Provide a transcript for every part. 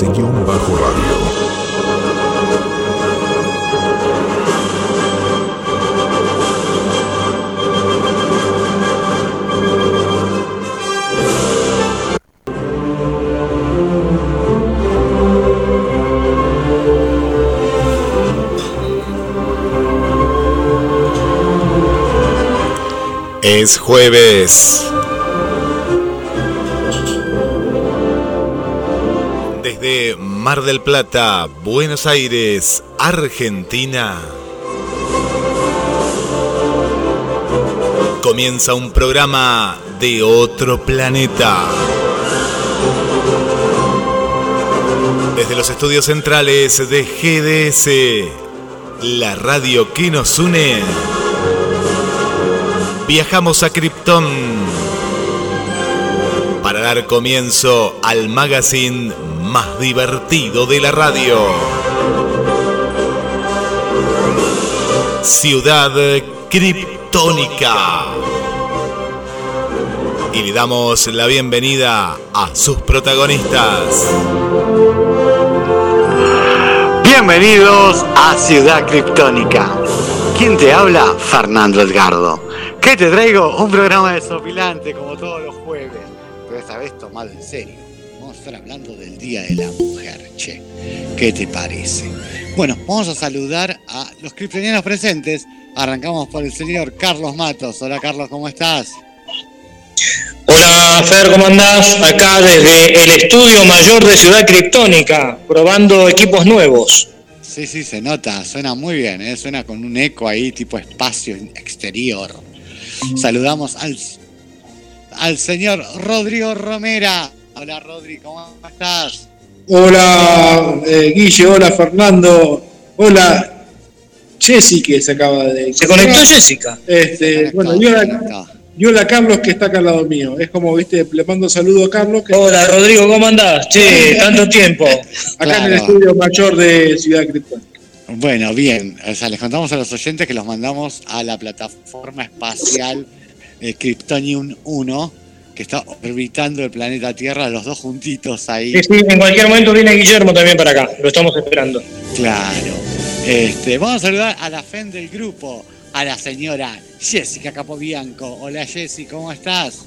arroba gds-radio. Es jueves. Mar del Plata, Buenos Aires, Argentina. Comienza un programa de otro planeta. Desde los estudios centrales de GDS, la radio que nos une viajamos a Krypton para dar comienzo al magazine más divertido de la radio. Ciudad Kryptónica. Y le damos la bienvenida a sus protagonistas. Bienvenidos a Ciudad Kryptónica. ¿Quién te habla? Fernando Edgardo. ¿Qué te traigo? Un programa desopilante como todos los jueves, pero esta vez tomado en serio. Estar hablando del Día de la Mujer, che. ¿Qué te parece? Bueno, vamos a saludar a los criptonianos presentes. Arrancamos por el señor Carlos Matos. Hola Carlos, ¿cómo estás? Hola Fer, ¿cómo andás? Acá desde el estudio mayor de Ciudad Criptónica, probando equipos nuevos. Sí, sí, se nota, suena muy bien, ¿eh? suena con un eco ahí tipo espacio exterior. Saludamos al, al señor Rodrigo Romera. Hola Rodri, ¿cómo estás? Hola eh, Guille, hola Fernando, hola Jessy que se acaba de... Se conectó Jessica. Este, bueno, y hola, Carlos que está acá al lado mío. Es como, viste, le mando saludo a Carlos. hola Rodrigo, ¿cómo andás? Che, tanto tiempo. Acá en el estudio mayor de Ciudad Cristal. Bueno, bien. O sea, les contamos a los oyentes que los mandamos a la plataforma espacial eh, Kryptonium 1, que está orbitando el planeta Tierra, los dos juntitos ahí. Sí, sí, en cualquier momento viene Guillermo también para acá. Lo estamos esperando. Claro. Este, vamos a saludar a la FEN del grupo, a la señora Jessica Capobianco. Hola Jessy, ¿cómo estás?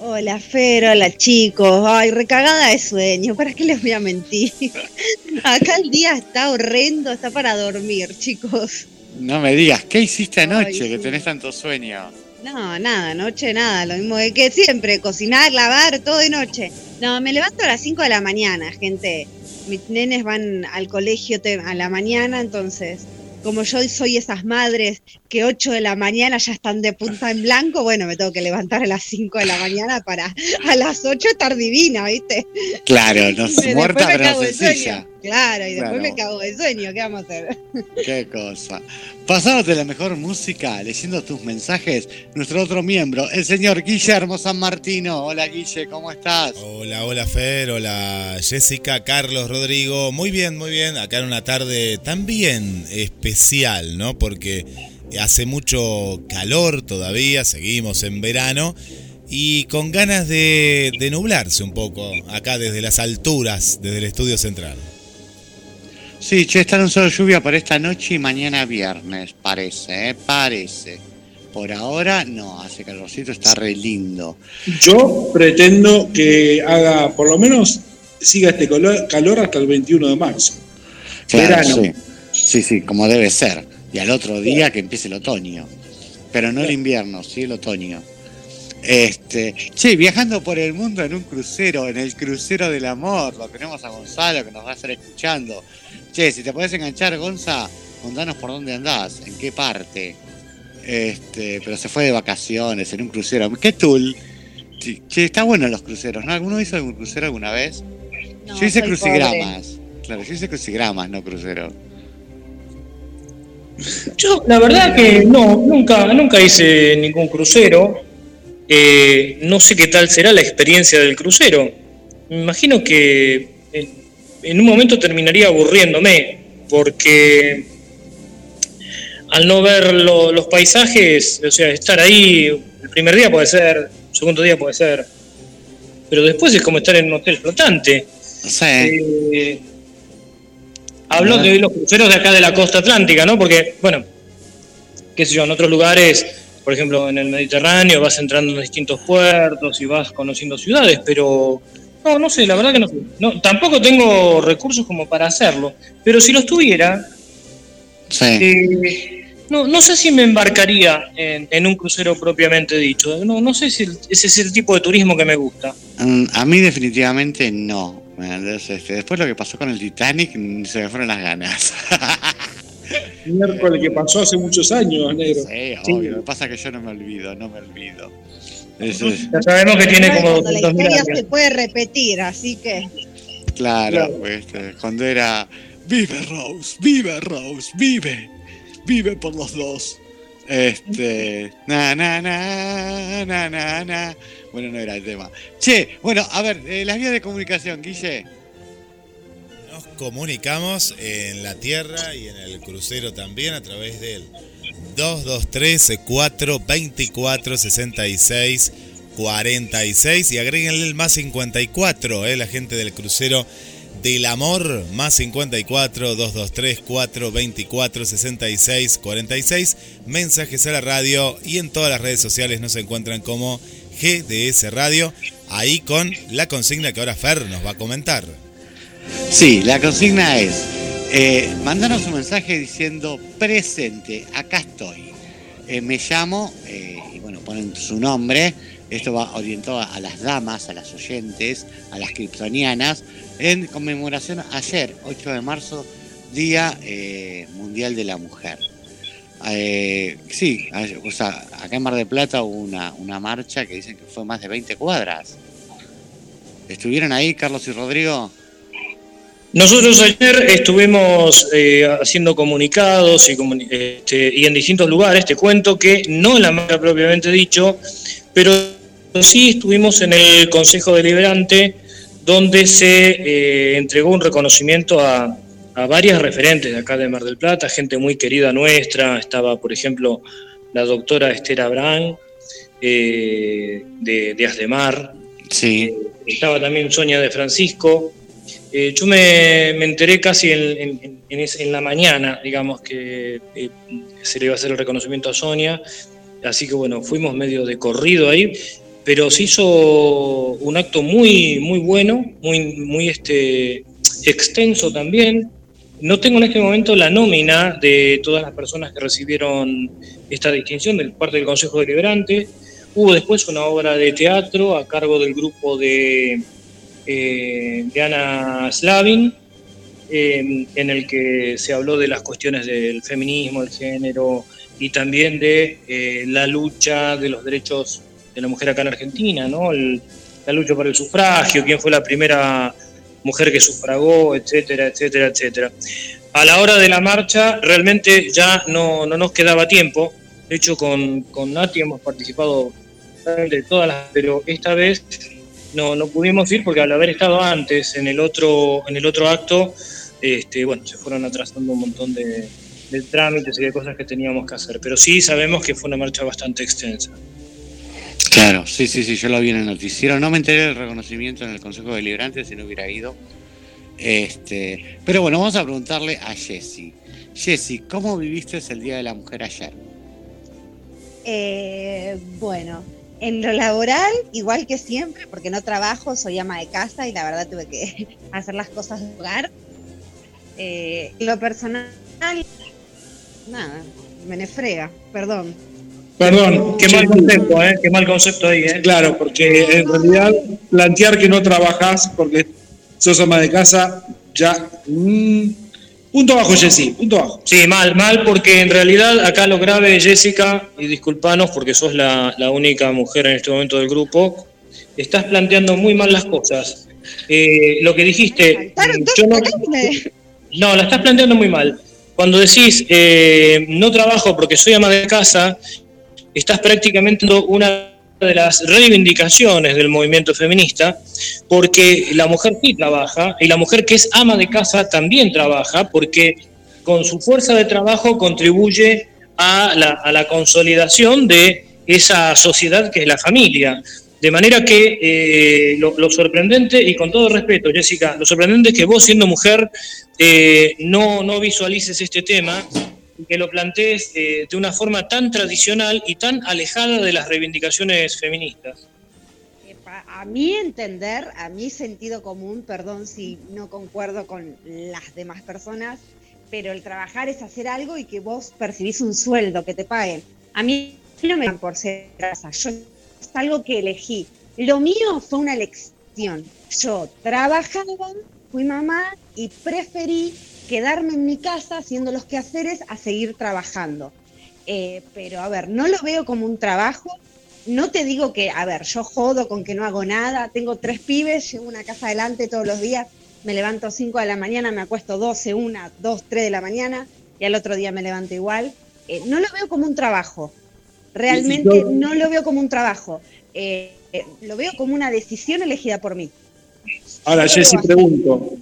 Hola Fer, hola chicos. Ay, recagada de sueño, ¿para qué les voy a mentir? Acá el día está horrendo, está para dormir, chicos. No me digas, ¿qué hiciste anoche que tenés tanto sueño? No, nada, anoche nada, lo mismo que siempre, cocinar, lavar, todo de noche. No, me levanto a las 5 de la mañana, gente. Mis nenes van al colegio a la mañana, entonces como yo soy esas madres que 8 de la mañana ya están de punta en blanco, bueno, me tengo que levantar a las 5 de la mañana para a las 8 estar divina, ¿viste? Claro, no muerta pero sencilla. Claro, y después me cago de sueño, ¿qué vamos a hacer? Qué cosa. Pasándote la mejor música, leyendo tus mensajes, nuestro otro miembro, el señor Guillermo San Martino. Hola Guille, ¿cómo estás? Hola, hola Fer, hola Jessica, Carlos, Rodrigo. Muy bien, muy bien. Acá en una tarde también especial, ¿no? Porque hace mucho calor todavía, seguimos en verano y con ganas de, de nublarse un poco acá desde las alturas, desde el estudio central. Sí, che, está solo lluvia para esta noche y mañana viernes, parece, ¿eh? Parece. Por ahora no, hace calorcito, está re lindo. Yo pretendo que haga, por lo menos, siga este calor hasta el 21 de marzo. Claro, Sí. sí, sí, como debe ser. Y al otro día que empiece el otoño. Pero no el invierno, sí el otoño. Este, che, viajando por el mundo en un crucero, en el crucero del amor, lo tenemos a Gonzalo que nos va a estar escuchando. Che, si te podés enganchar, Gonza, contanos por dónde andás, en qué parte. Este, pero se fue de vacaciones en un crucero. ¿Qué tool? Che, está bueno los cruceros, ¿no? ¿Alguno hizo algún crucero alguna vez? yo hice crucigramas. Claro, yo hice crucigramas, no crucero. Yo, la verdad que no, nunca, nunca hice ningún crucero. eh, no sé qué tal será la experiencia del crucero. Me imagino que en, un momento terminaría aburriéndome, porque al no ver los paisajes, o sea, estar ahí, el primer día puede ser, el segundo día puede ser, pero después es como estar en un hotel flotante. Sí. Eh, hablo de los cruceros de acá de la costa atlántica, ¿no? Porque, bueno, qué sé yo, en otros lugares, por ejemplo, en el Mediterráneo, vas entrando en distintos puertos y vas conociendo ciudades, pero no, no sé, la verdad que no, no tampoco tengo recursos como para hacerlo, pero si los tuviera, eh, no, no sé si me embarcaría en, un crucero propiamente dicho. No, no sé si ese es el tipo de turismo que me gusta. Mm, a mí definitivamente no. Este, después lo que pasó con el Titanic se me fueron las ganas. Miércoles que pasó hace muchos años, negro. Sí, obvio. Lo que pasa es que yo no me olvido, no me olvido. Ya sabemos que tiene como La historia se puede repetir, así que. Claro, Pues, este, cuando era Vive Rose, vive Rose, vive, vive por los dos. Este, na, na, na, na, na, na. Bueno, no era el tema. Che, bueno, a ver, eh, las vías de comunicación, Guille. Nos comunicamos en la tierra y en el crucero también a través del 223 424 66 46 y agréguenle el más 54, eh, la gente del crucero del amor, más 54 223 424 66 46. Mensajes a la radio y en todas las redes sociales nos encuentran como GDS Radio, ahí con la consigna que ahora Fer nos va a comentar. Sí, la consigna es, eh, mandanos un mensaje diciendo presente, acá estoy. Eh, me llamo, eh, y bueno, ponen su nombre, esto va orientado a las damas, a las oyentes, a las kryptonianas, en conmemoración ayer, 8 de marzo, Día Mundial de la Mujer. Eh, sí, o sea, acá en Mar del Plata hubo una, una marcha que dicen que fue más de 20 cuadras. ¿Estuvieron ahí, Carlos y Rodrigo? Nosotros ayer estuvimos eh, haciendo comunicados y, este, y, en distintos lugares. Te cuento que no en la marcha propiamente dicho, pero sí estuvimos en el Consejo Deliberante donde se eh, entregó un reconocimiento a, a varias referentes de acá de Mar del Plata, gente muy querida nuestra. Estaba, por ejemplo, la doctora Esther Abraham eh, de, de Asdemar. Sí. Estaba también Sonia de Francisco. Eh, yo me, enteré casi en, en, la mañana, digamos, que se le iba a hacer el reconocimiento a Sonia. Así que bueno, fuimos medio de corrido ahí, pero se hizo un acto muy, muy bueno, muy, muy este, extenso también. No tengo en este momento la nómina de todas las personas que recibieron esta distinción de parte del Consejo Deliberante. Hubo después una obra de teatro a cargo del grupo de, eh, de Ana Slavin, en el que se habló de las cuestiones del feminismo, del género y también de eh, la lucha de los derechos de la mujer acá en Argentina, ¿no? la lucha por el sufragio, quién fue la primera mujer que sufragó, etcétera, etcétera, etcétera. A la hora de la marcha realmente ya no, no nos quedaba tiempo. De hecho, con, con Nati hemos participado de todas las, pero esta vez no, no pudimos ir porque al haber estado antes en el otro, en el otro acto, este, bueno, se fueron atrasando un montón de, de trámites y de cosas que teníamos que hacer. Pero sí sabemos que fue una marcha bastante extensa. Claro, sí, sí, sí, yo lo vi en el noticiero. No me enteré del reconocimiento en el Consejo Deliberante si no hubiera ido. Este, pero bueno, vamos a preguntarle a Jessy. Jessy, ¿cómo viviste el Día de la Mujer ayer? Eh, bueno, en lo laboral, igual que siempre, porque no trabajo, soy ama de casa y la verdad tuve que hacer las cosas de hogar. Eh, lo personal, nada, me nefrega, perdón. Perdón, qué mal concepto, ¿eh? Qué mal concepto ahí, ¿eh? Claro, porque en realidad plantear que no trabajás porque sos ama de casa, ya. Mm, punto bajo, Jessy, punto bajo. Sí, mal, mal, porque en realidad acá lo grave, Jessica, y disculpanos porque sos la, única mujer en este momento del grupo, estás planteando muy mal las cosas. Eh, lo que dijiste. Yo no, no, la estás planteando muy mal. Cuando decís, eh, no trabajo porque soy ama de casa, estás prácticamente una de las reivindicaciones del movimiento feminista, porque la mujer sí trabaja y la mujer que es ama de casa también trabaja, porque con su fuerza de trabajo contribuye a la, consolidación de esa sociedad que es la familia. De manera que eh, lo, sorprendente, y con todo respeto, Jessica, lo sorprendente es que vos siendo mujer eh, no, no visualices este tema que lo plantees eh, de una forma tan tradicional y tan alejada de las reivindicaciones feministas. A mi entender, a mi sentido común, perdón si no concuerdo con las demás personas, pero el trabajar es hacer algo y que vos percibís un sueldo, que te paguen. A mí no me dan por ser casa, yo es algo que elegí. Lo mío fue una elección. Yo trabajaba, fui mamá y preferí quedarme en mi casa haciendo los quehaceres a seguir trabajando. Eh, pero a ver, no lo veo como un trabajo. No te digo que, a ver, yo jodo con que no hago nada. Tengo tres pibes, llevo una casa adelante todos los días. Me levanto 5 de la mañana, me acuesto 12, 1, 2, 3 de la mañana y al otro día me levanto igual. Eh, no lo veo como un trabajo. Realmente no lo veo como un trabajo. Eh, lo veo como una decisión elegida por mí. Ahora, Jessy, pregunto,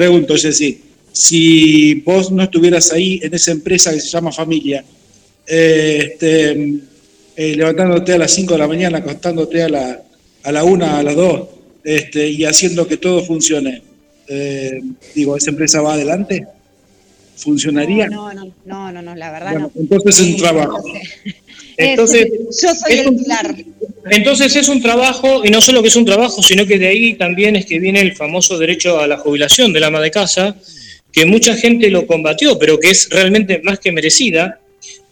Pregunto, Jessy, si vos no estuvieras ahí en esa empresa que se llama Familia, eh, este, eh, levantándote a las 5 de la mañana, acostándote a la, a la 1, a las 2, este, y haciendo que todo funcione, eh, digo, ¿esa empresa va adelante? ¿Funcionaría? No, no, no, no, no, la verdad no. Entonces es un trabajo. Entonces, yo soy el pilar. Entonces es un trabajo, y no solo que es un trabajo, sino que de ahí también es que viene el famoso derecho a la jubilación del ama de casa, que mucha gente lo combatió, pero que es realmente más que merecida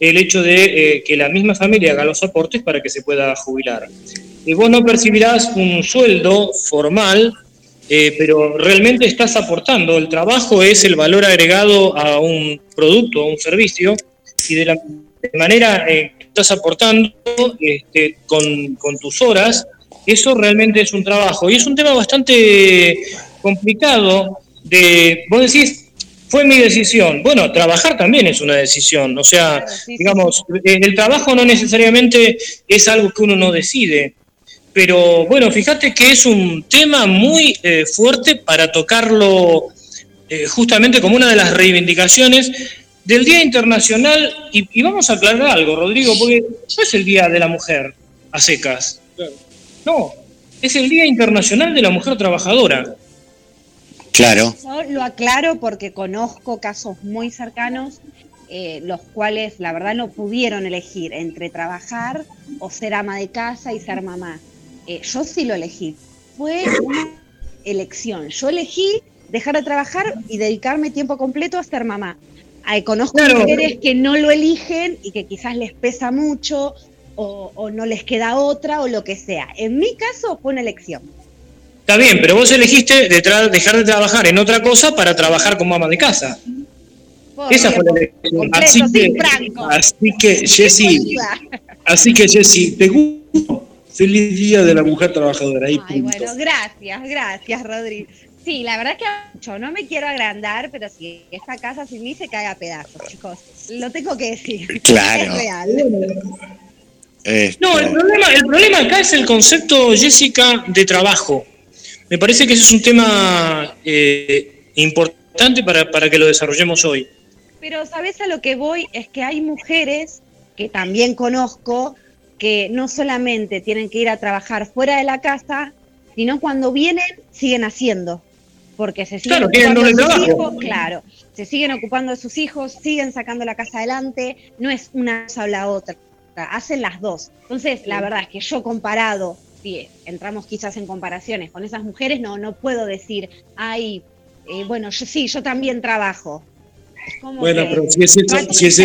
el hecho de eh, que la misma familia haga los aportes para que se pueda jubilar. Y vos no percibirás un sueldo formal, eh, pero realmente estás aportando. El trabajo es el valor agregado a un producto, a un servicio, y de la manera eh, estás aportando este, con, tus horas, eso realmente es un trabajo. Y es un tema bastante complicado de, vos decís, fue mi decisión. Bueno, trabajar también es una decisión. O sea, digamos, eh, el trabajo no necesariamente es algo que uno no decide. Pero bueno, fíjate que es un tema muy eh, fuerte para tocarlo eh, justamente como una de las reivindicaciones del Día Internacional, y, vamos a aclarar algo, Rodrigo, porque no es el Día de la Mujer a secas. No, es el Día Internacional de la Mujer Trabajadora. Claro. Yo lo aclaro porque conozco casos muy cercanos, eh, los cuales la verdad no pudieron elegir entre trabajar o ser ama de casa y ser mamá. Eh, yo sí lo elegí. Fue una elección. Yo elegí dejar de trabajar y dedicarme tiempo completo a ser mamá conozco mujeres que no lo eligen y que quizás les pesa mucho o, no les queda otra o lo que sea. En mi caso fue una elección. Está bien, pero vos elegiste dejar de trabajar en otra cosa para trabajar como ama de casa. Esa fue la elección. así, que, así que, Jessy, así que, Jessy, te gusta. Feliz Día de la Mujer Trabajadora. Ay, bueno, gracias, gracias, Rodrigo. Sí, la verdad es que yo no me quiero agrandar, pero si esta casa sin mí se cae a pedazos, chicos. Lo tengo que decir. Claro. Es real. Este. No, el problema, el problema acá es el concepto, Jessica, de trabajo. Me parece que ese es un tema eh, importante para, para que lo desarrollemos hoy. Pero, ¿sabes a lo que voy? Es que hay mujeres que también conozco que no solamente tienen que ir a trabajar fuera de la casa, sino cuando vienen siguen haciendo porque se siguen ocupando de sus hijos, claro, se siguen ocupando de sus hijos, siguen sacando la casa adelante, no es una cosa o la otra, hacen las dos. Entonces, la verdad es que yo comparado, si entramos quizás en comparaciones con esas mujeres, no, no puedo decir, ay, eh, bueno, yo sí, yo también trabajo. bueno, pero si es eso, si es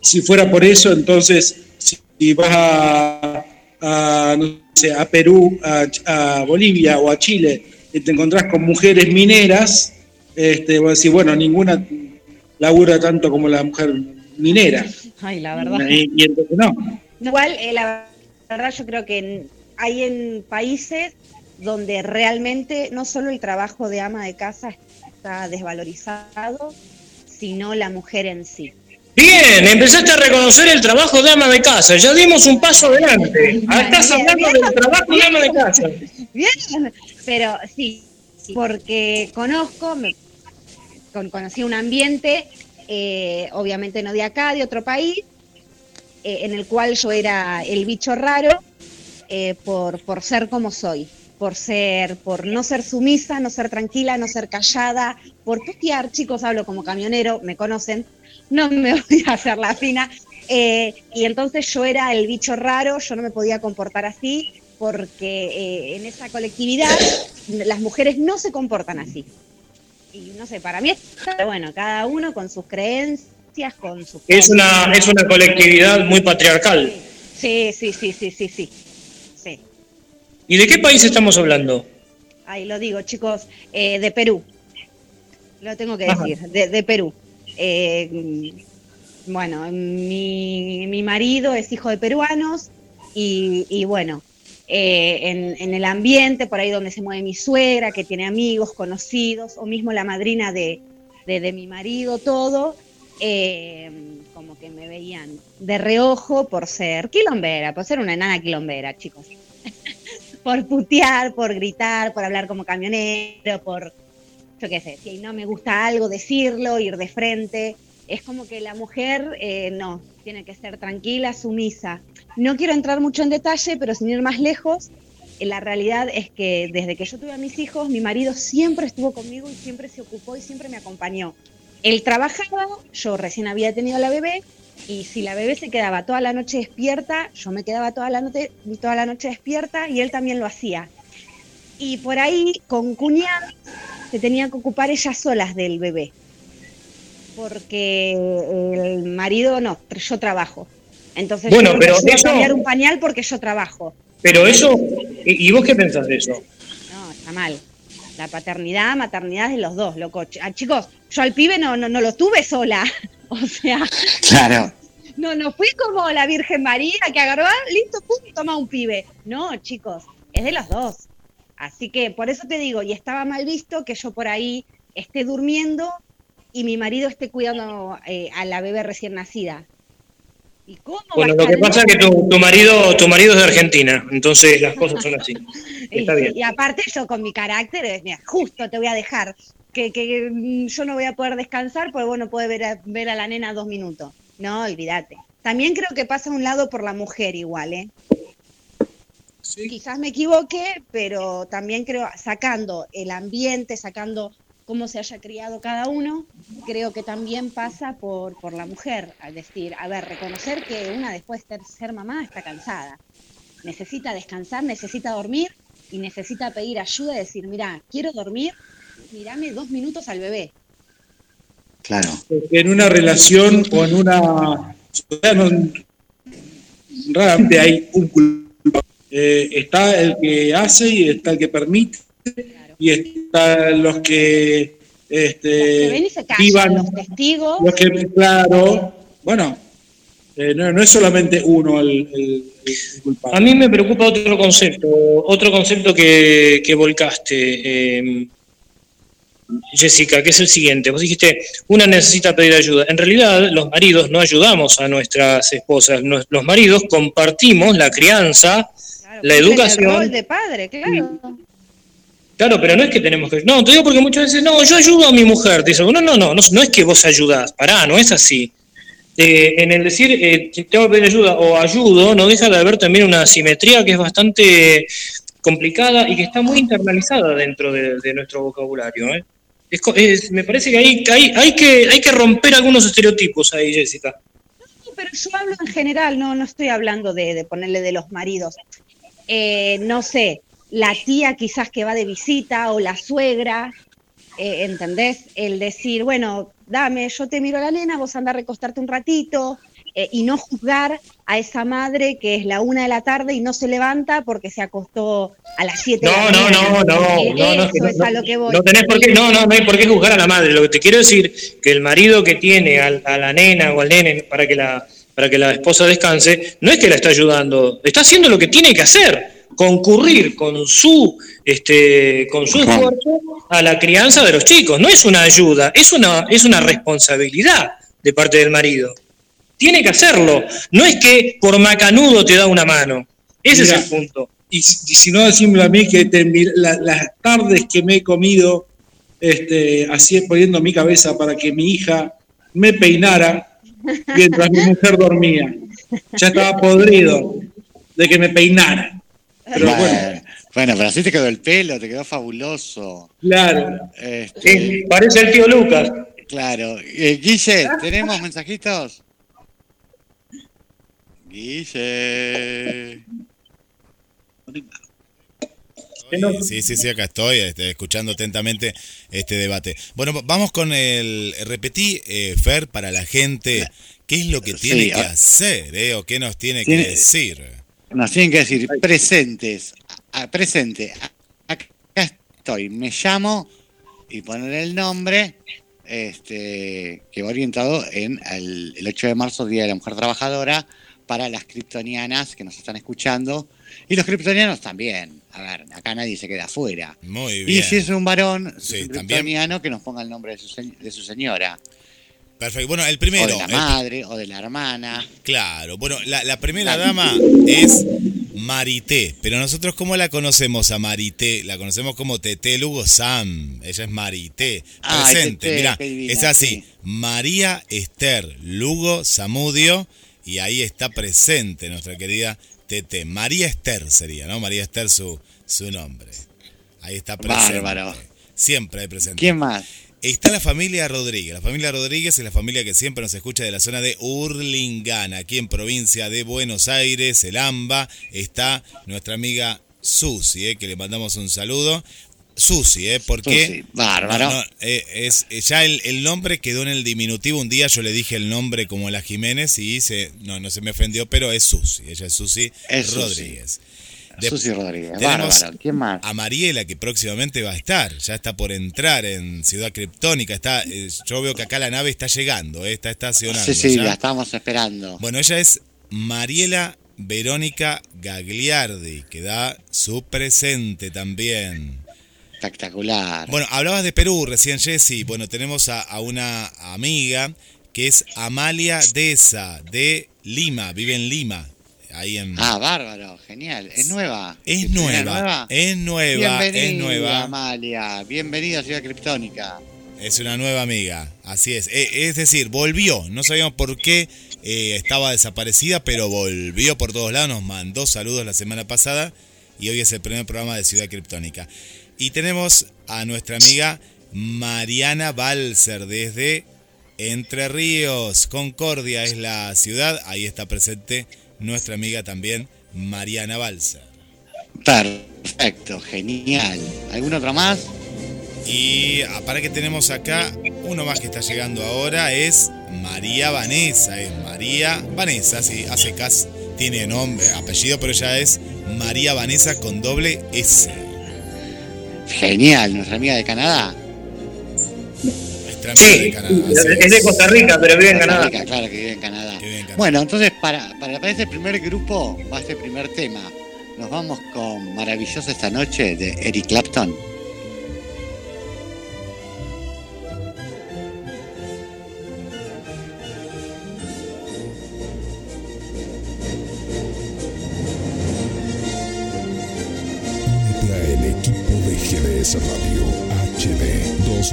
si fuera por eso, entonces, si vas a, a, no sé, a Perú, a Bolivia o a Chile, te encontrás con mujeres mineras, este, vos decís, bueno, ninguna labura tanto como la mujer minera. Ay, la verdad. Y, entonces no. Igual, eh, la verdad, yo creo que hay en países donde realmente no solo el trabajo de ama de casa está desvalorizado, sino la mujer en sí. Bien, empezaste a reconocer el trabajo de ama de casa. Ya dimos un paso adelante. Ahora estás hablando del trabajo de ama de casa. Bien, pero sí, porque conozco, me, conocí un ambiente, eh, obviamente no de acá, de otro país, eh, en el cual yo era el bicho raro eh, por, por ser como soy, por ser, por no ser sumisa, no ser tranquila, no ser callada, por putear, chicos, hablo como camionero, me conocen, no me voy a hacer la fina. y entonces yo era el bicho raro, yo no me podía comportar así, porque en esa colectividad las mujeres no se comportan así y no sé, para mí es bueno, cada uno con sus creencias, con sus... Es una, es una colectividad muy patriarcal. Sí, sí, sí, sí, sí, sí. sí. ¿Y de qué país estamos hablando? Ahí lo digo, chicos, eh, de Perú. Lo tengo que decir, de, Perú. Eh, bueno, mi, mi marido es hijo de peruanos y, y bueno, eh, en, el ambiente, por ahí donde se mueve mi suegra, que tiene amigos, conocidos, o mismo la madrina de, mi marido, todo, eh, como que me veían de reojo por ser quilombera, por ser una enana quilombera, chicos. por putear, por gritar, por hablar como camionero, por, yo qué sé, si no me gusta algo, decirlo, ir de frente. Es como que la mujer, eh, no, tiene que ser tranquila, sumisa. No quiero entrar mucho en detalle, pero sin ir más lejos, eh, la realidad es que desde que yo tuve a mis hijos, mi marido siempre estuvo conmigo y siempre se ocupó y siempre me acompañó. Él trabajaba, yo recién había tenido la bebé y si la bebé se quedaba toda la noche despierta, yo me quedaba toda la noche, toda la noche despierta y él también lo hacía. Y por ahí, con cuñadas, se tenía que ocupar ellas solas del bebé. Porque el marido no, yo trabajo. Entonces, bueno, pero eso, cambiar un pañal porque yo trabajo. Pero eso, ¿y vos qué pensás de eso? No, está mal. La paternidad, maternidad de los dos, loco. Ah, chicos, yo al pibe no, no, no lo tuve sola. O sea. Claro. No, no fui como la Virgen María que agarró, ah, listo, pum, toma un pibe. No, chicos, es de los dos. Así que por eso te digo, y estaba mal visto que yo por ahí esté durmiendo y mi marido esté cuidando eh, a la bebé recién nacida bueno, lo que pasa es que tu, marido, tu marido es de Argentina, entonces las cosas son así. Está y, bien. y aparte yo con mi carácter, mira, justo te voy a dejar, que, que, mm, yo no voy a poder descansar porque bueno, puede ver a, ver a la nena dos minutos. No, olvídate. También creo que pasa un lado por la mujer igual, ¿eh? Quizás me equivoque, pero también creo, sacando el ambiente, sacando cómo se haya criado cada uno, creo que también pasa por, por la mujer, al decir, a ver, reconocer que una después de ser mamá está cansada, necesita descansar, necesita dormir y necesita pedir ayuda y decir, mira, quiero dormir, mirame dos minutos al bebé. Claro. En una relación o en una realmente hay un culpable. Eh, está el que hace y está el que permite y están los que este, los testigos. Los que, claro, bueno, eh, no, es solamente uno el, culpable. A mí me preocupa otro concepto, otro concepto que, que volcaste, em, Jessica, que es el siguiente. Vos dijiste, una necesita pedir ayuda. En realidad, los maridos no ayudamos a nuestras esposas. Los maridos compartimos la crianza, la educación. El rol de padre, claro. Claro, pero no es que tenemos que. No, te digo porque muchas veces, no, yo ayudo a mi mujer. Te dice, no, no, no, no, es que vos ayudás, pará, no es así. Eh, en el decir, eh, tengo que pedir ayuda o ayudo, no deja de haber también una simetría que es bastante complicada y que está muy internalizada dentro de, nuestro vocabulario. ¿eh? me parece que hay, hay, que hay que romper algunos estereotipos ahí, Jessica. No, pero yo hablo en general, no, no estoy hablando de, de ponerle de los maridos. Eh, no sé, la tía quizás que va de visita o la suegra, eh, ¿entendés? El decir, bueno, dame, yo te miro a la nena, vos anda a recostarte un ratito, eh, y no juzgar a esa madre que es la una de la tarde y no se levanta porque se acostó a las siete no, de la no, mañana. No, no, no, no, eso es a lo que voy. No tenés por qué, no, no, no hay por qué juzgar a la madre. Lo que te quiero decir que el marido que tiene a, a la nena o al nene para que la para que la esposa descanse, no es que la está ayudando, está haciendo lo que tiene que hacer concurrir con su, este, con su esfuerzo a la crianza de los chicos. No es una ayuda, es una, es una responsabilidad de parte del marido. tiene que hacerlo. No es que por macanudo te da una mano. Ese es el punto. Y, si no, decimos a mí que las tardes que me he comido este, así poniendo mi cabeza para que mi hija me peinara mientras mi mujer dormía. Ya estaba podrido de que me peinara. Pero bueno. bueno. pero así te quedó el pelo, te quedó fabuloso. Claro. Este, parece el tío Lucas. Claro. Eh, Guille, ¿tenemos mensajitos? Guille. Sí, sí, sí, acá estoy este, escuchando atentamente este debate. Bueno, vamos con el repetí, eh, Fer, para la gente, ¿qué es lo que tiene que hacer eh, o qué nos tiene, que decir? Nos tienen que decir presentes, presente, acá estoy, me llamo y poner el nombre este, que va orientado en el, el 8 de marzo, Día de la Mujer Trabajadora, para las kryptonianas que nos están escuchando y los kryptonianos también. A ver, acá nadie se queda afuera. Muy bien. Y si es un varón, un kryptoniano, que nos ponga el nombre de su, de su señora. Perfecto. Bueno, el primero. O de la madre o de la hermana. Claro. Bueno, la, primera dama es Marité. Pero nosotros, ¿cómo la conocemos a Marité? La conocemos como Tete Lugo Sam. Ella es Marité. Presente. Mira, es así. María Esther Lugo Samudio. Y ahí está presente nuestra querida Tete. María Esther sería, ¿no? María Esther su, su nombre. Ahí está presente. Bárbaro. Siempre hay presente. ¿Quién más? Está la familia Rodríguez. La familia Rodríguez es la familia que siempre nos escucha de la zona de Urlingana, aquí en provincia de Buenos Aires, el AMBA. Está nuestra amiga Susi, eh, que le mandamos un saludo. Susi, ¿eh? Porque. Susi, bárbaro. Eh, es, ya el, nombre quedó en el diminutivo. Un día yo le dije el nombre como la Jiménez y se, no, no se me ofendió, pero es Susi. Ella es Susi Rodríguez. Susi Rodríguez, bárbaro. ¿Quién más? A Mariela, que próximamente va a estar, ya está por entrar en Ciudad Criptónica. Está, eh, yo veo que acá la nave está llegando, eh, está estacionando. Sí, sí, la estamos esperando. Bueno, ella es Mariela Verónica Gagliardi, que da su presente también. Espectacular. Bueno, hablabas de Perú recién, Jessy. Bueno, tenemos a, una amiga que es Amalia Deza, de Lima, vive en Lima. Ahí en... Ah, bárbaro, genial. Es nueva. Es, nueva, Es nueva. Bienvenida, es nueva. Amalia. Bienvenida a Ciudad Criptónica. Es una nueva amiga, así es. E, es decir, volvió. No sabíamos por qué eh, estaba desaparecida, pero volvió por todos lados. Nos mandó saludos la semana pasada y hoy es el primer programa de Ciudad Criptónica. Y tenemos a nuestra amiga Mariana Balser desde Entre Ríos, Concordia es la ciudad. Ahí está presente nuestra amiga también Mariana Balser. Perfecto, genial. ¿Algún otro más? Y ah, para que tenemos acá, uno más que está llegando ahora es María Vanessa. Es María Vanessa, sí, hace cas, tiene nombre, apellido, pero ya es María Vanessa con doble S. Genial, nuestra amiga de Canadá. sí, de Canadá, es de Costa Rica, pero vive en Canadá. claro que vive en Canadá. Bueno, entonces para, para, para ese primer grupo va a ser el primer tema. Nos vamos con Maravillosa esta noche de Eric Clapton.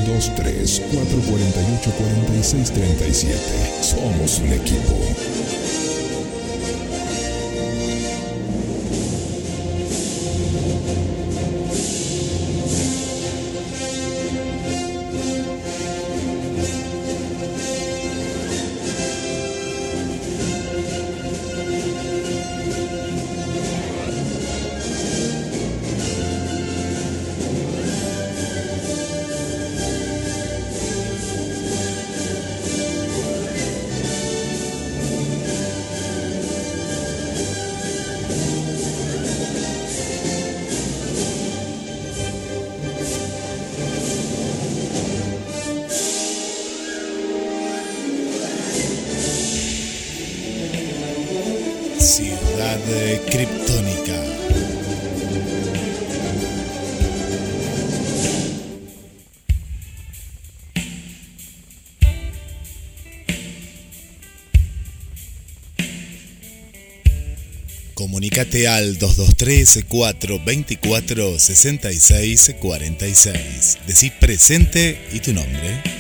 223-448-4637. Somos un equipo. Comunicate al 223-424-6646. Decí presente y tu nombre.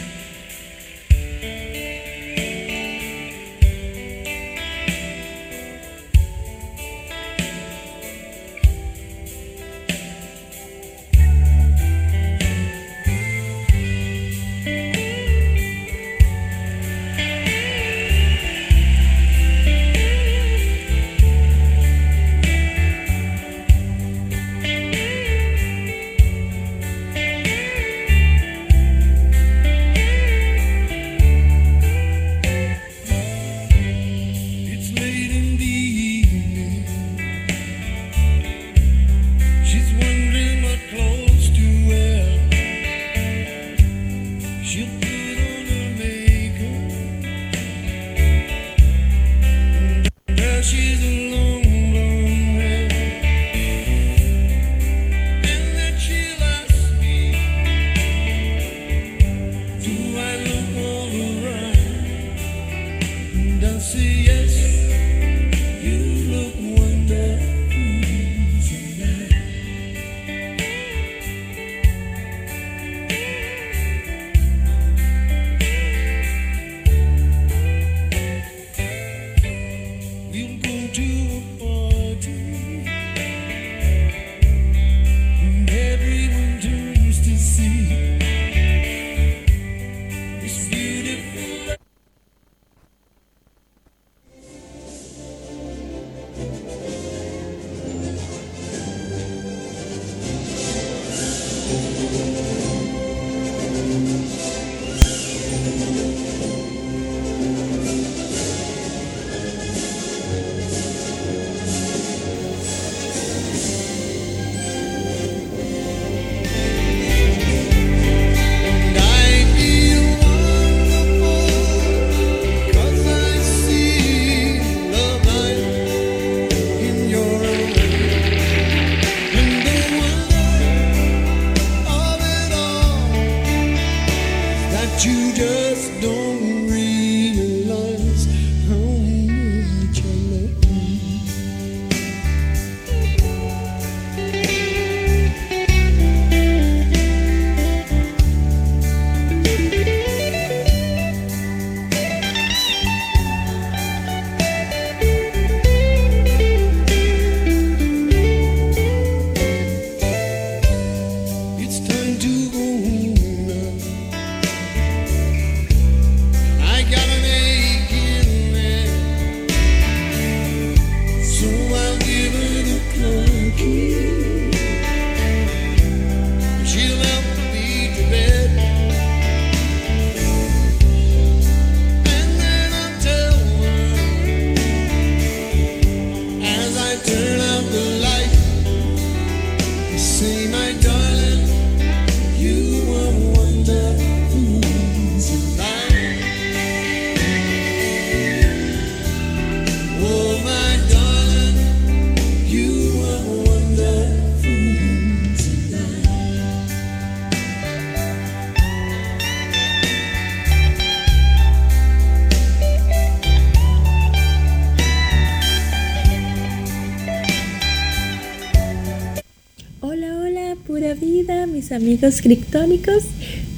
Amigos criptónicos.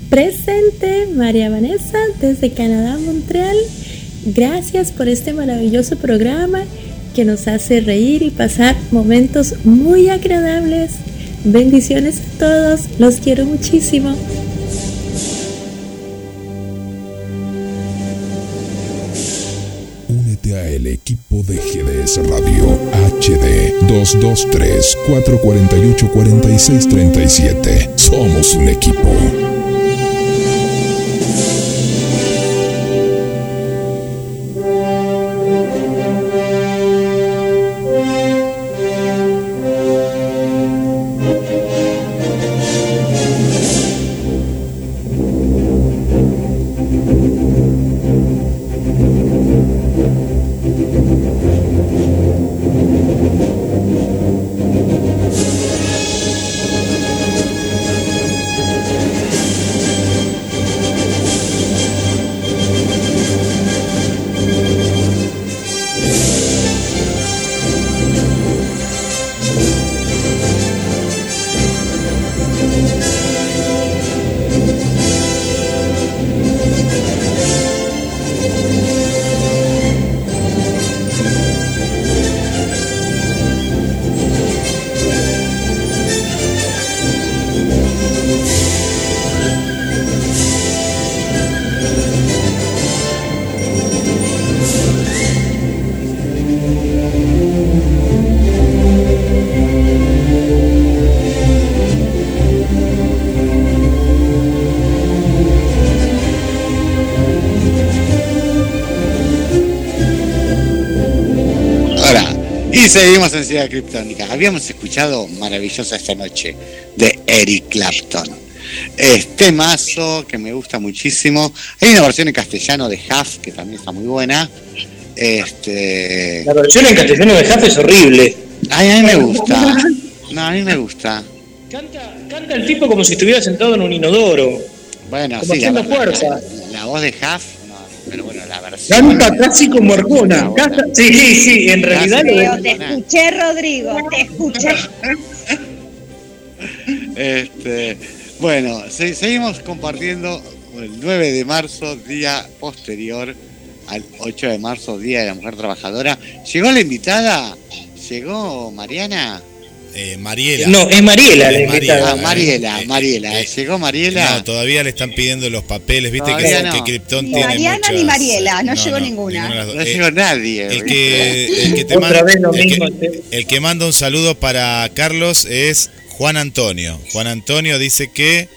Presente María Vanessa desde Canadá, Montreal. Gracias por este maravilloso programa que nos hace reír y pasar momentos muy agradables. Bendiciones a todos, los quiero muchísimo. Únete a el equipo de GDS Radio HD 223 448 4637. Somos un equipo. Seguimos en Ciudad Criptónica. Habíamos escuchado Maravillosa esta noche de Eric Clapton. Este mazo que me gusta muchísimo. Hay una versión en castellano de Huff que también está muy buena. Este. La versión en castellano de Huff es horrible. Ay, a mí me gusta. No, a mí me gusta. Canta, canta el tipo como si estuviera sentado en un inodoro. Bueno, Como sí, haciendo la- fuerza. la- la voz de Huff, no, pero bueno, Canta casi como Arjona. Canta, Sí, sí, en realidad lo Pero de- te escuché, Rodrigo, te escuché. Este, bueno, se- seguimos compartiendo el 9 de marzo, día posterior al 8 de marzo, Día de la Mujer Trabajadora. ¿Llegó la invitada? ¿Llegó Mariana? Eh, Mariela. No, es Mariela la invitada. Ah, Mariela, Eh, Mariela. eh, ¿Llegó Mariela? No, todavía le están pidiendo los papeles, viste que, no. que Krypton Ni tiene Mariana muchas- ni Mariela, no llegó ninguna. no Eh, llegó nadie. el que, el que te Otra manda, que- el que manda un saludo para Carlos es Juan Antonio. Juan Antonio dice que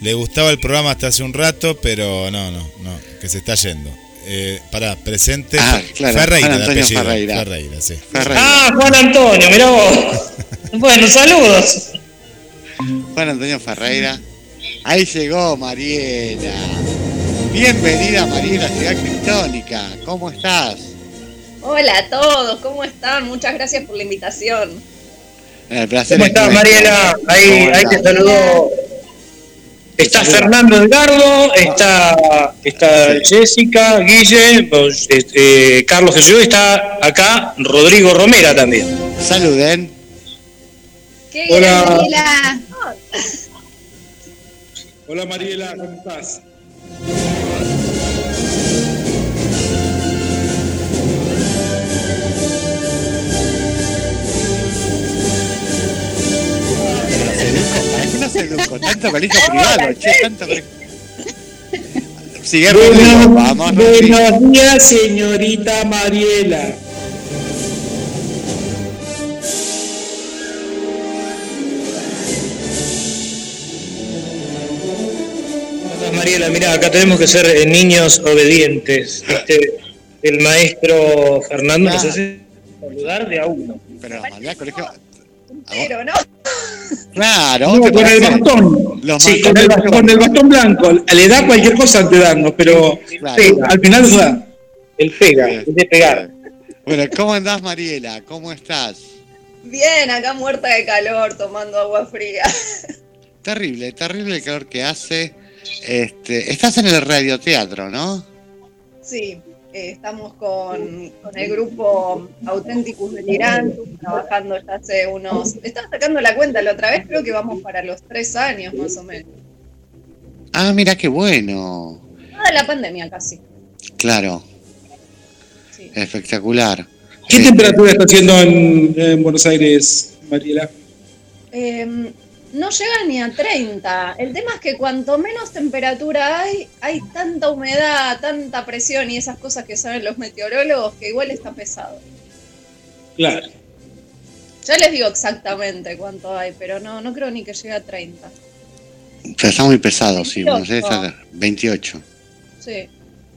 le gustaba el programa hasta hace un rato, pero no, no, no, que se está yendo. Eh, pará, presente. Ah, claro, Ferreira, Juan Antonio apellido. Ferreira. Ferreira, sí. Ferreira. Ah, Juan Antonio, mirá vos. Bueno, saludos. Juan Antonio Ferreira. Ahí llegó Mariela. Bienvenida Mariela, Ciudad Criptónica. ¿Cómo estás? Hola a todos, ¿cómo están? Muchas gracias por la invitación. El placer ¿Cómo es estás. Mariela? Ahí, ¿Cómo ahí te saludó. Está Fernando Edgardo, está, está Jessica, Guille, pues, este, Carlos Jesús, está acá Rodrigo Romera también. Saluden. ¿Qué Hola. Mariela, Hola Mariela, ¿cómo estás? No se educó? Tanto colegio privado, che, tanto colegio. Sigue Buenos, Rodrigo, vamos, Rodrigo. buenos días, señorita Mariela. Mariela, mira, acá tenemos que ser eh, niños obedientes. Este, el maestro Fernando nos hace saludar de a uno. Pero mandé al colegio. Pero no, Claro, No, ¿te con el bastón. Sí, con el, blancos. con el bastón blanco. Le da cualquier cosa antes de darnos, pero Claro. sí, al final nos da. El pega, el de pegar. Bueno, ¿cómo andás, Mariela? ¿Cómo estás? bien, acá muerta de calor, tomando agua fría. Terrible, terrible el calor que hace. Este, estás en el radioteatro, ¿no? Sí, eh, estamos con, con el grupo Auténticos Delirantes, trabajando ya hace unos... Estaba sacando la cuenta la otra vez, creo que vamos para los tres años más o menos. Ah, mira qué bueno. Toda la pandemia casi. Claro, Sí. espectacular. ¿Qué Este, temperatura está haciendo en, en Buenos Aires, Mariela? Eh, no llega ni a 30. El tema es que cuanto menos temperatura hay, hay tanta humedad, tanta presión y esas cosas que saben los meteorólogos que igual está pesado. Claro. Ya les digo exactamente cuánto hay, pero no, no creo ni que llegue a 30. Pero está muy pesado, sí. Buenos Aires 28. está 28. Sí.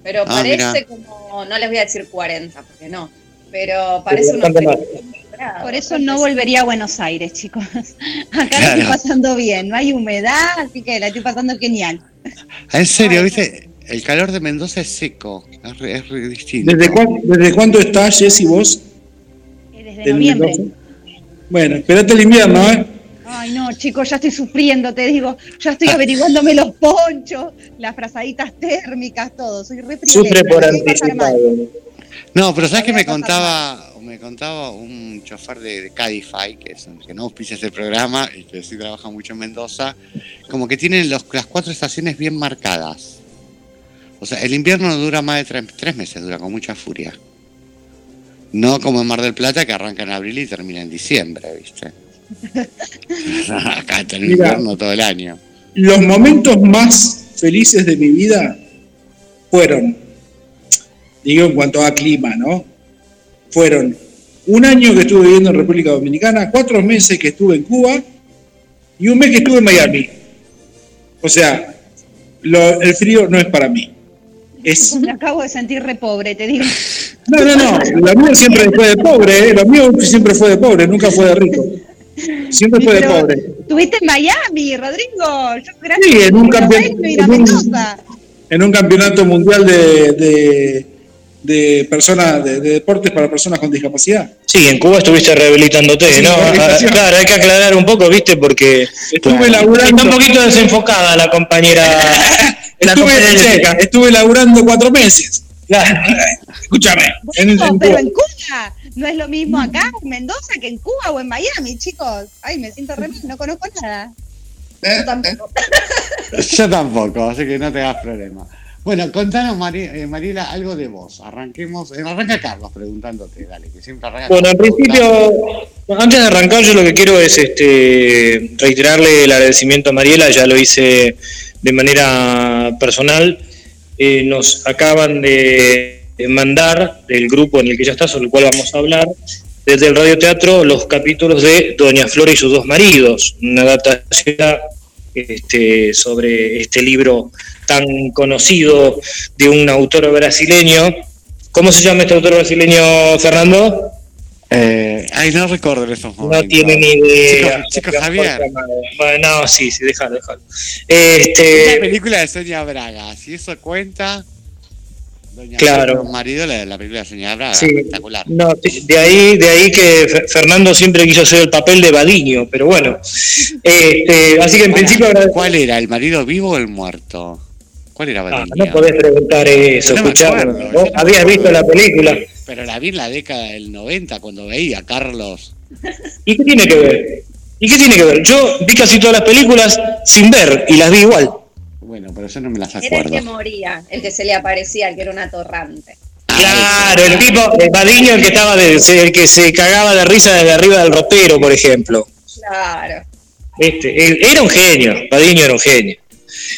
Pero Ah, parece mira. como, no les voy a decir 40, porque no, pero parece unos bastante más. 30 por eso no volvería a Buenos Aires, chicos. Acá la estoy pasando bien, no hay humedad, así que la estoy pasando genial. En serio, ¿viste? El calor de Mendoza es seco. Es, re- es re distinto. ¿Desde, cuán- ¿Desde cuándo estás, Jessy, vos? Eh, Desde ¿Del noviembre. Mendoza? Bueno, espérate el invierno, ¿eh? Ay, no, chicos, ya estoy sufriendo, te digo. Ya estoy averiguándome los ponchos, las frazaditas térmicas, todo. Soy re Sufre por anticipado. No, pero ¿sabes qué me contaba? Me contaba un chofer de, de Cadify, que, es, que no auspicia este programa y que sí trabaja mucho en Mendoza, como que tienen los, las cuatro estaciones bien marcadas. O sea, el invierno no dura más de tres, tres meses, dura con mucha furia. No como en Mar del Plata, que arranca en abril y termina en diciembre, ¿viste? Acá está el Mira. invierno todo el año. Los momentos más felices de mi vida fueron, digo en cuanto a clima, ¿no? Fueron un año que estuve viviendo en República Dominicana, cuatro meses que estuve en Cuba y un mes que estuve en Miami. O sea, lo- el frío no es para mí. Es, Me acabo de sentir re pobre, te digo. No, no, no. Lo mío siempre fue de pobre, ¿eh? Lo mío siempre fue de pobre, nunca fue de rico. Siempre fue de pobre. Estuviste en Miami, Rodrigo. Yo, gracias Sí, en un a en un-. En un campeonato mundial de, de, de personas, de, de deportes para personas con discapacidad. Sí, en Cuba estuviste rehabilitándote, Sí, ¿no? Ah, rehabilitación. Claro, hay que aclarar un poco, ¿viste? Porque Estuve laburando. está un poquito desenfocada la compañera. la Estuve, compañera che, estuve laburando cuatro meses. Claro. Escúchame. en- No, en pero Cuba. en Cuba no es lo mismo acá en Mendoza que en Cuba o en Miami, chicos. Ay, me siento re mal, no conozco nada. Yo tampoco. Yo tampoco, así que no te hagas problema. Bueno, contanos, eh, Mariela, algo de vos. Arranquemos. eh, arranca Carlos preguntándote, dale, que siempre arranca. Bueno, en Carlos principio, antes de arrancar, yo lo que quiero es este reiterarle el agradecimiento a Mariela, ya lo hice de manera personal. Eh, nos acaban de mandar del grupo en el que ya está, sobre el cual vamos a hablar, desde el radioteatro, los capítulos de Doña Flora y sus dos maridos, una adaptación este, sobre este libro tan conocido de un autor brasileño. ¿Cómo se llama este autor brasileño, Fernando? Eh, ay, no recuerdo en esos No tiene ni idea. Chico, chico Javier. Bueno, no, sí, sí, déjalo, déjalo. Este, película de Sonia Braga, si eso cuenta. Doña Claro. Marido, la, la película de Sonia Braga, Sí. espectacular. no, de ahí, de ahí que Fe- Fernando siempre quiso hacer el papel de Badiño, pero bueno. Este, así que en principio ¿Cuál era? ¿El marido vivo o el muerto? ¿Cuál era Ah, Badiño? no podés preguntar eso, No acuerdo, ¿vos yo no me habías acuerdo. visto la película. Pero la vi en la década del 90 cuando veía a Carlos. ¿Y qué tiene que ver? ¿Y qué tiene que ver? Yo vi casi todas las películas sin ver y las vi igual. Bueno, pero yo no me las Era el que acuerdo. moría, el que se le aparecía, el que era un atorrante. Claro, el tipo, el Badiño, el que estaba de- el que se cagaba de risa desde arriba del ropero, por ejemplo. Claro. Este, él- era un genio, Badiño era un genio.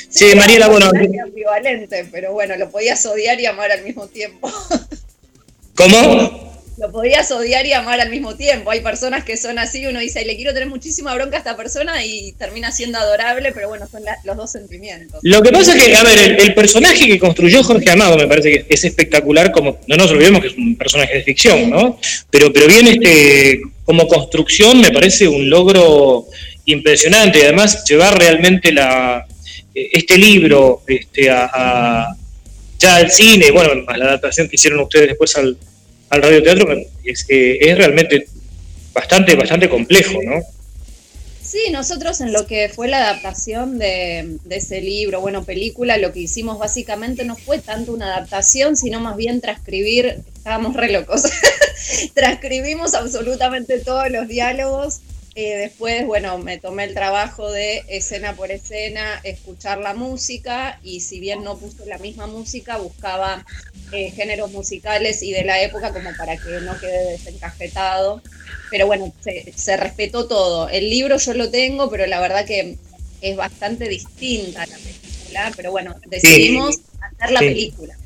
Sí, era Mariela, bueno, ambivalente, pero bueno, lo podías odiar y amar al mismo tiempo. ¿cómo? Lo podías odiar y amar al mismo tiempo. Hay personas que son así, uno dice, le quiero tener muchísima bronca a esta persona y termina siendo adorable, pero bueno, son la- los dos sentimientos. Lo que pasa es que, a ver, el, el personaje que construyó Jorge Amado me parece que es espectacular, como no nos olvidemos que es un personaje de ficción, ¿no? Pero, pero bien, este, como construcción me parece un logro impresionante. Además, llevar realmente la, este libro este, a, ya al cine, bueno, a la adaptación que hicieron ustedes después al, al radioteatro, es, eh, es realmente bastante, bastante complejo, ¿no? Sí, nosotros en lo que fue la adaptación de, de ese libro, bueno, película, lo que hicimos básicamente no fue tanto una adaptación, sino más bien transcribir, estábamos re locos, transcribimos absolutamente todos los diálogos. Eh, después, bueno, me tomé el trabajo de escena por escena, escuchar la música y si bien no puse la misma música, buscaba eh, géneros musicales y de la época como para que no quede desencajetado pero bueno, se, se respetó todo. El libro yo lo tengo, pero la verdad que es bastante distinta la película, pero bueno, decidimos hacer la Sí. película.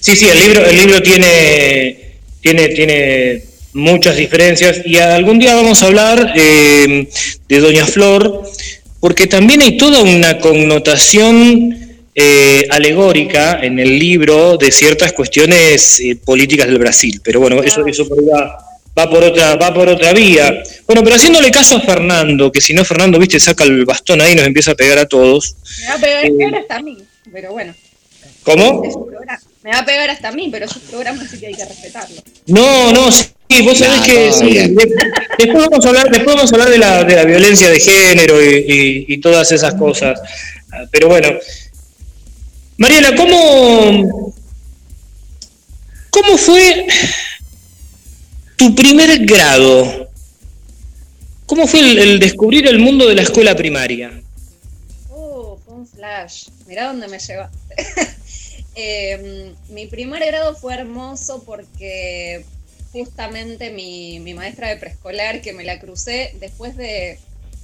Sí, sí, el libro, el libro tiene, tiene, tiene muchas diferencias y algún día vamos a hablar eh, de Doña Flor, porque también hay toda una connotación eh, alegórica en el libro de ciertas cuestiones eh, políticas del Brasil. Pero bueno, eso, eso por ahí va, va por otra, va por otra vía. Bueno, pero haciéndole caso a Fernando, que si no Fernando, viste, saca el bastón ahí y nos empieza a pegar a todos. Me va a pegar, Eh. a mí, pero bueno, ¿Cómo? Me va a pegar hasta a mí, pero es su programa, así que hay que respetarlo. No, no, sí, vos sabés No, que sí, después vamos a hablar, después vamos a hablar de la, de la violencia de género y, y- y todas esas cosas. Ah, Pero bueno, Mariela, ¿cómo, ¿cómo fue tu primer grado? ¿Cómo fue el, el descubrir el mundo de la escuela primaria? Oh, fue un flash. Mirá dónde me llevaste. Eh, mi primer grado fue hermoso porque justamente mi, mi maestra de preescolar, que me la crucé después de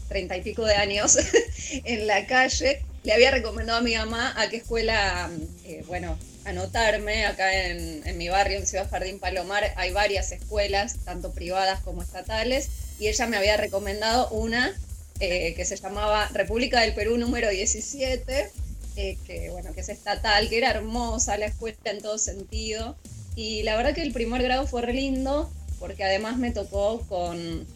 treinta y pico de años en la calle, le había recomendado a mi mamá a qué escuela, eh, bueno, anotarme. Acá en, en mi barrio, en Ciudad Jardín Palomar, hay varias escuelas, tanto privadas como estatales, y ella me había recomendado una eh, que se llamaba República del Perú número 17, eh, que bueno, que es estatal, que era hermosa la escuela en todo sentido. Y la verdad que el primer grado fue re lindo, porque además me tocó con,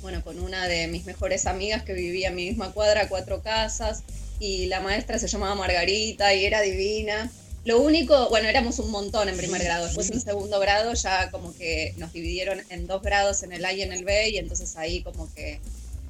bueno, con una de mis mejores amigas que vivía en mi misma cuadra, cuatro casas, y la maestra se llamaba Margarita y era divina. Lo único, bueno, éramos un montón en primer grado, después en segundo grado ya como que nos dividieron en dos grados en el A y en el B, y entonces ahí como que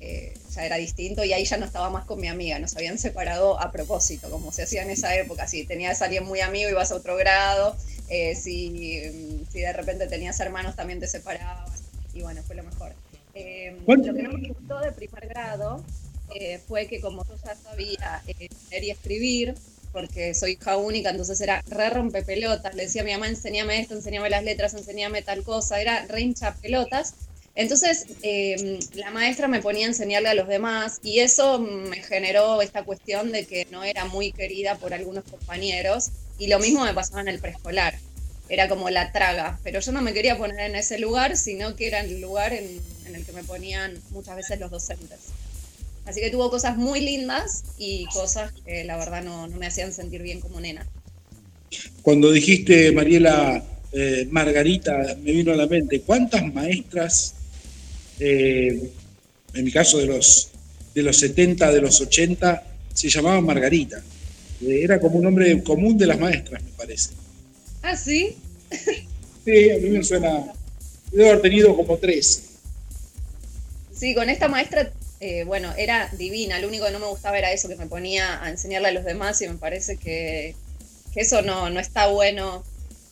eh, ya era distinto y ahí ya no estaba más con mi amiga, nos habían separado a propósito, como se hacía en esa época, si tenías a alguien muy amigo ibas a otro grado, eh, si, si, de repente tenías hermanos también te separaban y bueno, fue lo mejor. Eh, lo que no me gustó de primer grado fue que como yo ya sabía leer y escribir, porque soy hija única, entonces era re rompe pelotas, le decía a mi mamá, enséñame esto, enséñame las letras, enséñame tal cosa, era re hincha pelotas, entonces, em, la maestra me ponía a enseñarle a los demás y eso me generó esta cuestión de que no era muy querida por algunos compañeros y lo mismo me pasaba en el preescolar. Era como la traga, pero yo no me quería poner en ese lugar, sino que era el lugar en, el que me ponían muchas veces los docentes. Así que tuvo cosas muy lindas y cosas que la verdad no, me hacían sentir bien como nena. Cuando dijiste, Mariela, eh, Margarita, me vino a la mente, ¿cuántas maestras eh, en mi caso de los, de los 70, de los 80, se llamaba Margarita. Eh, era como un nombre común de las maestras, me parece. Ah, sí. Sí, a mí me suena. Debo haber tenido como tres. Sí, con esta maestra, eh, bueno, era divina. Lo único que no me gustaba era eso, que me ponía a enseñarle a los demás y me parece que, que eso no, no está bueno.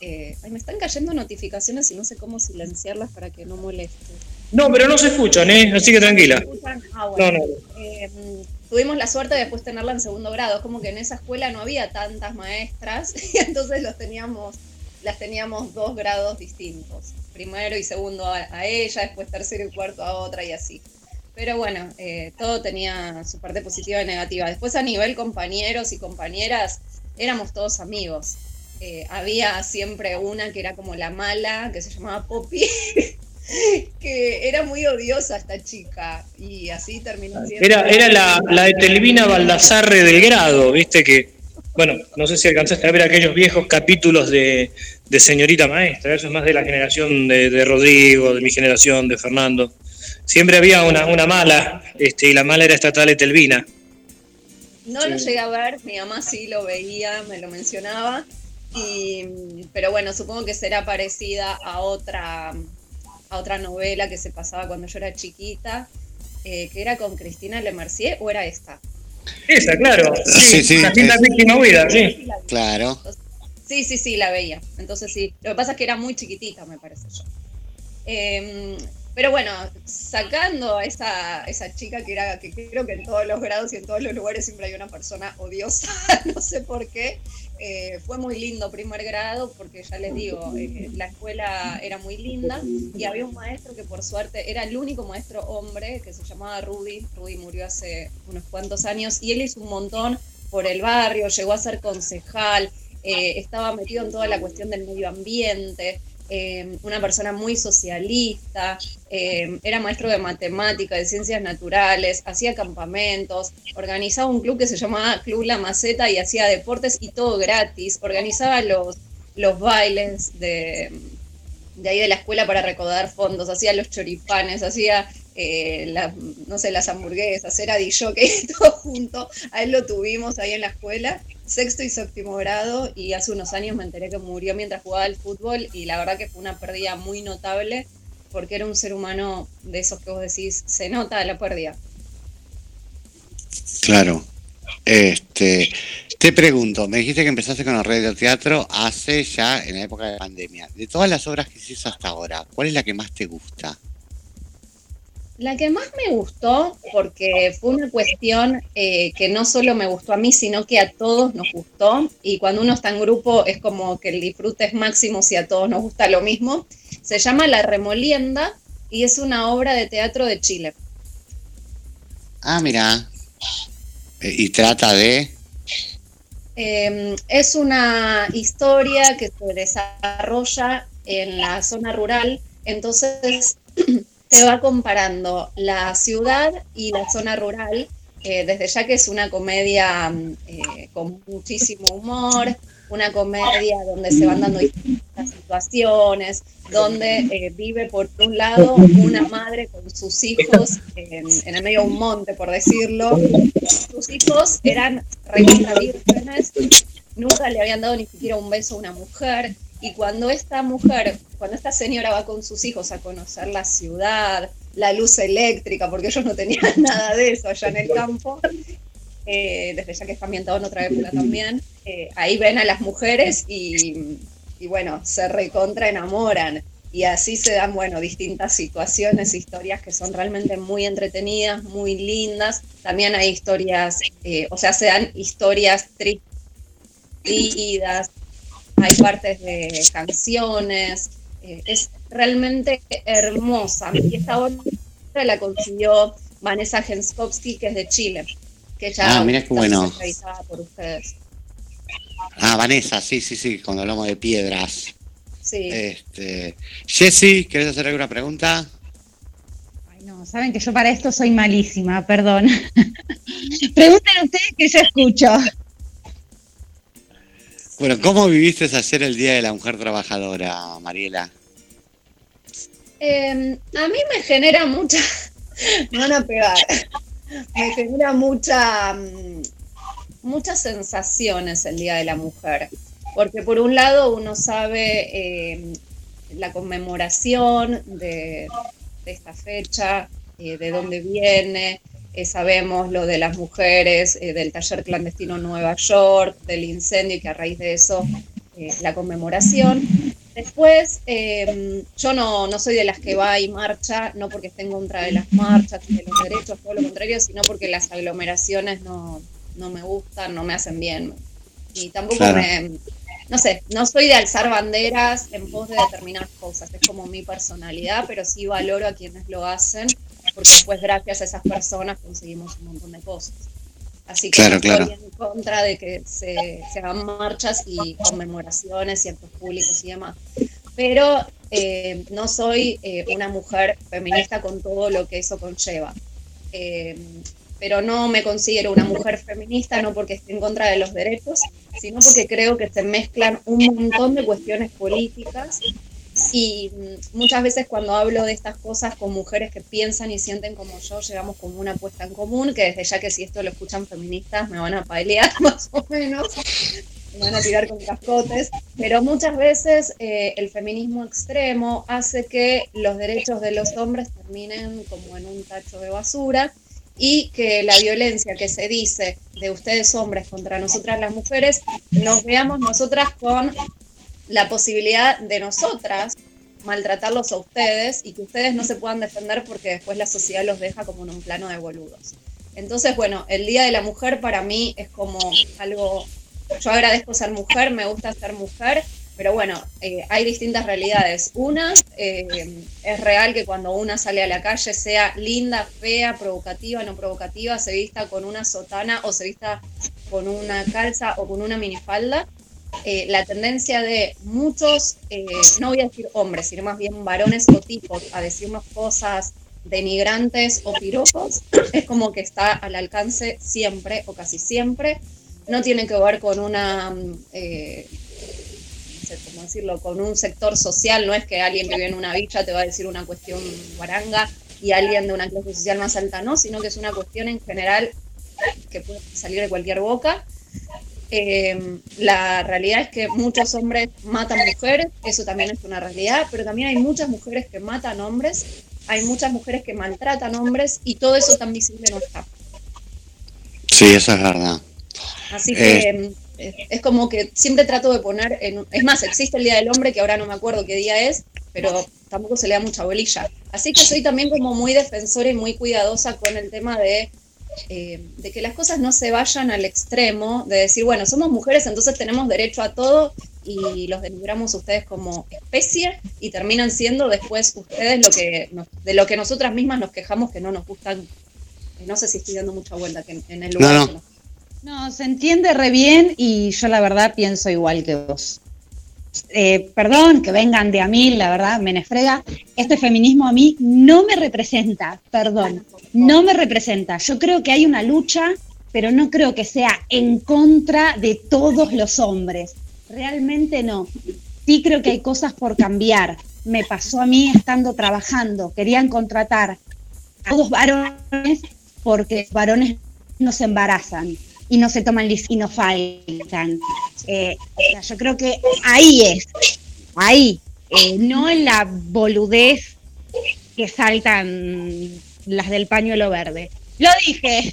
ay, me están cayendo notificaciones y no sé cómo silenciarlas para que no moleste. No, pero no se escuchan, ¿eh? Así que tranquila. Ah, no, no. Eh, tuvimos la suerte de después tenerla en segundo grado. Es como que en esa escuela no había tantas maestras y entonces los teníamos, las teníamos dos grados distintos. Primero y segundo a, ella, después tercero y cuarto a otra y así. Pero bueno, eh, todo tenía su parte positiva y negativa. Después a nivel compañeros y compañeras, éramos todos amigos. Eh, había siempre una que era como la mala, que se llamaba Poppy. que era muy odiosa esta chica y así terminó siendo. Era, era la, la de Telvina Baldassarre del grado, viste que, bueno, no sé si alcanzaste a ver aquellos viejos capítulos de, Señorita Maestra, eso es más de la generación de, Rodrigo, de mi generación, de Fernando. Siempre había una, una mala, este, y la mala era esta tal Telvina. No lo llegué a ver, mi mamá sí lo veía, me lo mencionaba, y, pero bueno, supongo que será parecida a otra a otra novela que se pasaba cuando yo era chiquita, eh, que era con Cristina Lemercier, o era esta. Esa, claro. Sí, sí. La víctima huida, sí. Claro. Sí, sí, sí, la veía. Entonces sí. Lo que pasa es que era muy chiquitita, me parece yo. Eh, pero bueno, sacando a esa, esa chica que era, que creo que en todos los grados y en todos los lugares siempre hay una persona odiosa, no sé por qué. Eh, fue muy lindo primer grado porque ya les digo, eh, la escuela era muy linda y había un maestro que por suerte era el único maestro hombre que se llamaba Rudy. Rudy murió hace unos cuantos años y él hizo un montón por el barrio, llegó a ser concejal, eh, estaba metido en toda la cuestión del medio ambiente. Eh, una persona muy socialista, eh, era maestro de matemática, de ciencias naturales, hacía campamentos, organizaba un club que se llamaba Club La Maceta y hacía deportes y todo gratis, organizaba los, los bailes de, de ahí de la escuela para recaudar fondos, hacía los choripanes, hacía eh, no sé, las hamburguesas, era DJ, todo junto, a él lo tuvimos ahí en la escuela sexto y séptimo grado y hace unos años me enteré que murió mientras jugaba al fútbol y la verdad que fue una pérdida muy notable porque era un ser humano de esos que vos decís, se nota la pérdida. Claro. Este, te pregunto, me dijiste que empezaste con el teatro hace ya en la época de pandemia. De todas las obras que hiciste hasta ahora, ¿cuál es la que más te gusta? La que más me gustó, porque fue una cuestión eh, que no solo me gustó a mí, sino que a todos nos gustó. Y cuando uno está en grupo es como que el disfrute es máximo si a todos nos gusta lo mismo. Se llama La Remolienda y es una obra de teatro de Chile. Ah, mira. Eh, ¿Y trata de? Em, es una historia que se desarrolla en la zona rural. Entonces te va comparando la ciudad y la zona rural, eh, desde ya que es una comedia eh, con muchísimo humor, una comedia donde se van dando estas situaciones donde eh, vive por un lado una madre con sus hijos en, en, el medio de un monte, por decirlo. Sus hijos eran recontra vírgenes, nunca le habían dado ni siquiera un beso a una mujer. Y cuando esta mujer, cuando esta señora va con sus hijos a conocer la ciudad, la luz eléctrica, porque ellos no tenían nada de eso allá en el campo, eh, desde ya que está ambientado en otra época también, eh, ahí ven a las mujeres y, bueno, se recontra enamoran. Y así se dan, bueno, distintas situaciones, historias que son realmente muy entretenidas, muy lindas. También hay historias, eh, o sea, se dan historias tristes, hay partes de canciones, es realmente hermosa. Y esta obra la consiguió Vanessa Genskowski, que es de Chile que ya ah, mira qué bueno. por ustedes. Ah, Vanessa, sí, sí, sí, cuando hablamos de piedras. Sí. Este, Jessy, ¿querés hacer alguna pregunta? Ay, no, saben que yo para esto soy malísima, perdón. Pregunten ustedes que yo escucho. Bueno, ¿cómo viviste ayer el Día de la Mujer Trabajadora, Mariela? Em, a mí me genera mucha... me van a pegar me genera mucha, mm, muchas sensaciones el Día de la Mujer, porque por un lado uno sabe eh, la conmemoración de, esta fecha, eh, de dónde viene, eh, sabemos lo de las mujeres del taller clandestino Nueva York, del incendio y que a raíz de eso la conmemoración. Después, em, yo no, no, soy de las que va y marcha, no porque esté en contra de las marchas y de los derechos, todo lo contrario, sino porque las aglomeraciones no, me gustan, no me hacen bien. Y tampoco me, no sé, no soy de alzar banderas en pos de determinadas cosas, es como mi personalidad, pero sí valoro a quienes lo hacen, porque después gracias a esas personas conseguimos un montón de cosas. Así que estoy en contra de que se, hagan marchas y conmemoraciones y actos públicos y demás. Pero eh, no soy eh, una mujer feminista con todo lo que eso conlleva. Eh, pero no me considero una mujer feminista, no porque esté en contra de los derechos, sino porque creo que se mezclan un montón de cuestiones políticas y muchas veces cuando hablo de estas cosas con mujeres que piensan y sienten como yo, llegamos como una apuesta en común, que desde ya que si esto lo escuchan feministas me van a pelear más o menos, me van a tirar con cascotes, pero muchas veces eh, el feminismo extremo hace que los derechos de los hombres terminen como en un tacho de basura y que la violencia que se dice de ustedes hombres contra nosotras las mujeres, nos veamos nosotras con la posibilidad de nosotras maltratarlos a ustedes y que ustedes no se puedan defender porque después la sociedad los deja como en un plano de boludos. Entonces, bueno, el Día de la Mujer para mí es como algo, yo agradezco ser mujer, me gusta ser mujer, pero bueno, eh, hay distintas realidades. Una, eh, es real que cuando una sale a la calle, sea linda, fea, provocativa, no provocativa, se vista con una sotana o se vista con una calza o con una minifalda, eh, la tendencia de muchos, eh, no voy a decir hombres, sino más bien varones o tipos, a decirnos cosas denigrantes o piropos, es como que está al alcance siempre o casi siempre. No tiene que ver con una, eh, no sé cómo decirlo, con un sector social, no es que alguien que vive en una villa te va a decir una cuestión guaranga y alguien de una clase social más alta no, sino que es una cuestión en general que puede salir de cualquier boca eh, la realidad es que muchos hombres matan mujeres, eso también es una realidad, pero también hay muchas mujeres que matan hombres, hay muchas mujeres que maltratan hombres y todo eso tan visible no está. Sí, eso es verdad. Así que eh, es como que siempre trato de poner, en, es más, existe el Día del Hombre, que ahora no me acuerdo qué día es, pero tampoco se le da mucha bolilla. Así que soy también como muy defensora y muy cuidadosa con el tema de eh, de que las cosas no se vayan al extremo, de decir, bueno, somos mujeres, entonces tenemos derecho a todo y los denigramos ustedes como especie y terminan siendo después ustedes lo que de lo que nosotras mismas nos quejamos que no nos gustan. No sé si estoy dando mucha vuelta que en, el lugar. No, no, se entiende re bien y yo la verdad pienso igual que vos. Eh, perdón que vengan de a mí, la verdad, me nefrega. Este feminismo a mí no me representa, perdón, no me representa. Yo creo que hay una lucha, pero no creo que sea en contra de todos los hombres. Realmente no. Sí creo que hay cosas por cambiar. Me pasó a mí estando trabajando. Querían contratar a dos varones porque varones no se embarazan y no se toman y no faltan. Eh, o sea, yo creo que ahí es, ahí, eh, no en la boludez que saltan las del pañuelo verde. Lo dije.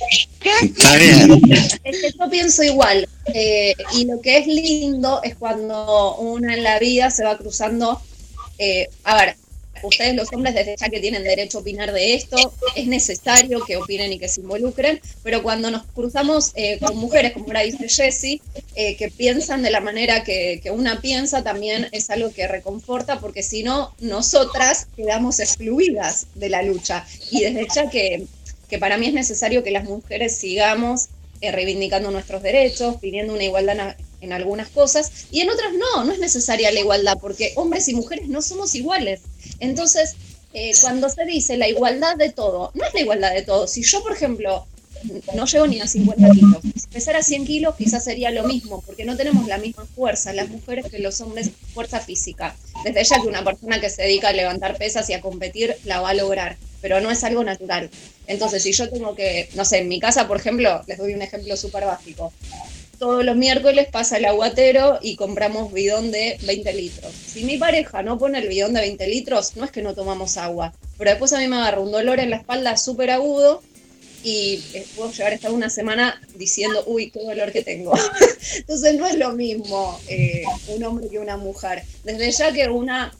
Está bien. Es que yo pienso igual. eh, y lo que es lindo es cuando uno en la vida se va cruzando. eh, a ver, ustedes los hombres desde ya que tienen derecho a opinar de esto, es necesario que opinen y que se involucren, pero cuando nos cruzamos eh, con mujeres, como ahora dice Jessie, eh, que piensan de la manera que, que una piensa, también es algo que reconforta, porque si no, nosotras quedamos excluidas de la lucha. Y desde ya que, que para mí es necesario que las mujeres sigamos eh, reivindicando nuestros derechos, pidiendo una igualdad en, algunas cosas, y en otras no, no es necesaria la igualdad, porque hombres y mujeres no somos iguales. Entonces, eh, cuando se dice la igualdad de todo, no es la igualdad de todo. Si yo, por ejemplo, no llego ni a 50 kilos, si pesara 100 kilos quizás sería lo mismo, porque no tenemos la misma fuerza, las mujeres que los hombres, fuerza física. Desde ya que una persona que se dedica a levantar pesas y a competir la va a lograr, pero no es algo natural. Entonces, si yo tengo que, no sé, en mi casa, por ejemplo, les doy un ejemplo súper básico. Todos los miércoles pasa el aguatero y compramos bidón de 20 litros. Si mi pareja no pone el bidón de 20 litros, no es que no tomamos agua, pero después a mí me agarra un dolor en la espalda súper agudo y eh, puedo llegar a estar una semana diciendo, uy, qué dolor que tengo. Entonces no es lo mismo eh, un hombre que una mujer. Desde ya que una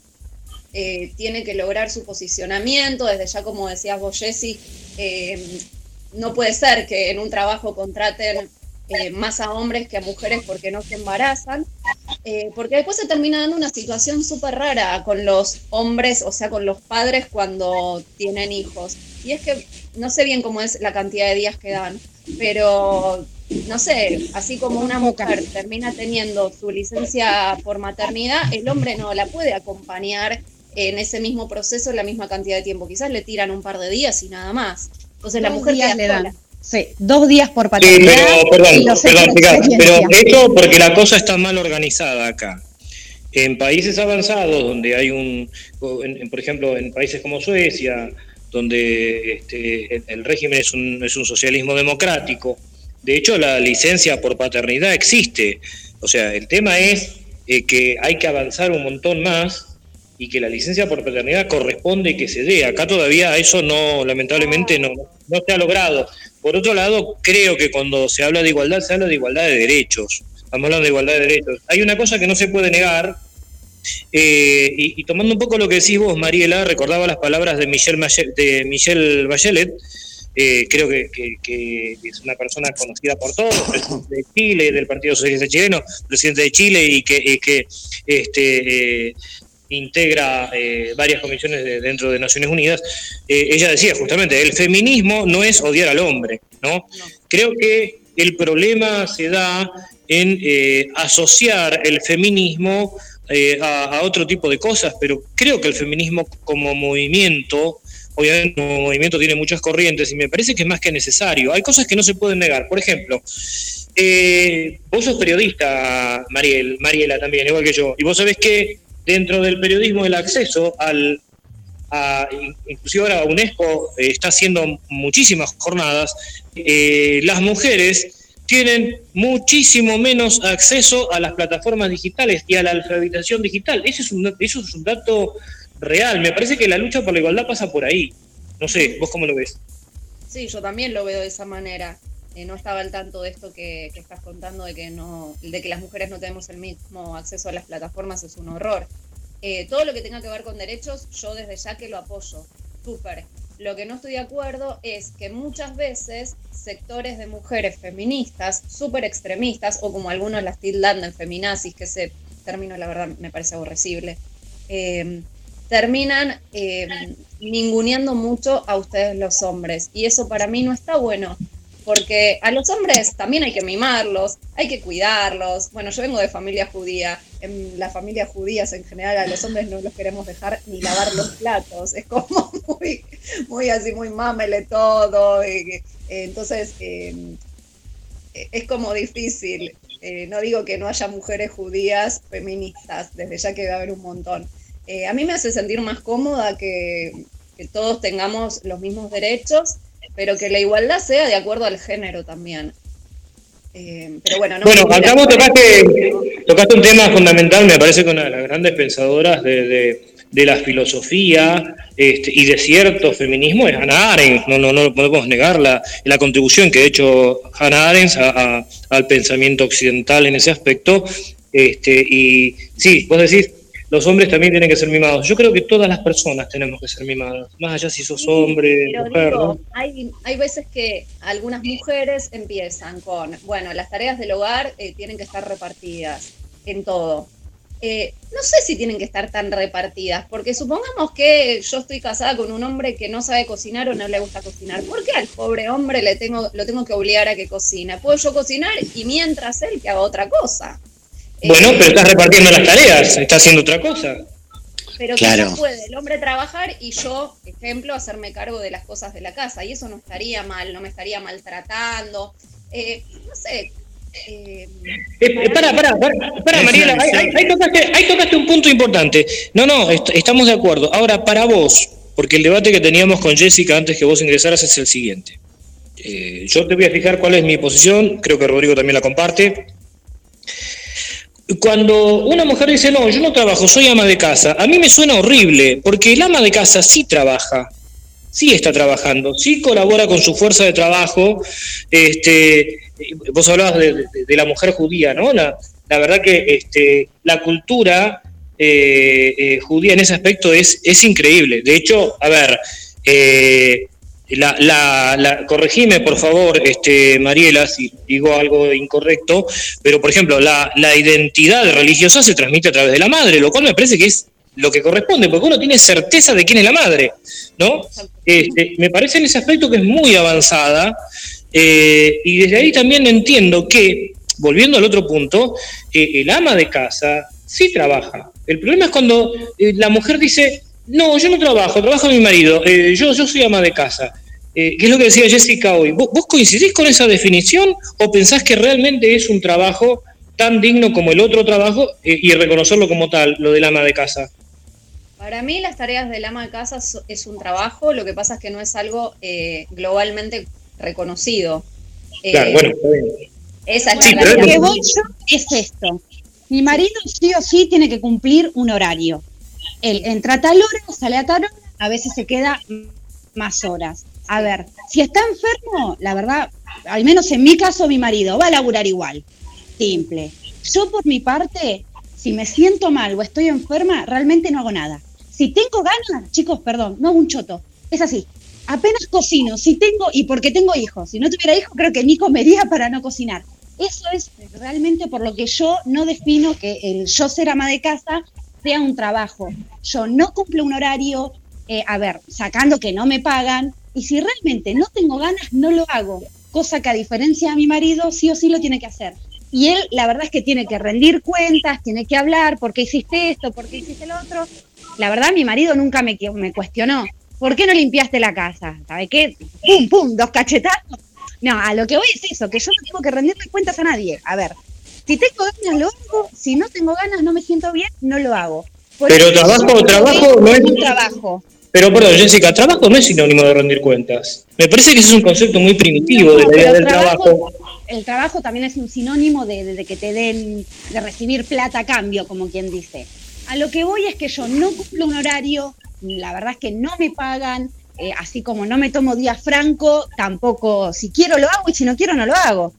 eh, tiene que lograr su posicionamiento, desde ya como decías vos, Jessy, no puede ser que en un trabajo contraten eh, más a hombres que a mujeres porque no se embarazan, eh, porque después se termina dando una situación súper rara con los hombres, o sea, con los padres cuando tienen hijos. Y es que no sé bien cómo es la cantidad de días que dan, pero no sé, así como una mujer termina teniendo su licencia por maternidad, el hombre no la puede acompañar en ese mismo proceso la misma cantidad de tiempo. Quizás le tiran un par de días y nada más. Entonces la mujer queda le dan. sola. Sí, dos días por Sí, paternidad. pero, perdón, perdón, chica, pero experiencia. esto porque la cosa está mal organizada acá. En países avanzados, donde hay un, en- por ejemplo, en países como Suecia, donde este, el, el régimen es un, es un socialismo democrático, de hecho la licencia por paternidad existe. O sea, el tema es eh, que hay que avanzar un montón más y que la licencia por paternidad corresponde que se dé. Acá todavía eso no, lamentablemente, no, no se ha logrado. Por otro lado, creo que cuando se habla de igualdad, se habla de igualdad de derechos. Estamos hablando de igualdad de derechos. Hay una cosa que no se puede negar, eh, y, tomando un poco lo que decís vos, Mariela, recordaba las palabras de Michelle, Mache- de Michelle Bachelet, eh, creo que, que- es una persona conocida por todos, presidente de Chile, del Partido Socialista Chileno, presidente de Chile y que, y que este, eh, integra eh, varias comisiones de- dentro de Naciones Unidas, eh, ella decía justamente, el feminismo no es odiar al hombre, ¿no? Creo que el problema se da en eh, asociar el feminismo eh, a, a otro tipo de cosas, pero creo que el feminismo como movimiento, obviamente como movimiento tiene muchas corrientes y me parece que es más que necesario. Hay cosas que no se pueden negar. Por ejemplo, vos sos periodista, Mariel, Mariela también, igual que yo, y vos sabés que dentro del periodismo el acceso al, a, inclusive ahora UNESCO eh, está haciendo muchísimas jornadas, eh, las mujeres tienen muchísimo menos acceso a las plataformas digitales y a la alfabetización digital. Ese es un, eso es un dato real. Me parece que la lucha por la igualdad pasa por ahí. No sé, ¿vos cómo lo ves? Sí, yo también lo veo de esa manera. Eh, no estaba al tanto de esto que, estás contando, de que, no, de que las mujeres no tenemos el mismo acceso a las plataformas, es un horror. Eh, todo lo que tenga que ver con derechos, yo desde ya que lo apoyo, súper. Lo que no estoy de acuerdo es que muchas veces sectores de mujeres feministas, súper extremistas, o como algunos las tildan feminazis, que ese término la verdad me parece aborrecible, eh, terminan eh, ninguneando mucho a ustedes los hombres. Y eso para mí no está bueno, porque a los hombres también hay que mimarlos, hay que cuidarlos. Bueno, yo vengo de familia judía, en las familias judías en general a los hombres no los queremos dejar ni lavar los platos, es como muy, muy así, muy mámele todo. eh, entonces, eh, es como difícil. Eh, no digo que no haya mujeres judías feministas, desde ya que debe haber un montón. A mí me hace sentir más cómoda que, que todos tengamos los mismos derechos, pero que la igualdad sea de acuerdo al género también. Eh, pero bueno, no Bueno, acá vos tocaste, tocaste un tema fundamental, me parece que una de las grandes pensadoras de, de- de la filosofía este, y de cierto feminismo es Hannah Arendt, no, no, no podemos negar la, la contribución que ha hecho Hannah Arendt a- a- al pensamiento occidental en ese aspecto. Este, y sí, vos decís, los hombres también tienen que ser mimados. Yo creo que todas las personas tenemos que ser mimadas, más allá si sos hombre, Pero mujer, digo, ¿no? hay, hay veces que algunas mujeres empiezan con, bueno, las tareas del hogar eh, tienen que estar repartidas en todo. Eh, no sé si tienen que estar tan repartidas, porque supongamos que yo estoy casada con un hombre que no sabe cocinar o no le gusta cocinar. ¿Por qué al pobre hombre le tengo, lo tengo que obligar a que cocine? Puedo yo cocinar y mientras él que haga otra cosa. Bueno, pero estás repartiendo las tareas, estás haciendo otra cosa. Pero Claro. quizás puede el hombre trabajar y yo, ejemplo, hacerme cargo de las cosas de la casa. Y eso no estaría mal, no me estaría maltratando. Eh, no sé. eh, para, para, para, para, Mariela, ahí, ahí- ahí tocaste, ahí tocaste un punto importante. No, no, est- estamos de acuerdo. Ahora, para vos, porque el debate que teníamos con Jessica antes que vos ingresaras es el siguiente. Eh, yo te voy a fijar cuál es mi posición, creo que Rodrigo también la comparte. Cuando una mujer dice, no, yo no trabajo, soy ama de casa, a mí me suena horrible, porque el ama de casa sí trabaja, sí está trabajando, sí colabora con su fuerza de trabajo. Este, vos hablabas de, la mujer judía, ¿no? La, la verdad que este, la cultura eh, eh, judía en ese aspecto es, es increíble. De hecho, a ver, eh, la, la, la- corregime por favor, este, Mariela, si digo algo incorrecto, pero por ejemplo, la, la identidad religiosa se transmite a través de la madre, lo cual me parece que es lo que corresponde, porque uno tiene certeza de quién es la madre, ¿no? Este, me parece en ese aspecto que es muy avanzada, eh, y desde ahí también entiendo que, volviendo al otro punto, eh, el ama de casa sí trabaja. El problema es cuando eh, la mujer dice, no, yo no trabajo, trabaja mi marido, eh, yo, yo soy ama de casa. Eh, ¿Qué es lo que decía Jessica hoy? ¿Vos, vos coincidís con esa definición o pensás que realmente es un trabajo tan digno como el otro trabajo eh, y reconocerlo como tal, lo del ama de casa? Para mí las tareas del ama de casa es un trabajo, lo que pasa es que no es algo eh, globalmente reconocido. Eh, Claro, bueno, está bien. Esa es Sí, la pero que voy yo es esto. Mi marido sí o sí tiene que cumplir un horario. Él entra a tal hora, sale a tal hora, a veces se queda más horas. A ver, si está enfermo, la verdad, al menos en mi caso, mi marido va a laburar igual. Simple. Yo por mi parte, si me siento mal o estoy enferma, realmente no hago nada. Si tengo ganas, chicos, perdón, no hago un choto. Es así. Apenas cocino, si tengo, y porque tengo hijos, si no tuviera hijos, creo que ni comería para no cocinar. Eso es realmente por lo que yo no defino que el yo ser ama de casa sea un trabajo. Yo no cumplo un horario, eh, a ver, sacando que no me pagan, y si realmente no tengo ganas, no lo hago. Cosa que a diferencia de mi marido, sí o sí lo tiene que hacer. Y él, la verdad es que tiene que rendir cuentas, tiene que hablar, ¿por qué hiciste esto? ¿Por qué hiciste lo otro? La verdad, mi marido nunca me, me cuestionó. ¿Por qué no limpiaste la casa? ¿Sabe qué? Pum, pum, dos cachetazos. No, a lo que voy es eso, que yo no tengo que rendirle cuentas a nadie. A ver, si tengo ganas lo hago, si no tengo ganas, no me siento bien, no lo hago. Por Pero eso trabajo- trabajo no es- un trabajo. Pero perdón, Jessica, trabajo no es sinónimo de rendir cuentas. Me parece que ese es un concepto muy primitivo de la idea del trabajo- trabajo. El trabajo también es un sinónimo de que te den, de recibir plata a cambio, como quien dice. A lo que voy es que yo no cumplo un horario, la verdad es que no me pagan, eh, así como no me tomo día franco, tampoco, si quiero lo hago y si no quiero no lo hago.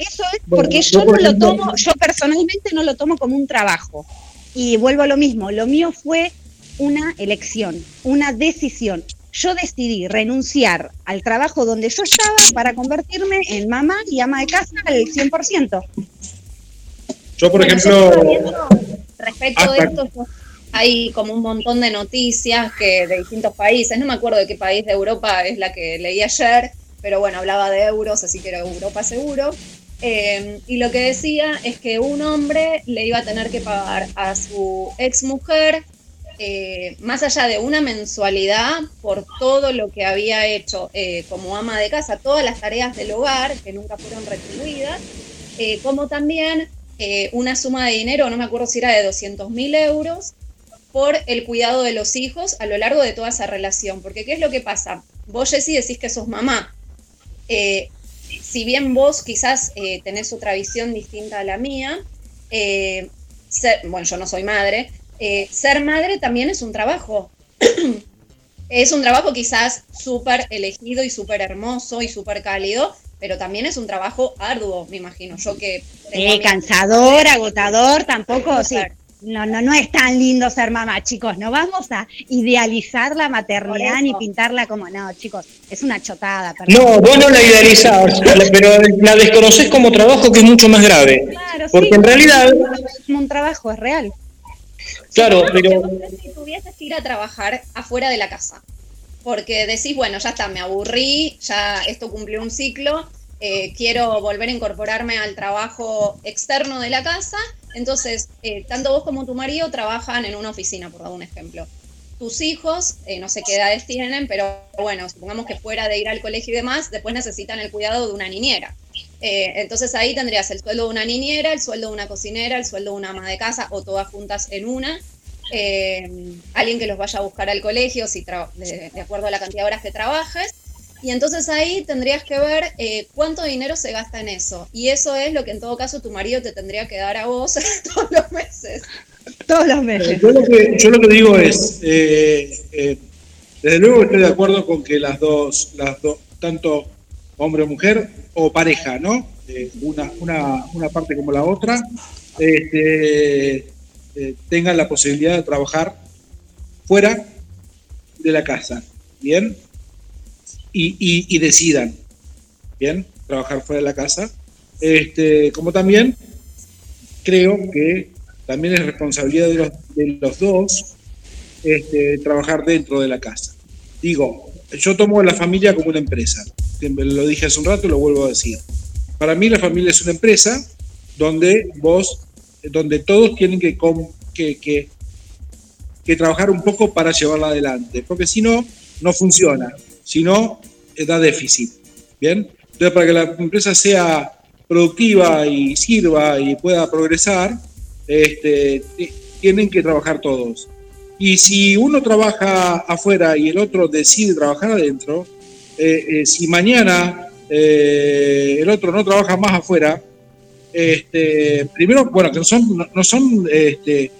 Eso es Bueno, porque yo, yo por no lo tomo, yo personalmente no lo tomo como un trabajo. Y vuelvo a lo mismo, lo mío fue una elección, una decisión. Yo decidí renunciar al trabajo donde yo estaba para convertirme en mamá y ama de casa al 100%. Yo, por Bueno, ejemplo, viendo respecto hasta- esto, yo- hay como un montón de noticias que de distintos países, no me acuerdo de qué país de Europa es la que leí ayer, pero bueno, hablaba de euros, así que era Europa seguro. Eh, y lo que decía es que un hombre le iba a tener que pagar a su ex mujer eh, más allá de una mensualidad por todo lo que había hecho eh, como ama de casa, todas las tareas del hogar que nunca fueron retribuidas, eh, como también una suma de dinero, no me acuerdo si era de 200 mil euros, por el cuidado de los hijos a lo largo de toda esa relación. Porque ¿qué es lo que pasa? Vos, Jessy, decís que sos mamá. Si bien vos quizás tenés otra visión distinta a la mía, bueno, yo no soy madre, eh, ser madre también es un trabajo. es un trabajo quizás súper elegido y súper hermoso y súper cálido, pero también es un trabajo arduo, me imagino. Yo que. Sí, cansador, agotador, tampoco. Sí. No, no, no es tan lindo ser mamá, chicos. No vamos a idealizar la maternidad ni pintarla como, no, chicos, es una chotada. No, vos no la idealizás, pero la desconoces como trabajo que es mucho más grave. Claro, porque en realidad. Es un trabajo, es real. Claro, pero... Si tuvieses que ir a trabajar afuera de la casa, porque decís, bueno, ya está, me aburrí, ya esto cumplió un ciclo, eh, quiero volver a incorporarme al trabajo externo de la casa, entonces, eh, tanto vos como tu marido trabajan en una oficina, por dar un ejemplo. Tus hijos, eh, no sé qué edades tienen, pero bueno, supongamos que fuera de ir al colegio y demás, después necesitan el cuidado de una niñera. Eh, entonces ahí tendrías el sueldo de una niñera, el sueldo de una cocinera, el sueldo de una ama de casa o todas juntas en una. Alguien que los vaya a buscar al colegio si de, acuerdo a la cantidad de horas que trabajes. Y entonces ahí tendrías que ver eh, cuánto dinero se gasta en eso. Y eso es lo que en todo caso tu marido te tendría que dar a vos todos los meses. Todos los meses. Yo lo que, yo lo que digo es, desde luego estoy de acuerdo con que las dos, las dos, tanto hombre o mujer, o pareja, ¿no? Eh, una, una, una, parte como la otra, este, eh, tengan la posibilidad de trabajar fuera de la casa, ¿bien? Y, decidan, ¿bien? Trabajar fuera de la casa. Este, como también creo que también es responsabilidad de los, de los dos este, trabajar dentro de la casa. Digo, yo tomo a la familia como una empresa lo dije hace un rato y lo vuelvo a decir. Para mí la familia es una empresa donde vos, donde todos tienen que, que, que, trabajar un poco para llevarla adelante, porque si no, no funciona, si no, da déficit. ¿Bien? Entonces, para que la empresa sea productiva y sirva y pueda progresar, este, tienen que trabajar todos. Y si uno trabaja afuera y el otro decide trabajar adentro, eh, eh, si mañana eh, el otro no trabaja más afuera, este, primero, bueno, que no son, no, son este,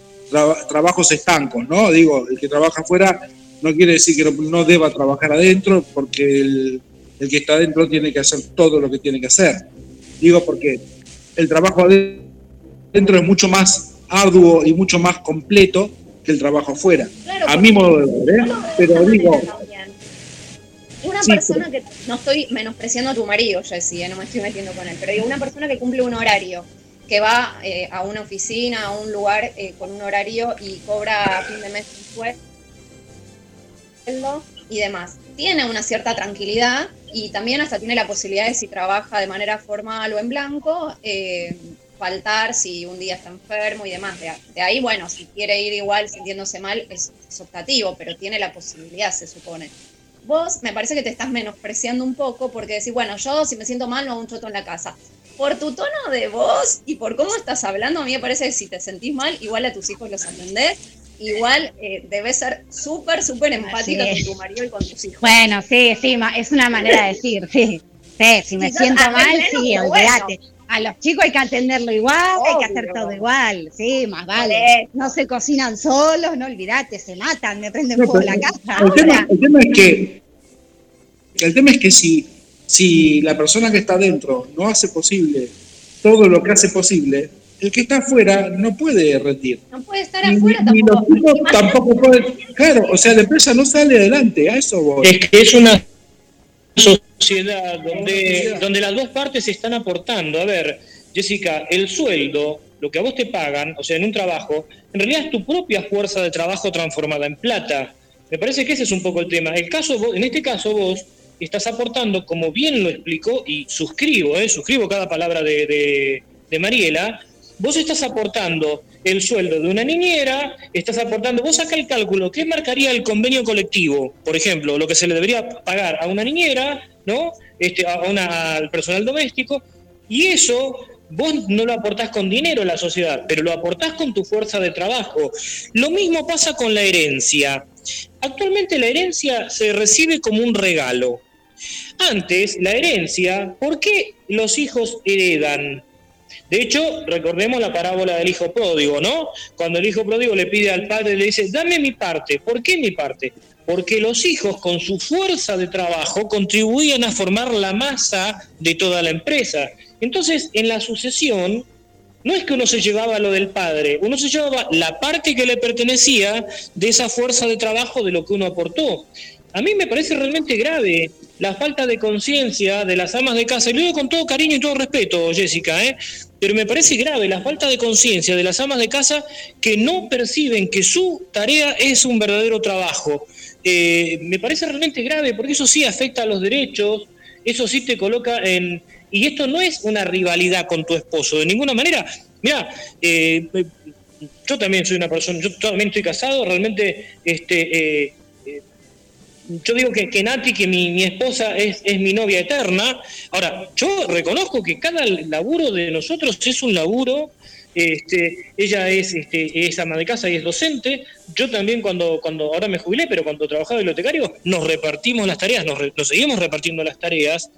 trabajos estancos, ¿no? Digo, el que trabaja afuera no quiere decir que no, deba trabajar adentro, porque el, que está adentro tiene que hacer todo lo que tiene que hacer. Digo, porque el trabajo adentro es mucho más arduo y mucho más completo que el trabajo afuera. a mi modo de ver, pero digo, una persona que, no estoy menospreciando a tu marido, Jessy, eh, no me estoy metiendo con él, pero digo, una persona que cumple un horario, que va eh, a una oficina, a un lugar eh, con un horario y cobra a fin de mes un sueldo y demás. Tiene una cierta tranquilidad y también hasta tiene la posibilidad de si trabaja de manera formal o en blanco, faltar si un día está enfermo y demás. De, ahí, bueno, si quiere ir igual sintiéndose mal, es, es optativo, pero tiene la posibilidad, se supone vos me parece que te estás menospreciando un poco porque decís, bueno, yo si me siento mal no hago un choto en la casa. Por tu tono de voz y por cómo estás hablando, a mí me parece que si te sentís mal, igual a tus hijos los atendés, igual eh, debes ser súper, súper empática con tu marido y con tus hijos. Bueno, sí, sí, es una manera de decir, sí. Sí, si me siento mal, sí, olvídate. A los chicos hay que atenderlo igual, hay que hacer todo igual, sí, más vale. No se cocinan solos, no olvídate, se matan, me prenden fuego la casa. El tema, es que, el tema es que si, si la persona que está adentro no hace posible todo lo que hace posible, el que está afuera no puede rendir. No puede estar afuera tampoco. los tampoco pueden. Claro, o sea, la empresa no sale adelante, a eso voy. Es que es una sociedad donde, donde las dos partes se están aportando. A ver, Jessica, el sueldo, lo que a vos te pagan, o sea, en un trabajo, en realidad es tu propia fuerza de trabajo transformada en plata. Me parece que ese es un poco el tema. El caso, en este caso vos estás aportando, como bien lo explicó, y suscribo, eh, suscribo cada palabra de, de, Mariela, vos estás aportando el sueldo de una niñera, estás aportando, vos saca el cálculo, ¿qué marcaría el convenio colectivo? Por ejemplo, lo que se le debería pagar a una niñera, ¿no? Este, a una, al personal doméstico, y eso vos no lo aportás con dinero a la sociedad, pero lo aportás con tu fuerza de trabajo. Lo mismo pasa con la herencia. Actualmente la herencia se recibe como un regalo. Antes, la herencia, ¿por qué los hijos heredan? De hecho, recordemos la parábola del hijo pródigo, ¿no? Cuando el hijo pródigo le pide al padre, le dice, dame mi parte. ¿Por qué mi parte? Porque los hijos con su fuerza de trabajo contribuían a formar la masa de toda la empresa. Entonces, en la sucesión, no es que uno se llevaba lo del padre, uno se llevaba la parte que le pertenecía de esa fuerza de trabajo de lo que uno aportó. A mí me parece realmente grave la falta de conciencia de las amas de casa, y lo digo con todo cariño y todo respeto, Jessica, ¿eh? pero me parece grave la falta de conciencia de las amas de casa que no perciben que su tarea es un verdadero trabajo. Eh, me parece realmente grave porque eso sí afecta a los derechos, eso sí te coloca en... Y esto no es una rivalidad con tu esposo, de ninguna manera. Mira, eh, yo también soy una persona, yo también estoy casado, realmente este, eh, yo digo que, que Nati, que mi, esposa es, es, mi novia eterna. Ahora, yo reconozco que cada laburo de nosotros es un laburo. Este, ella es, este, es ama de casa y es docente. Yo también cuando, cuando ahora me jubilé, pero cuando trabajaba de bibliotecario, nos repartimos las tareas, nos, nos seguimos repartiendo las tareas.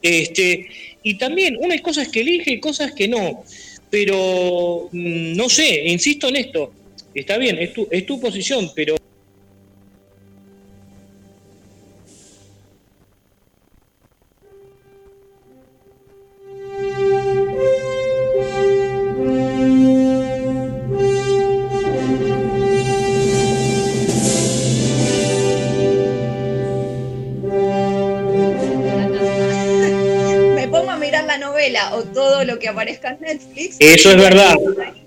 Este, y también, una cosas que elige y cosas que no. Pero mm, no sé, insisto en esto. Está bien, es tu, es tu posición, pero o todo lo que aparezca en Netflix. Eso es verdad.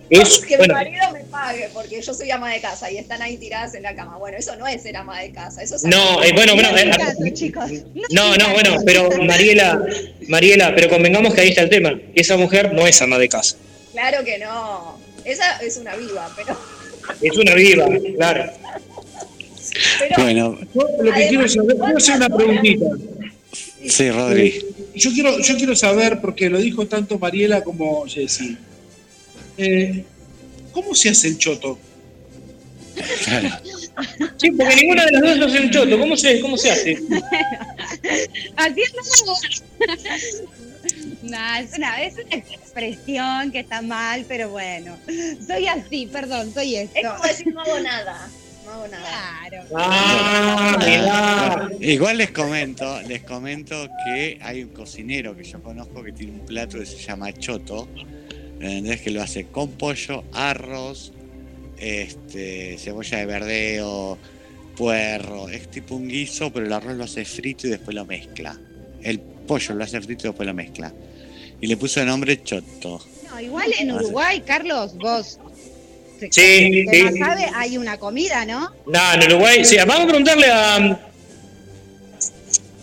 Es, que mi marido me pague porque yo soy ama de casa y están ahí tiradas en la cama. Bueno, eso no es ser ama de casa. Eso es no, eh, bueno, bueno. Eh, no, no, bueno, pero Mariela, Mariela, pero convengamos que ahí está el tema. Esa mujer no es ama de casa. Claro que no. Esa es una viva, pero. Es una viva, claro. bueno, lo que quiero saber, quiero hacer una preguntita. Sí, Rodri. Eh, yo quiero, yo quiero saber, porque lo dijo tanto Mariela como Jessy, eh, ¿cómo se hace el choto? Sí, porque ninguna de las dos hace el choto. ¿Cómo se, cómo se hace? Haciendo No, es una, es una expresión que está mal, pero bueno. Soy así, perdón, soy esto. Es como decir no hago nada. No hago nada. Claro. Ah, Igual les comento, les comento que hay un cocinero que yo conozco que tiene un plato que se llama choto, ¿entendés? Que lo hace con pollo, arroz, este, cebolla de verdeo, puerro, es tipo un guiso, pero el arroz lo hace frito y después lo mezcla. El pollo lo hace frito y después lo mezcla. Y le puso el nombre choto. No, igual en Uruguay, Carlos, vos Sí, sí. sabe, hay una comida, ¿no? No, en Uruguay, sí, vamos a preguntarle a,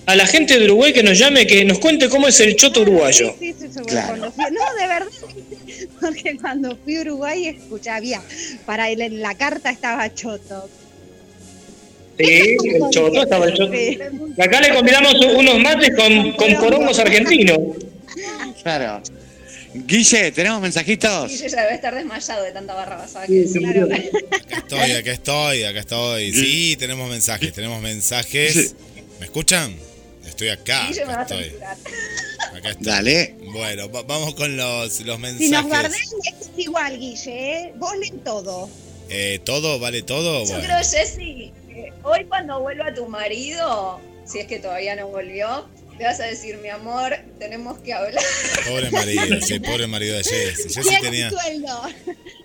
a la gente de Uruguay que nos llame, que nos cuente cómo es el choto uruguayo. Sí, sí, sí, claro. No, de verdad, porque cuando fui a Uruguay escuchaba, había, para él en la carta estaba choto. Sí, el choto, estaba el choto. Sí. Acá le convidamos unos mates con, con porongos argentinos. Claro. Guille, ¿tenemos mensajitos? Guille ya debe estar desmayado de tanta barra basada que sí, claro. Acá estoy, acá estoy, acá estoy. Sí, tenemos mensajes, tenemos mensajes. ¿Me escuchan? Estoy acá. Guille me va estoy. a Acá estoy. Dale. Bueno, va- vamos con los, los mensajes. Si nos guardan es igual, Guille, ¿eh? vos leen todo. Eh, ¿Todo? ¿Vale todo? Yo Bueno. creo, Jessy, que hoy cuando vuelva tu marido, si es que todavía no volvió, le vas a decir, mi amor, tenemos que hablar. Pobre marido, sí, pobre marido de Jessy. Jessy tenía... sueldo.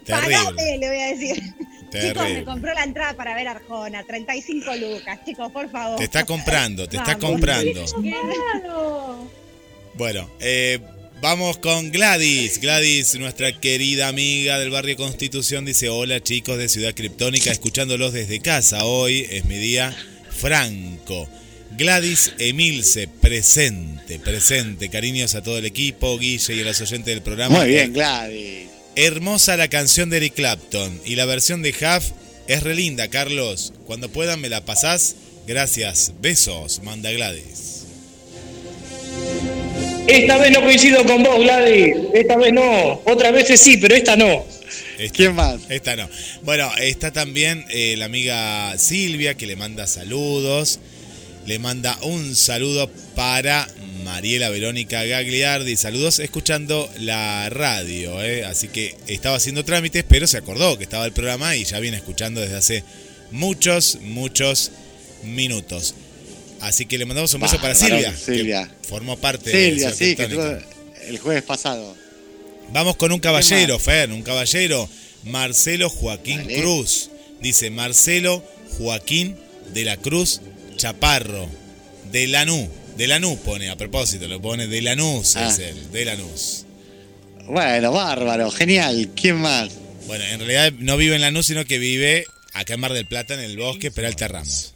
Terrible. Pagate, le voy a decir. Chicos, me compró la entrada para ver Arjona, 35 lucas, chicos, por favor. Te está comprando, te está comprando. Bueno, eh, vamos con Gladys. Gladys, nuestra querida amiga del barrio Constitución, dice: Hola chicos de Ciudad Criptónica, escuchándolos desde casa. Hoy es mi día franco. Gladys Emilce, presente, presente. Cariños a todo el equipo, Guille y a los oyentes del programa. Muy bien, Gladys. Hermosa la canción de Eric Clapton y la versión de Huff es re linda, Carlos. Cuando puedan me la pasás. Gracias. Besos, manda Gladys. Esta vez no coincido con vos, Gladys. Esta vez no. Otras veces sí, pero esta no. ¿Quién más? Esta no. Bueno, está también eh, la amiga Silvia que le manda saludos. Le manda un saludo para Mariela Verónica Gagliardi. Saludos escuchando la radio. eh. Así que estaba haciendo trámites, pero se acordó que estaba el programa y ya viene escuchando desde hace muchos, muchos minutos. Así que le mandamos un beso para Silvia, Silvia. que formó parte Silvia, de sí, que el jueves pasado. Vamos con un caballero? Fer, un caballero. Marcelo Joaquín. Cruz. Dice Marcelo Joaquín de la Cruz Chaparro. De Lanú. De Lanús pone, a propósito, lo pone de Lanús, Ah. es él, de Lanús. Bueno, bárbaro, genial. ¿Quién más? Bueno, en realidad no vive en Lanús, sino que vive acá en Mar del Plata, en el bosque Peralta Ramos.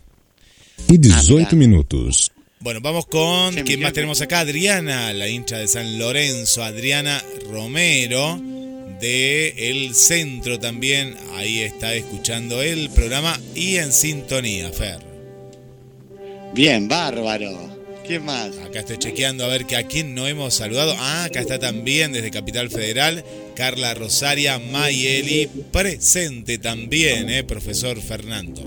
E 18 minutos. Bueno, vamos con. ¿Quién más tenemos acá? Adriana, la hincha de San Lorenzo. Adriana Romero, de El Centro también. Ahí está escuchando el programa y en sintonía, Fer. Bien, bárbaro. ¿Quién más? Acá estoy chequeando a ver que a quién no hemos saludado. Ah, acá está también desde Capital Federal. Carla Rosaria Mayeli, presente también, eh, profesor Fernando.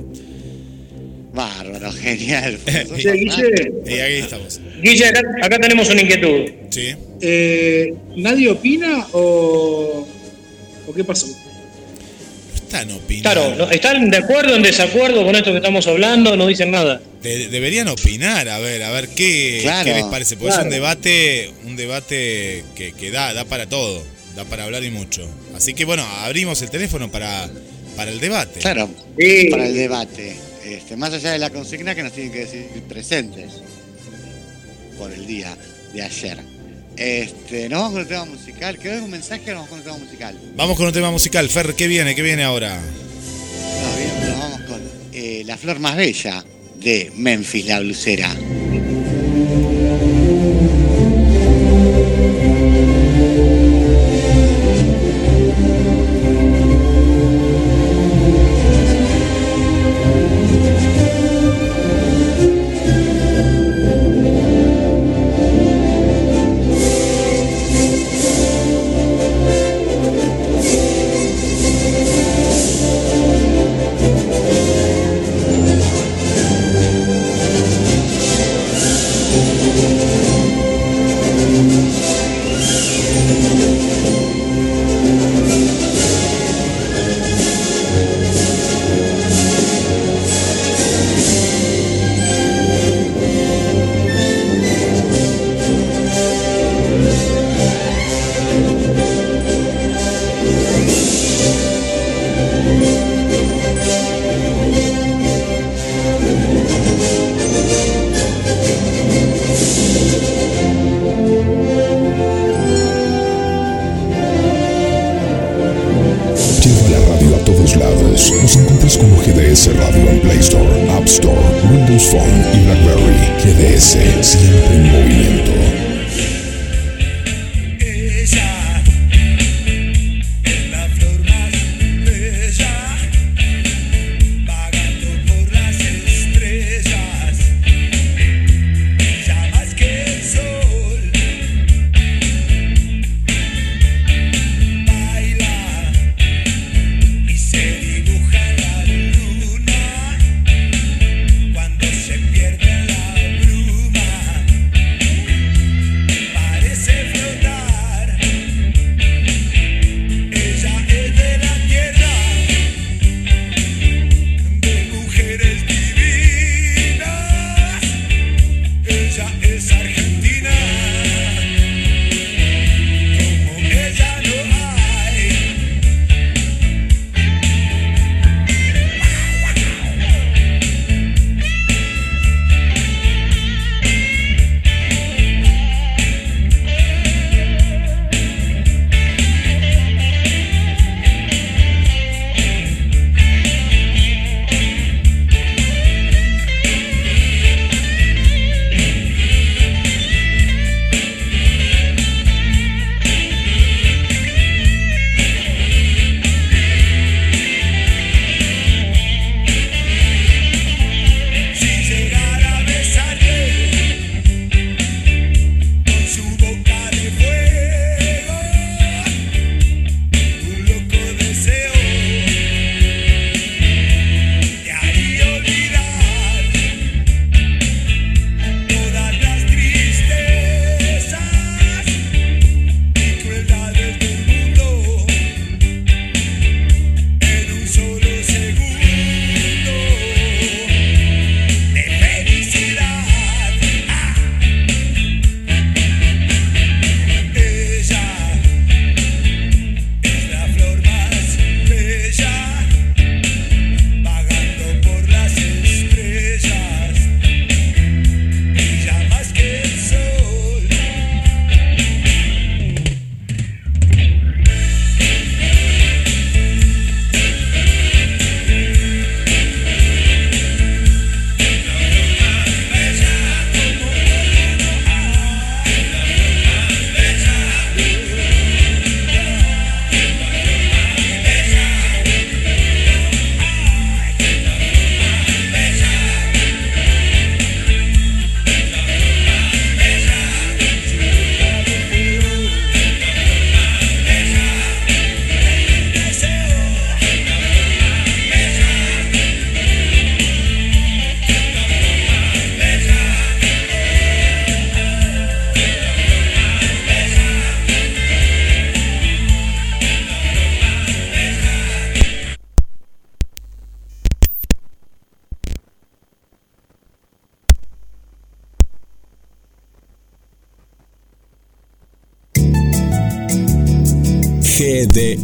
Bárbaro, genial. Che, Guille, Y ahí estamos. Guille, acá, acá tenemos una inquietud. Sí. eh, ¿nadie opina o, o qué pasó? Están opinando. Claro, ¿no? ¿están de acuerdo o en desacuerdo con esto que estamos hablando? No dicen nada. De- deberían opinar, a ver, a ver qué, Claro, qué les parece, porque es un debate, un debate que, que da, da para todo, da para hablar y mucho. Así que bueno, abrimos el teléfono para, para el debate. Claro, Sí. para el debate. Este, más allá de la consigna que nos tienen que decir presentes por el día de ayer. Este, nos vamos con el tema musical. ¿Quedó algún mensaje o nos vamos con el tema musical? Vamos con un tema musical. Fer, ¿qué viene? ¿Qué viene ahora? No, bien, nos vamos con eh, La Flor Más Bella de Memphis la Blusera.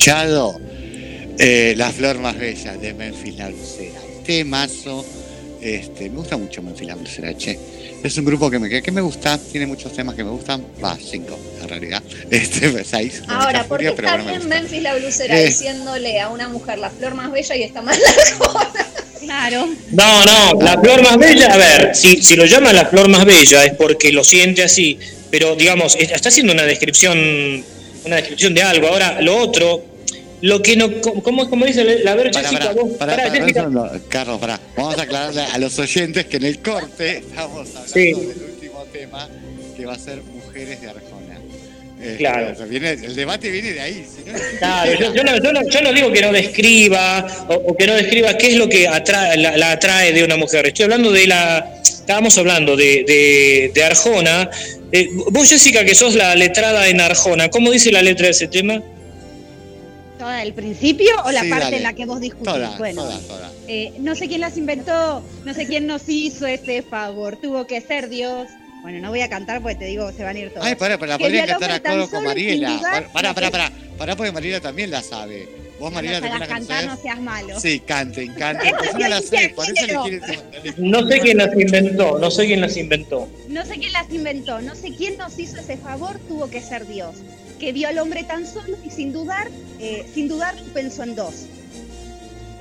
Escuchado eh, La Flor Más Bella de Memphis La Lucera. Temazo. Este, me gusta mucho Memphis La Lucera, che. Es un grupo que me, que, me gusta, tiene muchos temas que me gustan. Va, cinco, en realidad. Este, seis. con Ahora, mucha ¿por qué furia, está bueno, me. Memphis la blusera Eh. diciéndole a una mujer la flor más bella y está mal la Claro. No, no, la flor más bella, a ver, si, si lo llama la flor más bella es porque lo siente así, pero digamos, es- está haciendo una descripción, una descripción de algo. Ahora, lo otro, lo que no, ¿cómo, cómo dice la, ver, Jessica, vos, pará, pará. Carlos, pará. Vamos a aclararle a los oyentes que en el corte estamos hablando Sí. del último tema que va a ser Mujeres de Arjona. Eh, Claro. viene- el debate viene de ahí. si no- Claro, yo, yo no, yo no- yo no digo que no describa o, o que no describa qué es lo que atrae, la, la atrae de una mujer. Estoy hablando de la. Estábamos hablando de, de, de Arjona. Eh, vos, Jessica, que sos la letrada en Arjona, ¿cómo dice la letra de ese tema? ¿Toda el principio o la Sí, parte dale. en la que vos discutís? Toda, bueno, toda, toda. eh, no sé quién las inventó, no sé quién nos hizo ese favor, tuvo que ser Dios. Bueno, no voy a cantar porque te digo, se van a ir todos. Ay, pará, pero la al cantar a coro con Mariela. Pará, pará, pará. Pará, porque Mariela también la sabe. Vos, No Mariela, también las la cantás, no seas malo. Sí, canten, canten. Pues no la sé, por eso le quieren. No sé quién las inventó, no sé quién las inventó. No sé quién las inventó, no sé quién nos hizo ese favor, tuvo que ser Dios. Que vio al hombre tan solo y sin dudar, eh, sin dudar pensó en dos.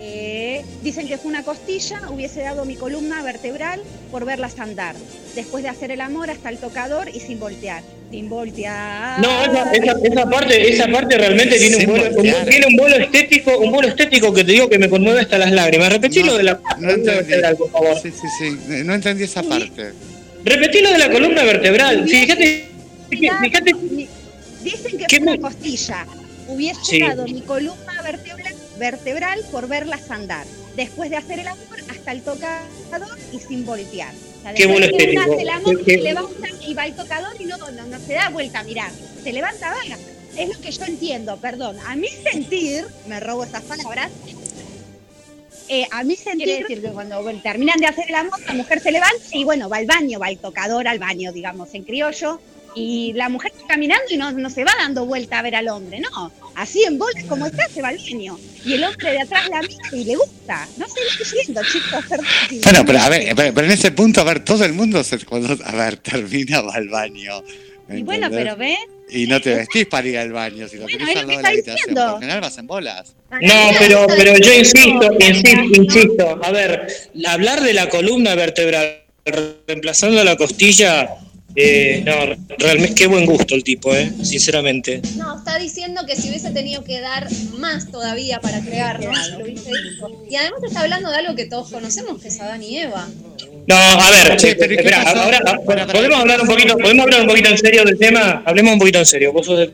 Eh, dicen que fue una costilla, hubiese dado mi columna vertebral por verlas andar. Después de hacer el amor hasta el tocador y sin voltear. Sin voltear. No, esa, esa, esa parte, esa parte realmente tiene un, vuelo, un- voltear. tiene un vuelo estético, un vuelo estético que te digo que me conmueve hasta las lágrimas. Repetí lo de la No columna entendí. vertebral, por favor. Sí, sí, sí. No entendí esa parte. Repetí lo de la columna vertebral. Fíjate, fíjate. Dicen que ¿Qué fue una me- costilla. Hubiese Sí. dado mi columna vertebral, vertebral por verlas andar. Después de hacer el amor hasta el tocador y sin voltear. O sea, Qué después vuelo que uno estético. hace el amor, Qué- se levanta y va al tocador y no, no, no se da vuelta a mirar. Se levanta, va. Es lo que yo entiendo, perdón. A mi sentir, me robo esas palabras, eh, a mi sentir, quiere decir que cuando bueno, terminan de hacer el amor, la mujer se levanta y bueno, va al baño, va al tocador al baño, digamos, en criollo. Y la mujer está caminando y no, no se va dando vuelta a ver al hombre, no. Así en bolas como está, se va al baño. Y el hombre de atrás la mira y le gusta. No sé lo que siento, chicos, perdón. Bueno, pero a ver, pero, pero en ese punto, a ver, todo el mundo se, cuando, a ver, termina, va al baño. ¿me Y bueno, entendés? pero ve, Y no te vestís para ir al baño, si lo Bueno, tenés al lado de que la habitación. diciendo. Por lo general vas en bolas. No, pero, pero yo insisto, insisto, insisto. A ver, hablar de la columna vertebral reemplazando la costilla Eh, no, realmente qué buen gusto el tipo, eh, sinceramente. No, está diciendo que si hubiese tenido que dar más todavía para crearnos, lo hubiese hecho. Y además está hablando de algo que todos conocemos, que es Adán y Eva. No, a ver, Che, pero ¿y qué espera, ahora podemos hablar un poquito, podemos hablar un poquito en serio del tema. Hablemos un poquito en serio. Vos sos de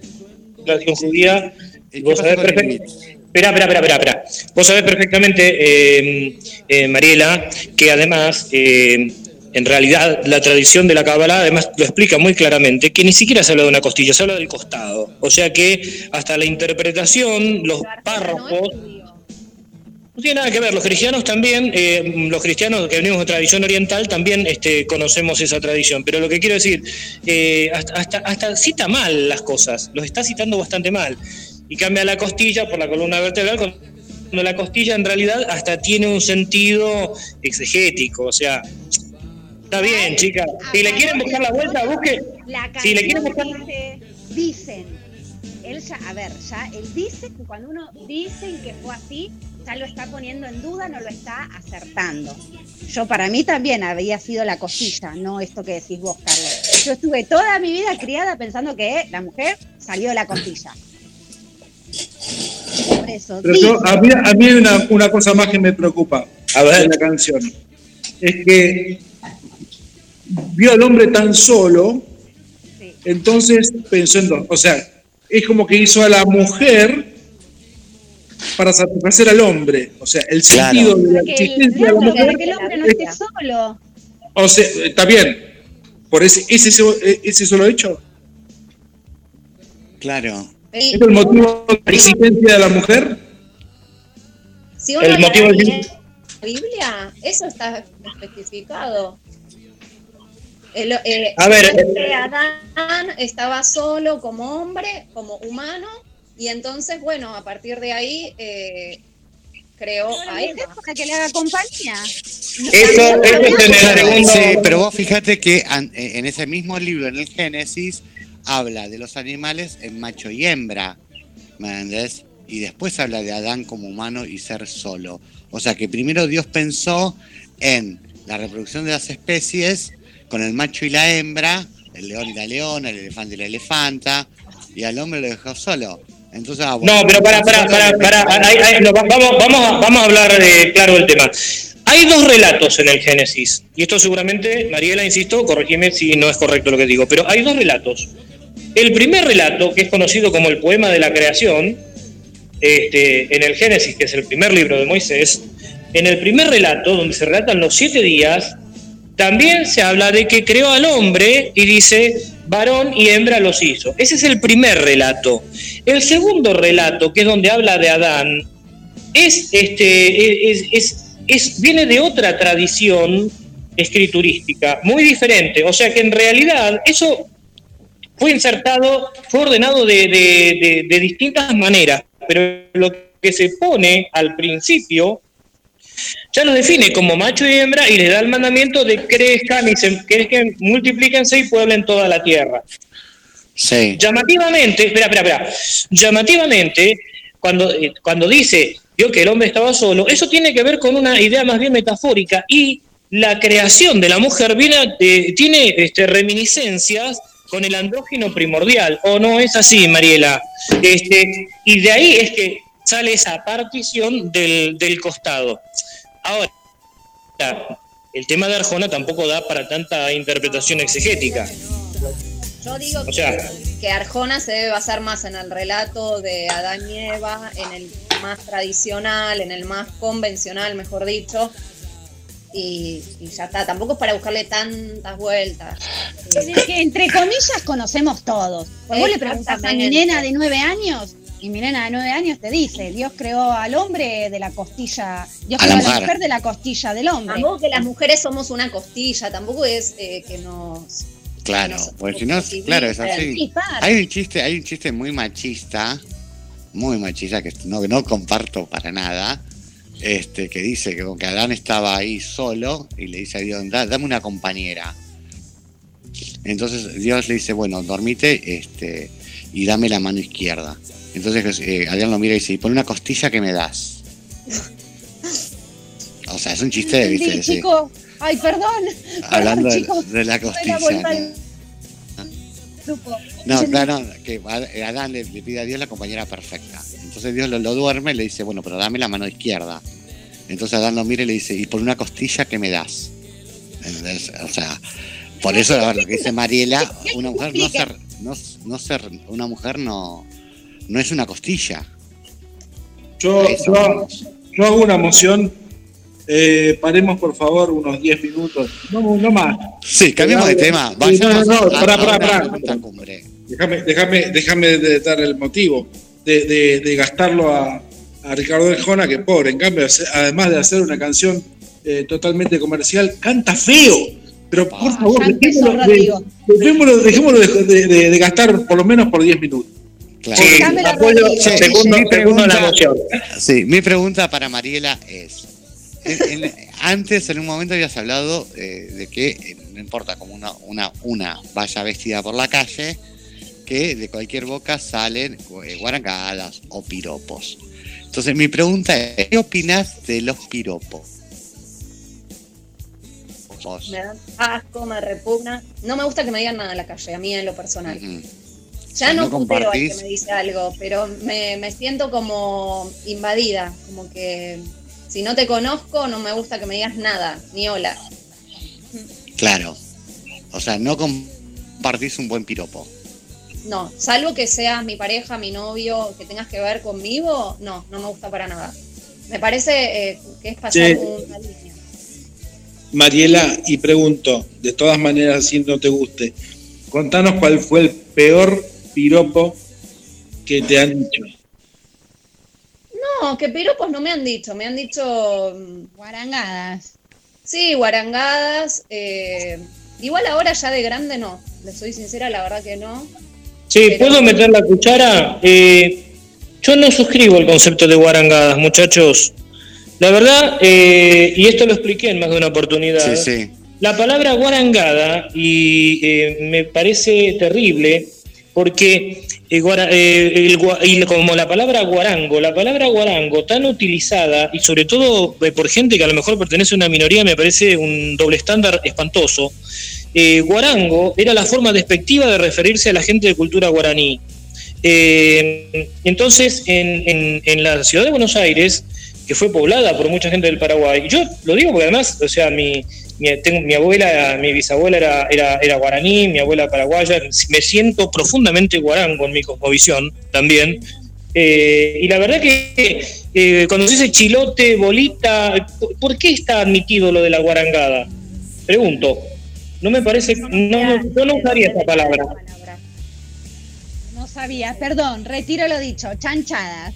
tradición judía. ¿Y qué Vos sabés. Lilith? Espera, espera, espera, espera, espera. Vos sabés perfectamente, eh, eh, Mariela, que además, eh, en realidad, la tradición de la Kabbalah además lo explica muy claramente, que ni siquiera se habla de una costilla, se habla del costado. O sea que hasta la interpretación, los párrafos, no tiene nada que ver, los cristianos también, eh, los cristianos que venimos de tradición oriental también este, conocemos esa tradición, pero lo que quiero decir, eh, hasta, hasta, hasta cita mal las cosas, los está citando bastante mal, y cambia la costilla por la columna vertebral, cuando la costilla en realidad hasta tiene un sentido exegético, o sea, está bien, chicas, si le quieren buscar la vuelta, busque, La si le quieren buscar... dice, dicen. Él ya, a ver, ya él dice que cuando uno dice que fue así, ya lo está poniendo en duda, no lo está acertando. Yo para mí también había sido la costilla, no esto que decís vos, Carlos. Yo estuve toda mi vida criada pensando que la mujer salió de la costilla. Por eso, Pero yo- a mí, a mí hay una, una cosa más que me preocupa A ver. de la canción. Es que vio al hombre tan solo, Sí. entonces pensó en dos. O sea, es como que hizo a la mujer para satisfacer al hombre. O sea, el Claro. sentido de la existencia de la claro, mujer. para que el hombre no esté solo. O sea, está bien. Por ese, ese, ese solo hecho. Claro. ¿Es el motivo de la existencia de la mujer? si uno El motivo del- la Biblia, eso está especificado. El, eh, A ver, antes Adán estaba solo como hombre, como humano, y entonces, bueno, a partir de ahí eh, creó a Eva. Para que le haga compañía. Eso, eso es en el segundo... Sí, pero vos fíjate que eh, en ese mismo libro, en el Génesis, habla de los animales en macho y hembra, ¿me entendés? Y después habla de Adán como humano y ser solo. O sea que primero Dios pensó en la reproducción de las especies con el macho y la hembra, el león y la leona, el elefante y la elefanta, y al hombre lo dejó solo. Entonces, ah, bueno, No, pero para, para, para, para, ahí- ahí, no, va- vamos, vamos, a, vamos a hablar claro del tema. Hay dos relatos en el Génesis, y esto seguramente, Mariela, insisto, corregime si no es correcto lo que digo, pero hay dos relatos. El primer relato, que es conocido como el poema de la creación, este, en el Génesis, que es el primer libro de Moisés, en el primer relato, donde se relatan los siete días, también se habla de que creó al hombre y dice, varón y hembra los hizo. Ese es el primer relato. El segundo relato, que es donde habla de Adán, es, este, es, es- viene de otra tradición escriturística, muy diferente. O sea que en realidad eso fue insertado, fue ordenado de, de- de- de distintas maneras, pero lo que se pone al principio ya lo define como macho y hembra y le da el mandamiento de crezcan y se, crezcan, multiplíquense y pueblen toda la tierra. Sí. Llamativamente, espera, espera, espera. Llamativamente, cuando, eh, cuando dice vio que el hombre estaba solo, eso tiene que ver con una idea más bien metafórica y la creación de la mujer viene, eh, tiene este, reminiscencias con el andrógino primordial, ¿o no es así, Mariela? Este, y de ahí es que sale esa partición del, del costado. Ahora, el tema de Arjona tampoco da para tanta interpretación exegética. Yo digo O sea, que Arjona se debe basar más en el relato de Adán y Eva, en el más tradicional, en el más convencional, mejor dicho. Y, y ya está, tampoco es para buscarle tantas vueltas. Es que entre comillas conocemos todos. Vos le preguntás a mi nena de nueve años y mi nena de nueve años te dice, Dios creó al hombre de la costilla, Dios A creó la a la mujer. mujer de la costilla del hombre. Tampoco que las mujeres somos una costilla, tampoco es eh, que nos... Claro, nos porque si no, claro, es así. Hay un chiste, hay un chiste muy machista, muy machista, que no, que no comparto para nada, este, que dice que, que Adán estaba ahí solo y le dice a Dios, "Da- dame una compañera. Entonces Dios le dice, bueno, dormite este, y dame la mano izquierda. Entonces eh, Adán lo mira y dice, y pon una costilla que me das. O sea, es un chiste, ¿viste? Sí. chico. Ay, perdón. Hablando Perdón, de, chicos. de la costilla. ¿no? al supo. No, claro, no, que a- Adán le, le pide a Dios la compañera perfecta. Entonces Dios lo, lo duerme y le dice, bueno, pero dame la mano izquierda. Entonces Adán lo mira y le dice, ¿y por una costilla qué me das? O sea, por eso lo que dice Mariela, una mujer no ser, no, no ser, una mujer no, no es una costilla. Yo, yo, yo hago una moción. eh, paremos por favor unos 10 minutos. No, no más. Sí, cambiamos de tema. Sí, no, no, no, pará, pará, pará. Déjame, déjame, déjame de dar el motivo de, de- de gastarlo a, a Ricardo Arjona, que pobre, en cambio, además de hacer una canción eh, totalmente comercial, canta feo. Pero por favor, Ya empezó, dejémoslo, de, dejémoslo- dejémoslo de, de- de- de gastar por lo menos por 10 minutos. Claro. Sí, apoyo, segundo, mi segundo la pregunta- moción. Sí, mi pregunta para Mariela es, en- en- antes en un momento habías hablado eh, de que eh, no importa como una, una, una vaya vestida por la calle, que de cualquier boca salen eh, guarangadas o piropos. Entonces mi pregunta es, ¿qué opinas de los piropos? Vos. Me dan asco, me repugna. No me gusta que me digan nada en la calle, a mí en lo personal. Ya no, no putero al que me dice algo, pero me, me siento como invadida, como que si no te conozco no me gusta que me digas nada, ni hola. Claro. O sea, no compartís un buen piropo. No, salvo que seas mi pareja, mi novio, que tengas que ver conmigo, no, no me gusta para nada. Me parece eh, que es pasar Sí. una línea. Mariela, y pregunto, de todas maneras, si no te guste, contanos cuál fue el peor piropo que te han dicho. No, que piropos no me han dicho, me han dicho mm, Guarangadas. Sí, guarangadas. eh, igual ahora ya de grande no. Le soy sincera, la verdad que no. Sí, Pero- ¿puedo meter la cuchara? Eh, yo no suscribo el concepto de guarangadas, muchachos. La verdad, eh, y esto lo expliqué en más de una oportunidad, Sí, sí. la palabra guarangada y eh, me parece terrible porque eh, guara- eh, el y como la palabra guarango, la palabra guarango tan utilizada y sobre todo eh, por gente que a lo mejor pertenece a una minoría me parece un doble estándar espantoso. Eh, guarango era la forma despectiva de referirse a la gente de cultura guaraní. Entonces, en, en- en la ciudad de Buenos Aires, que fue poblada por mucha gente del Paraguay, yo lo digo porque además, o sea, mi, mi, tengo- mi abuela, mi bisabuela era, era, era guaraní, mi abuela paraguaya, me siento profundamente guarango en mi cosmovisión también. Eh, y la verdad que eh, cuando se dice chilote, bolita, ¿por- ¿por qué está admitido lo de la guarangada? Pregunto. No me parece, no, no, yo no usaría esa palabra. No sabía, perdón, retiro lo dicho, chanchadas.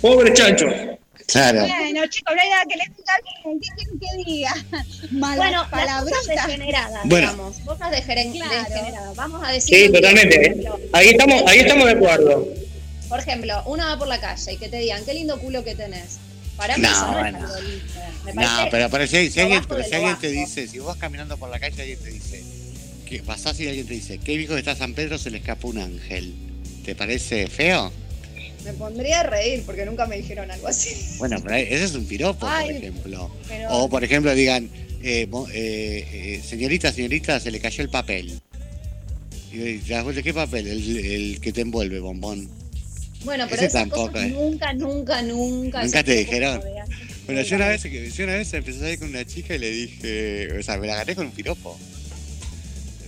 Pobre chancho. Claro. Bueno, chicos, no hay nada que les diga bien, ¿qué quieren que diga? Malas Bueno, cosas degeneradas, Bueno. digamos. Cosas degeren- Claro. degeneradas. Vamos a decir. Sí, totalmente. ¿eh? Ahí estamos, ahí estamos de acuerdo. Por ejemplo, uno va por la calle y que te digan, qué lindo culo que tenés. Para mí No, eso no bueno. es algo lindo. Me No, pero, pero si, alguien, pero si alguien te dice, si vos vas caminando por la calle, alguien te dice, que pasás y alguien te dice, qué viejo que está San Pedro, se le escapa un ángel. ¿Te parece feo? Me pondría a reír porque nunca me dijeron algo así. Bueno, pero ese es un piropo, Ay, por ejemplo. pero- O, por ejemplo, digan, eh, eh, eh, señorita, señorita, se le cayó el papel. Y te das vuelta, ¿qué papel? El, el que te envuelve, bombón. Bueno, pero Ese esas tampoco cosas es. nunca, nunca, nunca. Nunca te dijeron. Bueno, yo una vez, yo una vez empecé a salir con una chica y le dije, o sea, me la agarré con un piropo.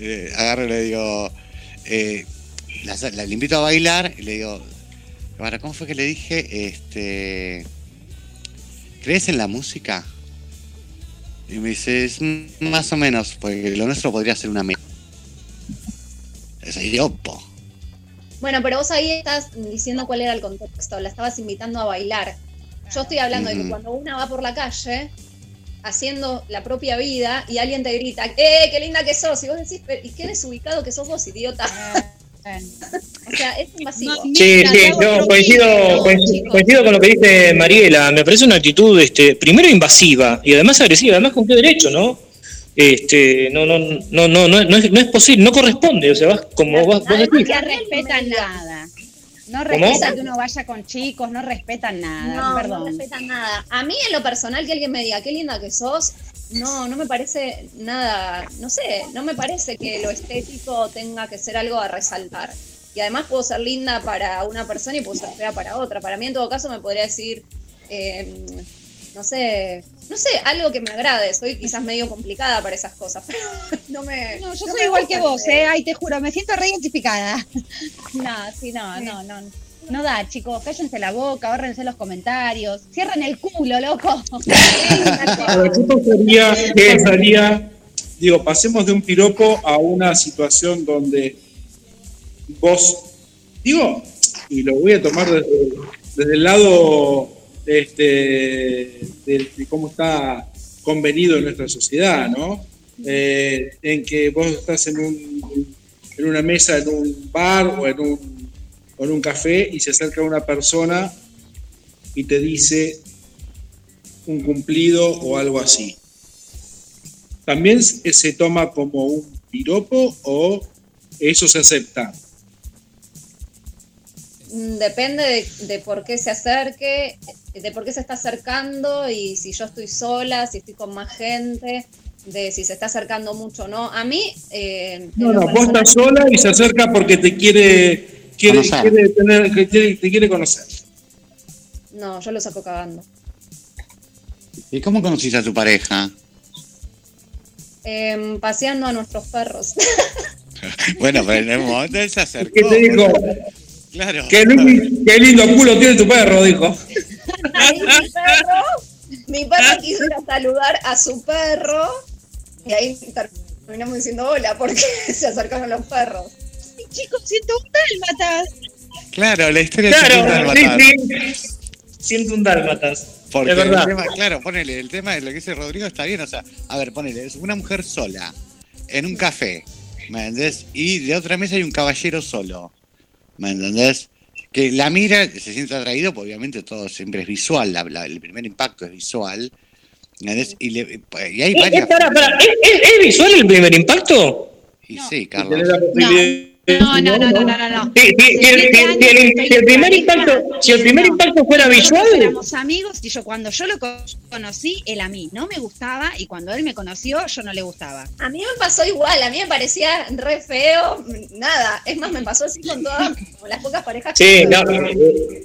Eh, agarro y le digo, eh, la, la- le invito a bailar y le digo, ahora, ¿cómo fue que le dije? Este, ¿crees en la música? Y me dice, "Es, mm, más o menos, porque lo nuestro podría ser una me... Es piropo. Bueno, pero vos ahí estás diciendo cuál era el contexto, la estabas invitando a bailar. Yo estoy hablando de que Ujú. cuando una va por la calle haciendo la propia vida y alguien te grita, ¡eh, qué linda que sos! Y vos decís, "Pero, ¿y qué desubicado que sos vos, idiota? O sea, es invasivo. Sí, sí, yo coincido, coincido, coincido con lo que dice Mariela. Me parece una actitud, este, primero invasiva y además agresiva. Además, ¿con qué derecho, no? Este, no, no, no, no, no, no es, no es posible, no corresponde. O sea, vas como vos, vos Además decís. que respetan nada. No ¿Cómo? respetan que uno vaya con chicos, no respetan nada, No, no perdón. respetan nada. A mí en lo personal que alguien me diga qué linda que sos, no, no me parece nada, no sé, no me parece que lo estético tenga que ser algo a resaltar. Y además puedo ser linda para una persona y puedo ser fea para otra. Para mí en todo caso me podría decir, eh, no sé, no sé, algo que me agrade. Soy quizás medio complicada para esas cosas, pero no me... No, yo no soy igual que vos, ¿eh? Ay, te juro, me siento re identificada. No, sí, no, Sí. no, no. No da, chicos, cállense la boca, ahórrense los comentarios, cierren el culo, loco. A ver, ¿qué pasaría, qué pasaría? Digo, pasemos de un piropo a una situación donde vos, digo, y lo voy a tomar desde, desde el lado este, de, de cómo está convenido en nuestra sociedad, ¿no? Eh, en que vos estás en, un, en una mesa, en un bar o en un, un café y se acerca una persona y te dice un cumplido o algo así. ¿También se toma como un piropo o eso se acepta? Mm, Depende de, de por qué se acerque, de por qué se está acercando y si yo estoy sola, si estoy con más gente, de si se está acercando mucho o no. A mí, eh, No, no, vos estás sola y se acerca porque te quiere, quiere, Conocer. quiere tener, que te, te quiere conocer. No, yo lo saco cagando. ¿Y cómo conociste a tu pareja? Em, paseando a nuestros perros. Bueno, pero en el momento él se acercó. ¿Qué te dijo? Claro. Qué, li- qué lindo culo tiene tu perro, dijo. Ahí mi perro, mi perro quiso saludar a su perro y ahí terminamos diciendo hola porque se acercaron los perros. Chicos, siento un dálmatas. Claro, la historia Claro, de sí, matar. sí. Siento un dálmatas. Porque es verdad. el tema, claro, ponele, el tema de lo que dice Rodrigo está bien, o sea, a ver, ponele, es una mujer sola, en un café, ¿me entendés? Y de otra mesa hay un caballero solo, ¿me entendés? Que la mira, se siente atraído, pues obviamente todo siempre es visual, la- la- el primer impacto es visual, ¿me entendés? Y, le- y hay Eh, eh, varias... pará, pará, ¿Es, es- es visual el primer impacto? Y sí, Carlos. No, no, no, no, no, no. no. Si, el, primer impacto, si el primer impacto fuera visual, éramos amigos y yo cuando yo lo co- conocí, él a mí no me gustaba y cuando él me conoció, yo no le gustaba. A mí me pasó igual, a mí me parecía re feo, nada. Es más, me pasó así con todas las pocas parejas Sí, que no,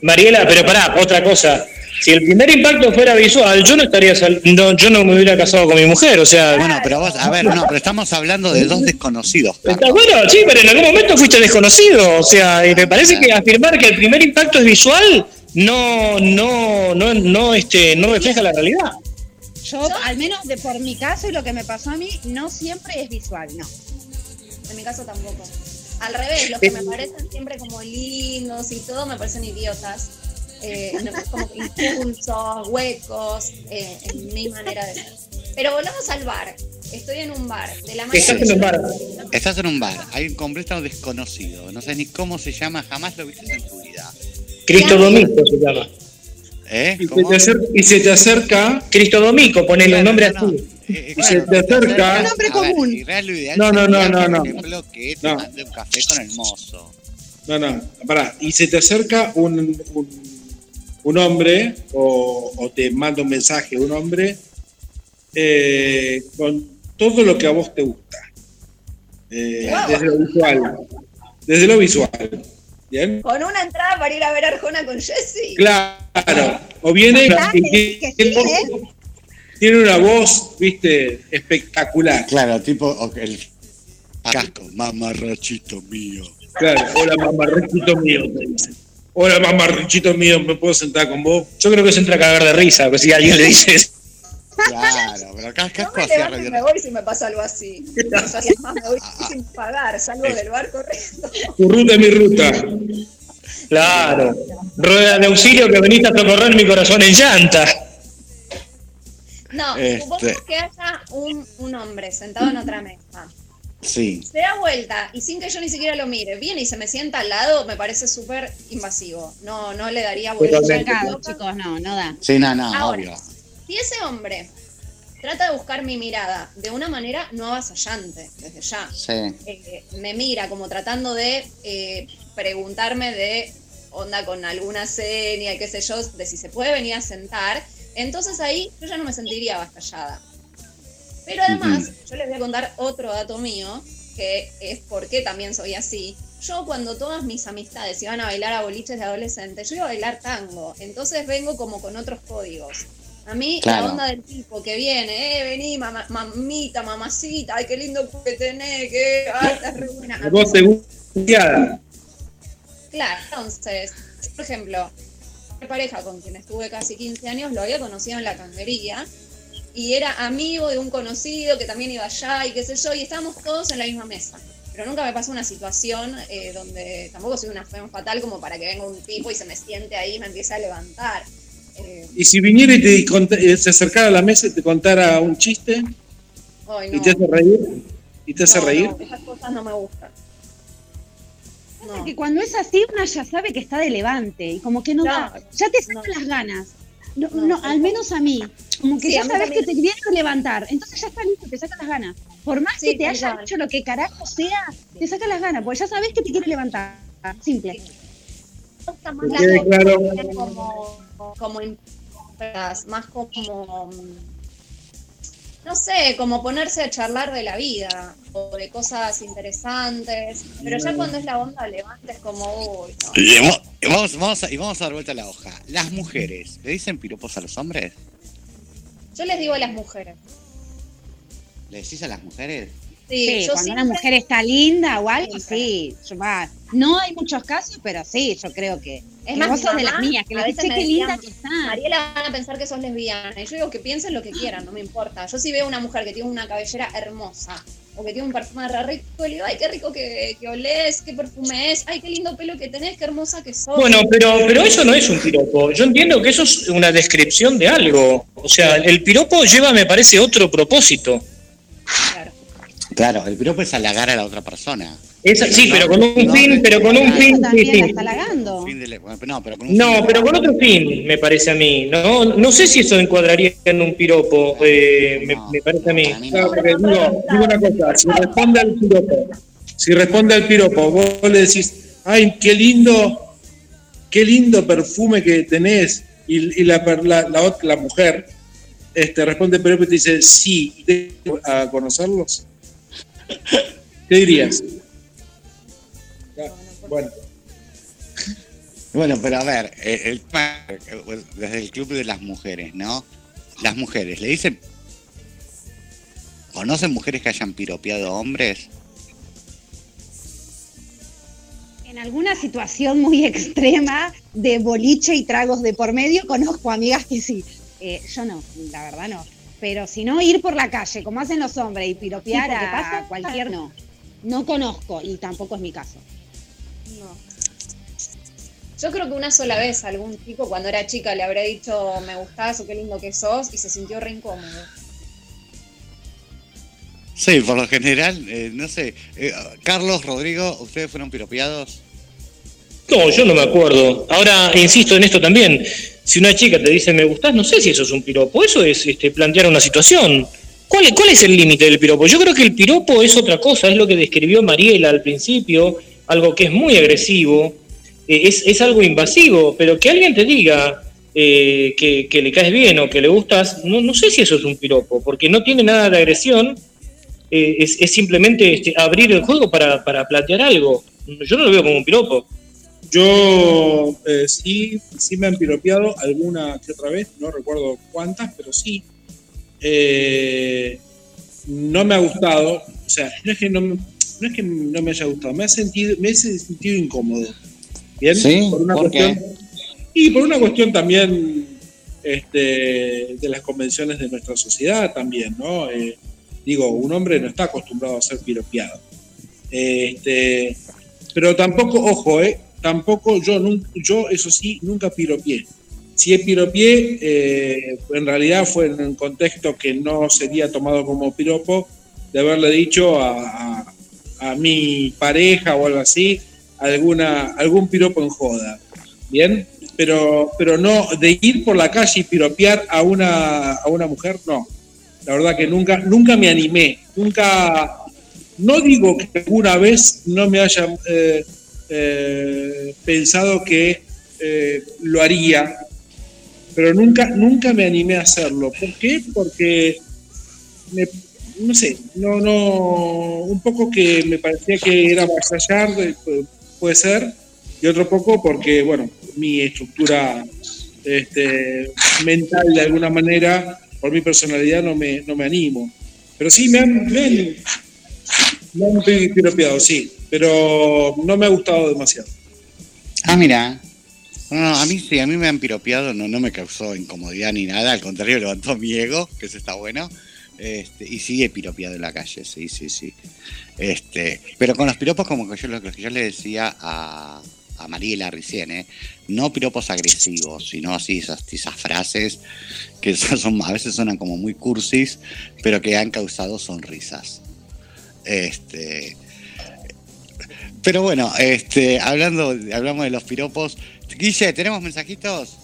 Mariela, pero pará, otra cosa. Si el primer impacto fuera visual, yo no estaría sal- no, yo no me hubiera casado con mi mujer, o sea, Bueno, pero vos, a ver, no, pero estamos hablando de dos desconocidos, está Carlos. bueno, sí, pero en algún momento fuiste desconocido, o sea, y me parece que afirmar que el primer impacto es visual no no no no este no refleja la realidad. Yo, al menos de por mi caso y lo que me pasó a mí, no siempre es visual, no. en mi caso tampoco. Al revés, los que me parecen siempre como lindos y todo me parecen idiotas. Eh, no, como que impulsos, huecos, eh, en mi manera de ser. Pero volvamos al bar. Estoy en un bar de la Estás en un bar. Estás en un bar, hay un completo desconocido, no sé ni cómo se llama, jamás lo viste en tu vida. Cristo Domico se llama. ¿Eh? Y se, te acer- y se te acerca, Cristo Domico, ponele un nombre No, no, así. eh, Y se te acerca- Un nombre ver, común. real lo ideal No, no, no, no, por no. ejemplo, que te No. mande un café con el mozo. no, no, pará, y se te acerca un, un, un hombre o, o te manda un mensaje un hombre eh, con todo lo que a vos te gusta. Eh. Desde lo visual. Desde lo visual. ¿Bien? Con una entrada para ir a ver a Arjona con Jesse. Claro. O viene y que tiene, sí, ¿eh? tiene una voz, viste, espectacular. Claro, tipo el casco, mamarrachito mío. Claro, hola mamarrechito mío, te dice. Hola mamarrechito mío, ¿me puedo sentar con vos? Yo creo que se entra a cagar de risa, pues si alguien le dice eso. Claro, pero acá No casco me hacía levanto y radio. me voy si me pasa algo así. O sea, si es más, me voy sin pagar, salgo del bar corriendo. Tu ruta es mi ruta. Claro. Rueda de auxilio que veniste a socorrer mi corazón en llanta. No, Este. supongamos que haya un, un hombre sentado en otra mesa. Sí. Se da vuelta y sin que yo ni siquiera lo mire, viene y se me sienta al lado, me parece súper invasivo. No, no le daría vuelta. Pecado, chicos, no, no da. Sí, no, no, Ahora. obvio. Si ese hombre trata de buscar mi mirada de una manera no avasallante, desde ya, Sí. eh, me mira como tratando de eh, preguntarme de onda con alguna seña, qué sé yo, de si se puede venir a sentar, entonces ahí yo ya no me sentiría avasallada. Pero además, yo les voy a contar otro dato mío, que es por qué también soy así. Yo cuando todas mis amistades iban a bailar a boliches de adolescentes, yo iba a bailar tango, entonces vengo como con otros códigos. A mí Claro. la onda del tipo que viene, eh, vení, mamá- mamita, mamacita, ay, qué lindo que tenés, que, ay, estás re buena. Vos. Claro, entonces, por ejemplo, mi pareja con quien estuve casi 15 años lo había conocido en la canguería y era amigo de un conocido que también iba allá y qué sé yo, y estábamos todos en la misma mesa. Pero nunca me pasó una situación eh, donde tampoco soy una fatal como para que venga un tipo y se me siente ahí y me empiece a levantar. Eh, Y si viniera y te cont- eh, se acercara a la mesa y te contara un chiste ay, y no, te hace reír, y te hace no, reír, no, esas cosas no me gustan. Pasa que cuando es así, una ya sabe que está de levante y como que no da, ya te sacan las ganas. No, No, no, al menos a mí. Como que Sí, ya sabes que te quieres levantar. Entonces ya está listo, te saca las ganas. Por más Sí, que te haya hecho lo que carajo sea, te saca las ganas, porque ya sabes que te quiere levantar. Simple. Más como, como impuestas, más como mm, no sé, como ponerse a charlar de la vida o de cosas interesantes, pero ya cuando es la onda levante es como uy, no. Y vamos, y vamos, vamos a, y vamos a dar vuelta a la hoja. Las mujeres, ¿le dicen piropos a los hombres? Yo les digo a las mujeres. ¿Le decís a las mujeres? Sí, Sí, yo cuando siempre- una mujer está linda o algo, sí. yo- va. No hay muchos casos, pero sí, yo creo que. Es que más, vos mi sos de las mías, que a le veces qué linda que está. Mariela van a pensar que sos lesbiana. Y yo digo que piensen lo que quieran, no me importa. Yo si veo una mujer que tiene una cabellera hermosa o que tiene un perfume re rico, le digo, ay, qué rico que, que olés, qué perfume es, ay, qué lindo pelo que tenés, qué hermosa que sos. Bueno, pero, pero eso no es un piropo. Yo entiendo que eso es una descripción de algo. O sea, el piropo lleva, me parece, otro propósito. Claro. Claro, el piropo es halagar a la otra persona. Sí, No, pero con un no, fin, pero con un fin, sí, sí. está halagando. No, pero con un fin No, de- pero con otro fin, me parece a mí. No, no sé si eso encuadraría en un piropo, eh, me, me parece a mí. Claro, porque digo, digo una cosa, si responde al piropo, si responde al piropo, vos le decís, ay, qué lindo, qué lindo perfume que tenés, y, y la, per- la, la la mujer este, responde el piropo y te dice, sí, ¿y tengo a conocerlos? ¿Qué dirías? Bueno, Bueno, pero a ver, el tema, desde el club de las mujeres, ¿no? Las mujeres, ¿le dicen... ¿Conocen mujeres que hayan piropeado hombres? En alguna situación muy extrema de boliche y tragos de por medio, conozco amigas que sí. Eh, yo no, la verdad no. Pero si no, ir por la calle, como hacen los hombres, y piropear Sí, a pasa- cualquier no. No conozco y tampoco es mi caso. No. Yo creo que una sola vez a algún chico cuando era chica le habré dicho me gustás o qué lindo que sos y se sintió re incómodo. Sí, por lo general, eh, no sé. eh, Carlos, Rodrigo, ¿ustedes fueron piropeados? No, yo no me acuerdo. Ahora, insisto en esto también. Si una chica te dice me gustás, no sé si eso es un piropo. Eso es este, plantear una situación. ¿Cuál, es- ¿Cuál es el límite del piropo? Yo creo que el piropo es otra cosa, es lo que describió Mariela al principio, algo que es muy agresivo, eh, es, es algo invasivo, pero que alguien te diga eh, que, que le caes bien o que le gustas, no, no sé si eso es un piropo, porque no tiene nada de agresión, eh, es, es simplemente este, abrir el juego para, para plantear algo. Yo no lo veo como un piropo. Yo eh, sí, sí me han piropeado alguna que otra vez, no recuerdo cuántas, pero sí. Eh, no me ha gustado, o sea, no es que no, me- no es que no me haya gustado, me ha sentido, me he sentido incómodo. Bien, ¿Sí? por una ¿Por cuestión y por una cuestión también este, de las convenciones de nuestra sociedad también, ¿no? Eh, digo, un hombre no está acostumbrado a ser piropeado. Este, pero tampoco, ojo, eh, tampoco yo, yo eso sí, nunca piropié. Si he piropié, eh, en realidad fue en un contexto que no sería tomado como piropo, de haberle dicho a, a- a mi pareja o algo así, alguna, algún piropo en joda. ¿Bien? Pero, pero no, de ir por la calle y piropear a una, a una mujer, no. La verdad que nunca, nunca me animé, nunca, no digo que alguna vez no me haya, eh, eh, pensado que eh, lo haría, pero nunca, nunca me animé a hacerlo. ¿Por qué? Porque no sé, no, no, un poco que me parecía que era avasallar, de- pu- puede ser, y otro poco porque, bueno, mi estructura este, mental de alguna manera, por mi personalidad, no me, no me animo. Pero sí, me han, me han, han pi- piropeado, sí, pero no me ha gustado demasiado. Ah, mira. No, no, a mí sí, a mí me han piropeado, no, no me causó incomodidad ni nada, al contrario, levantó mi ego, que eso está bueno. Este, y sigue piropeado en la calle, sí, sí, sí. Este, pero con los piropos, como que yo, lo que yo le decía a, a Mariela recién, ¿eh? no piropos agresivos, sino así esas, esas frases que a veces suenan como muy cursis, pero que han causado sonrisas. Este, pero bueno, este, hablando, hablamos de los piropos. Guille, ¿tenemos mensajitos?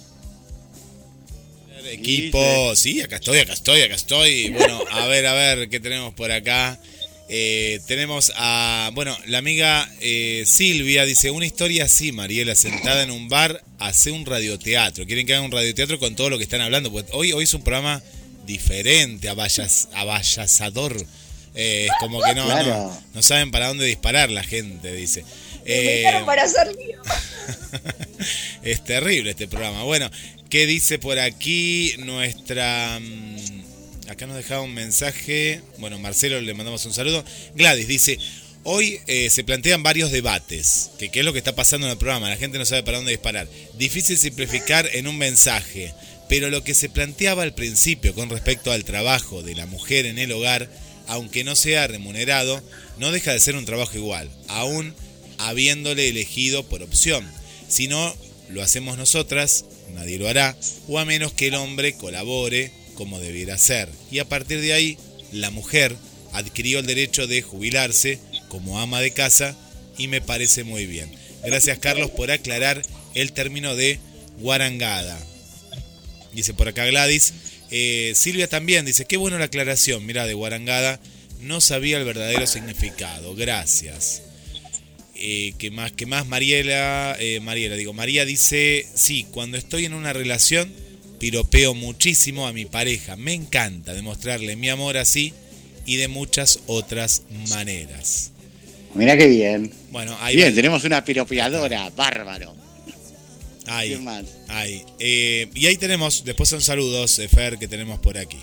Equipo, sí, acá estoy, acá estoy, acá estoy. Bueno, a ver, a ver, ¿qué tenemos por acá? Eh, tenemos a, bueno, la amiga eh, Silvia dice, una historia así, Mariela, sentada en un bar, hace un radioteatro. Quieren que haga un radioteatro con todo lo que están hablando. Pues hoy, hoy es un programa diferente, abayas, abayazador. Eh, es como que no, Claro. no, no saben para dónde disparar la gente, dice. Eh, invitaron para hacer lío. es terrible este programa. Bueno, ¿qué dice por aquí nuestra... mm, Acá nos dejaba un mensaje. Bueno, Marcelo le mandamos un saludo. Gladys dice, hoy eh, se plantean varios debates. Que qué es lo que está pasando en el programa. La gente no sabe para dónde disparar. Difícil simplificar en un mensaje. Pero lo que se planteaba al principio con respecto al trabajo de la mujer en el hogar, aunque no sea remunerado, no deja de ser un trabajo igual. Aún habiéndole elegido por opción. Si no lo hacemos nosotras, nadie lo hará, o a menos que el hombre colabore como debiera ser. Y a partir de ahí, la mujer adquirió el derecho de jubilarse como ama de casa y me parece muy bien. Gracias Carlos por aclarar el término de guarangada. Dice por acá Gladys. Eh, Silvia también dice, qué bueno la aclaración, mira, de guarangada. No sabía el verdadero significado. Gracias. Eh, ¿Qué más? ¿Qué más? Mariela, eh, Mariela, digo, María dice, sí, cuando estoy en una relación, piropeo muchísimo a mi pareja. Me encanta demostrarle mi amor así y de muchas otras maneras. Mira qué bien. Bueno, ahí Bien, va. tenemos una piropeadora, bárbaro. Ahí, ¿Quién más? ahí. Eh, y ahí tenemos, después son saludos, eh, Fer, que tenemos por aquí.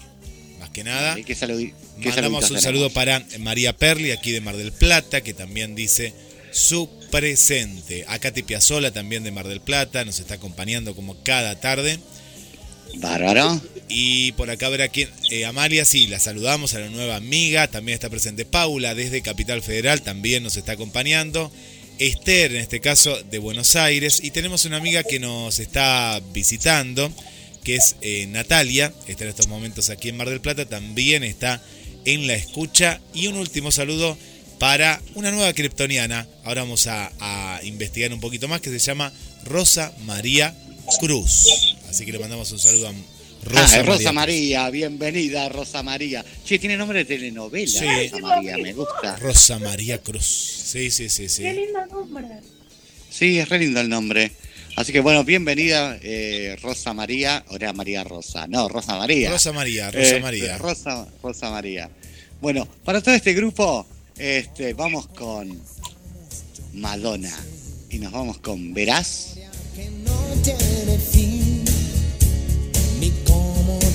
Más que nada. ¿Y qué saludi- qué Mandamos un tenemos? saludo para María Perli, aquí de Mar del Plata, que también dice su presente. A Katy Piazzola, también de Mar del Plata, nos está acompañando como cada tarde. Bárbaro. Y por acá ver aquí eh, Amalia, sí, la saludamos a la nueva amiga, también está presente Paula desde Capital Federal, también nos está acompañando. Esther, en este caso, de Buenos Aires. Y tenemos una amiga que nos está visitando, que es eh, Natalia, está en estos momentos aquí en Mar del Plata, también está en la escucha. Y un último saludo para una nueva kryptoniana. Ahora vamos a, a investigar un poquito más, que se llama Rosa María Cruz. Así que le mandamos un saludo Rosa, Ah, Rosa María. María, bienvenida Rosa María. Che, tiene nombre de telenovela. Sí. Rosa María, me gusta. Rosa María Cruz. Sí, sí, sí, sí. Qué lindo nombre. Sí, es re lindo el nombre. Así que bueno, bienvenida eh, Rosa María, o era María Rosa. No, Rosa María. Rosa María, Rosa Eh, María. Rosa, Rosa María. Bueno, para todo este grupo, este, vamos con Madonna. Y nos vamos con Verás. no tiene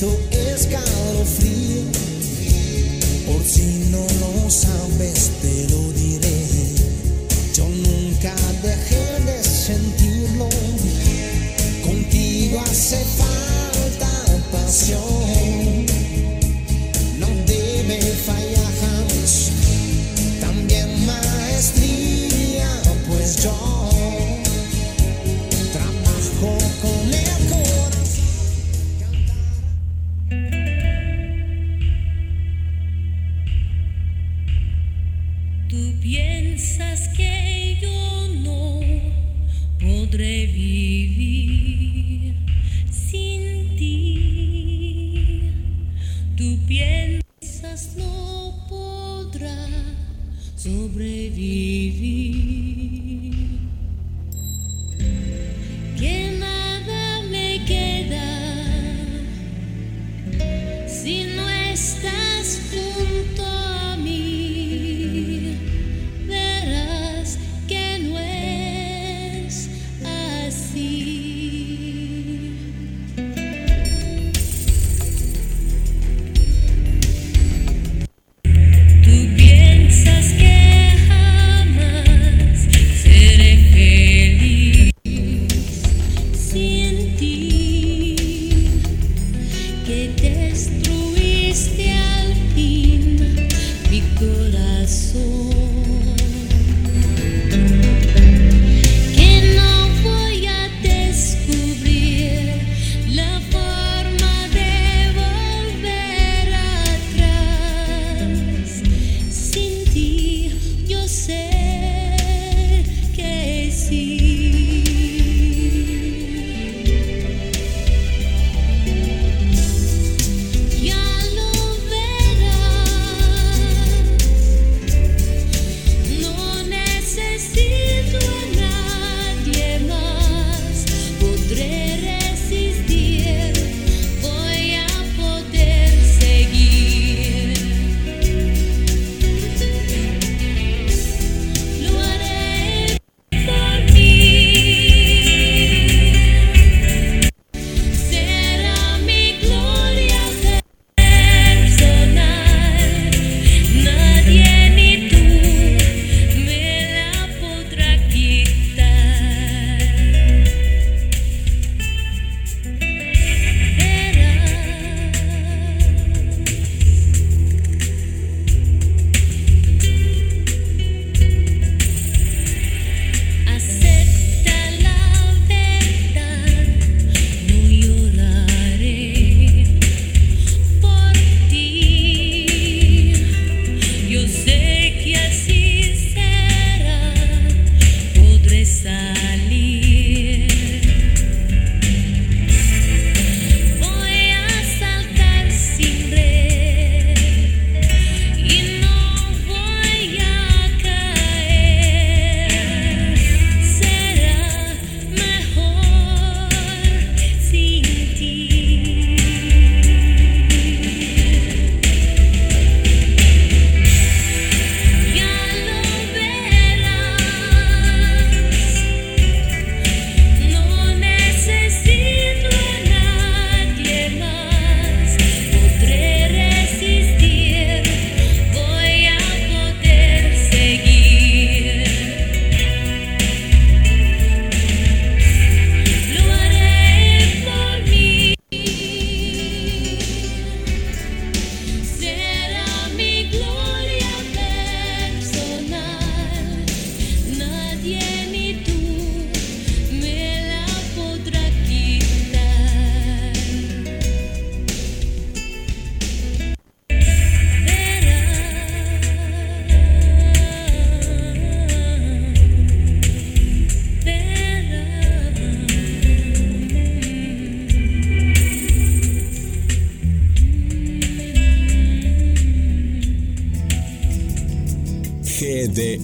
súbito escalofrío. Por si no lo sabes, te lo diré.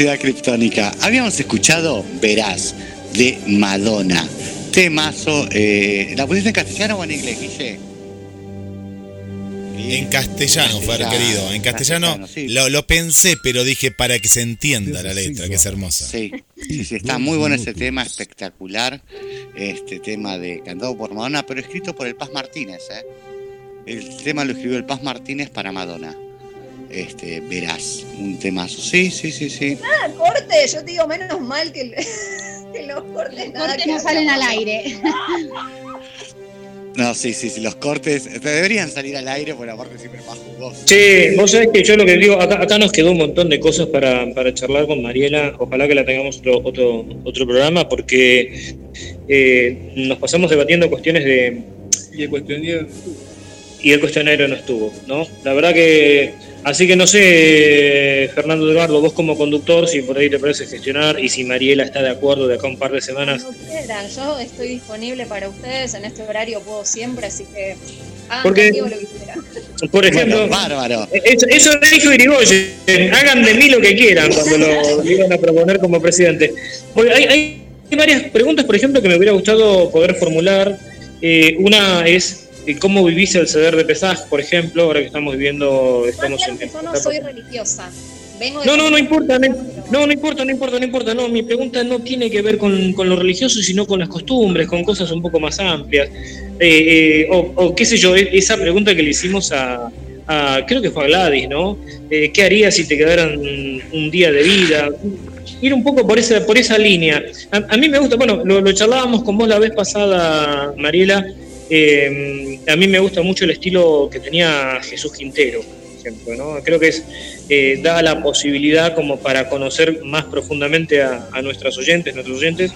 Ciudad Criptónica. Habíamos escuchado Verás de Madonna. Temazo. eh, ¿La pusiste en castellano o en inglés, Guille? En castellano, Fer, Castellano, querido. En castellano, castellano, sí. lo, lo pensé, pero dije para que se entienda la letra, que es hermosa. Sí, sí, sí, está muy bueno ese tema, espectacular. Este tema de cantado por Madonna, pero escrito por el Paz Martínez, ¿eh? El tema lo escribió el Paz Martínez para Madonna. Este, verás, un temazo. Sí, sí, sí, sí. Nada, corte, yo te digo, menos mal que, que los cortes nada Cortes que no salen al aire. No, sí, sí, sí, los cortes deberían salir al aire por la parte siempre más jugosa. Sí, vos sabés que yo lo que digo, acá, acá nos quedó un montón de cosas para, para charlar con Mariela. Ojalá que la tengamos otro, otro, otro programa, porque eh, nos pasamos debatiendo cuestiones de. Y el cuestionario Y el cuestionario no estuvo, ¿no? La verdad que. Así que no sé, Fernando Eduardo, vos como conductor, si por ahí te parece gestionar y si Mariela está de acuerdo de acá un par de semanas. Quieran, yo estoy disponible para ustedes, en este horario puedo siempre, así que hagan Porque- lo que quieran. Por ejemplo, Bueno, bárbaro. Eso, eso dijo Irigoyen, hagan de mí lo que quieran cuando lo, iban a proponer como presidente. Porque hay, hay- varias preguntas, por ejemplo, que me hubiera gustado poder formular. Eh, una es cómo vivís el ceder de Pesaj, por ejemplo, ahora que estamos viviendo, estamos en... Yo no soy religiosa. Vengo de No, no, no importa, no, no, no importa, no importa, no importa, no, mi pregunta no tiene que ver con, con lo religioso, sino con las costumbres, con cosas un poco más amplias. Eh, eh, o, o qué sé yo, e- esa pregunta que le hicimos a, a- creo que fue a Gladys, ¿no? Eh, ¿Qué harías si te quedaran un día de vida? Ir un poco por esa, por esa línea. A, a mí me gusta, bueno, lo, lo charlábamos con vos la vez pasada, Mariela, eh, a mí me gusta mucho el estilo que tenía Jesús Quintero, por ejemplo, ¿no? Creo que es, eh, da la posibilidad como para conocer más profundamente a, a nuestras oyentes, nuestros oyentes.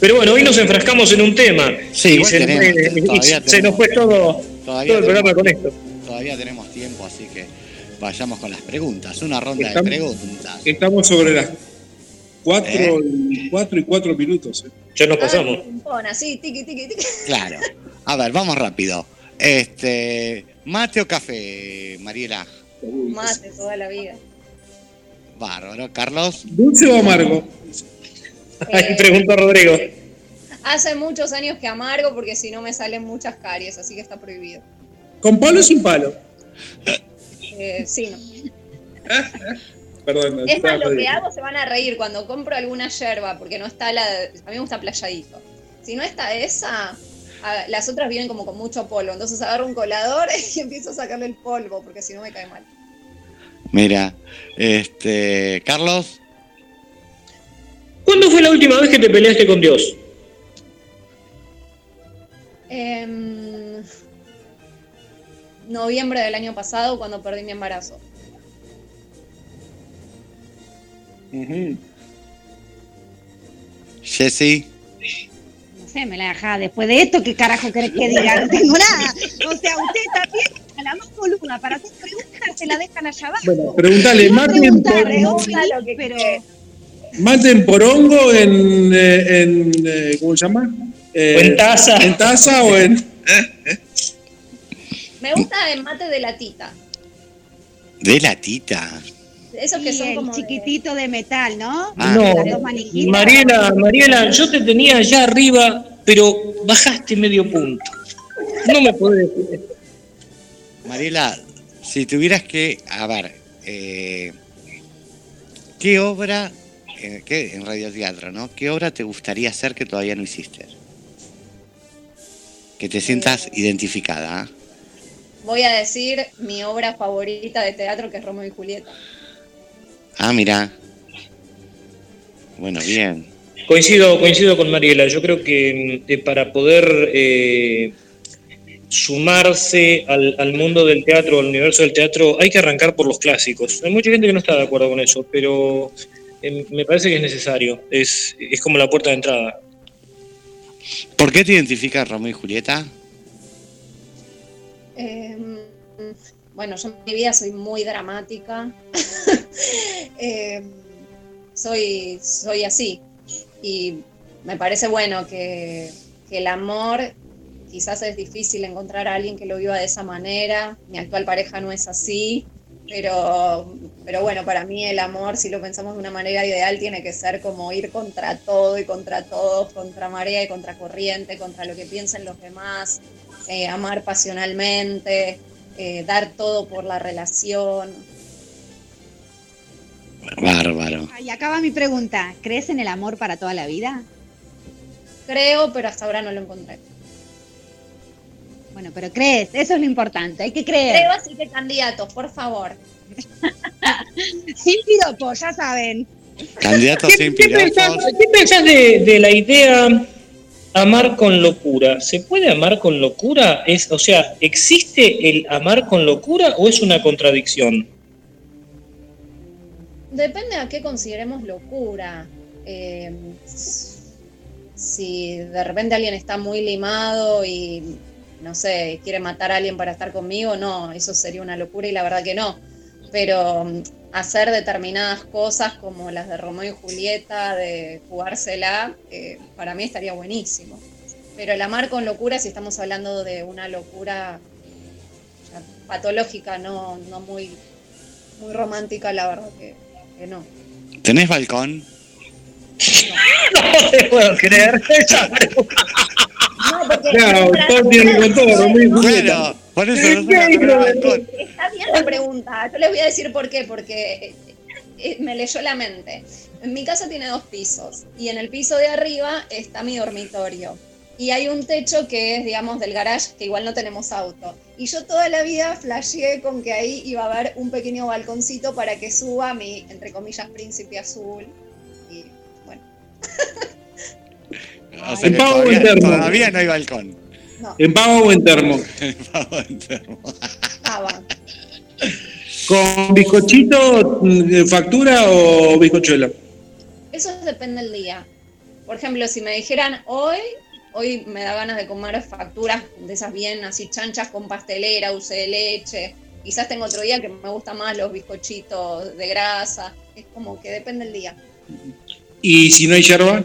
Pero bueno, hoy nos enfrascamos en un tema Sí, y, se, nos tenemos, fue- y todavía se tenemos. nos fue todo, Todavía todo el programa tenemos con tiempo. esto. Todavía tenemos tiempo, así que vayamos con las preguntas. Una ronda Estamos- de preguntas. Estamos sobre las 4 ¿Eh? y, cuatro y 4 minutos. ¿eh? Ya nos un ping-pong, así, tiqui, tiqui, tiqui. Claro. A ver, vamos rápido. Este, mate o café, Mariela. Mate toda la vida. Bárbaro. Carlos. ¿Dulce o amargo? Ahí pregunta Rodrigo. Hace muchos años que amargo porque si no me salen muchas caries, así que está prohibido. ¿Con palo o sin palo? Eh, sí, no. Perdón. Es estaba más, lo que hago se van a reír cuando compro alguna yerba, porque no está la. A mí me gusta playadito. Si no está esa, a- las otras vienen como con mucho polvo. Entonces agarro un colador y empiezo a sacarle el polvo, porque si no me cae mal. Mira, este, Carlos. ¿Cuándo fue la última vez que te peleaste con Dios? Em, noviembre del año pasado, cuando perdí mi embarazo. Jessy. No sé, me la dejaba después de esto, ¿qué carajo querés que diga? No tengo nada. O sea, usted también, a la más boluda, para hacer preguntas se la dejan allá abajo. Bueno, preguntale, Iba a ¿mate en, preguntar, por- Reofi, lo que pero mate en porongo, en, eh, en eh, ¿cómo se llama? Eh, O en taza. ¿En taza o en...? Me gusta el mate de latita. De la tita. Esos que son el como. de- chiquitito de metal, ¿no? Ah, No, Las dos manijitas. Mariela, Mariela, yo te tenía allá arriba, pero bajaste medio punto. No me podés decir esto. Mariela, si tuvieras que, a ver, eh, ¿qué obra, eh, qué, en radioteatro, ¿no? ¿Qué obra te gustaría hacer que todavía no hiciste? Que te sientas identificada. ¿ah? Voy a decir mi obra favorita de teatro, que es Romeo y Julieta. Ah, mira. Bueno, bien. Coincido, coincido con Mariela. Yo creo que eh, para poder eh, sumarse al, al mundo del teatro, al universo del teatro, hay que arrancar por los clásicos. Hay mucha gente que no está de acuerdo con eso, pero eh, me parece que es necesario. Es, es como la puerta de entrada. ¿Por qué te identificas Romeo y Julieta? Eh, bueno, yo en mi vida soy muy dramática. Eh, soy, soy así. Y me parece bueno que, que el amor, quizás es difícil encontrar a alguien que lo viva de esa manera. Mi actual pareja no es así. Pero, pero bueno, para mí el amor, si lo pensamos de una manera ideal, tiene que ser como ir contra todo y contra todos, contra marea y contra corriente, contra lo que piensen los demás, eh, amar pasionalmente, eh, dar todo por la relación. Bárbaro. Y acá va mi pregunta. ¿Crees en el amor para toda la vida? Creo, pero hasta ahora no lo encontré. Bueno, pero crees, eso es lo importante, hay que creer. Creo, así que candidatos, por favor. Sin piropos, ya saben. Candidatos sin ¿Qué piropos. pensás, qué pensás de, de la idea amar con locura? ¿Se puede amar con locura? Es, o sea, ¿existe el amar con locura o es una contradicción? Depende a qué consideremos locura. Eh, si de repente alguien está muy limado y, no sé, quiere matar a alguien para estar conmigo, no, eso sería una locura y la verdad que no. Pero mm, hacer determinadas cosas como las de Romeo y Julieta, de jugársela, eh, para mí estaría buenísimo. Pero el amar con locura, si estamos hablando de una locura ya patológica, no, no muy, muy romántica, la verdad que, que no. ¿Tenés balcón? No te puedo creer. No, porque Claro, todo tiene con todo, Julieta. Bueno, por eso no. Está bien la pregunta. Yo les voy a decir por qué, porque eh, eh, me leyó la mente. En mi casa tiene dos pisos y en el piso de arriba está mi dormitorio. Y hay un techo que es, digamos, del garage, que igual no tenemos auto. Y yo toda la vida flasheé con que ahí iba a haber un pequeño balconcito para que suba mi, entre comillas, príncipe azul. Y bueno, O sea ¿En pavo o en todavía, termo? todavía no hay balcón. no, ¿En pavo o en termo? Pavo en termo. estaba. ¿Con bizcochito, mm, factura o bizcochuelo? Eso depende del día. Por ejemplo, si me dijeran hoy, hoy me da ganas de comer facturas de esas bien así chanchas con pastelera, dulce de leche. Quizás tengo otro día que me gustan más los bizcochitos de grasa. Es como que depende del día. ¿Y si no hay yerba?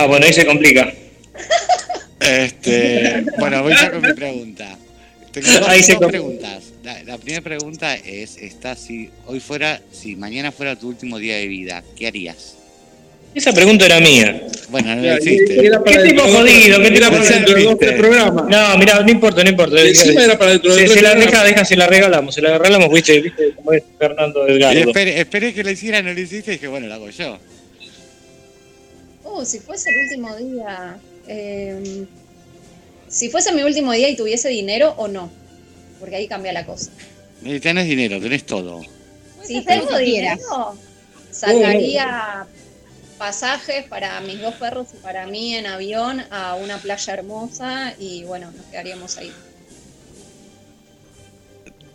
Ah, bueno, ahí se complica. Este, bueno, voy ya con mi pregunta. Tengo dos, Ahí se dos preguntas. La, la primera pregunta es, está si hoy fuera, si mañana fuera tu último día de vida, ¿qué harías? Esa pregunta era mía. Bueno, no Era hiciste. ¿Qué tipo jodido? ¿Qué tipo para jodido? dentro de dos, programas. No, mira, no importa, no importa. Encima era para dentro de se, tres se la deja, deja, se la regalamos, se la regalamos, viste, viste como es Fernando Delgado. esperé, esperé que lo hiciera, no lo hiciste, y dije, bueno, lo hago yo. Uh, si fuese el último día. eh, si fuese mi último día y tuviese dinero o no. Porque ahí cambia la cosa. Y tenés dinero, tenés todo. Si hacer tengo dinero, sacaría pasajes para mis dos perros y para mí en avión a una playa hermosa y bueno, nos quedaríamos ahí.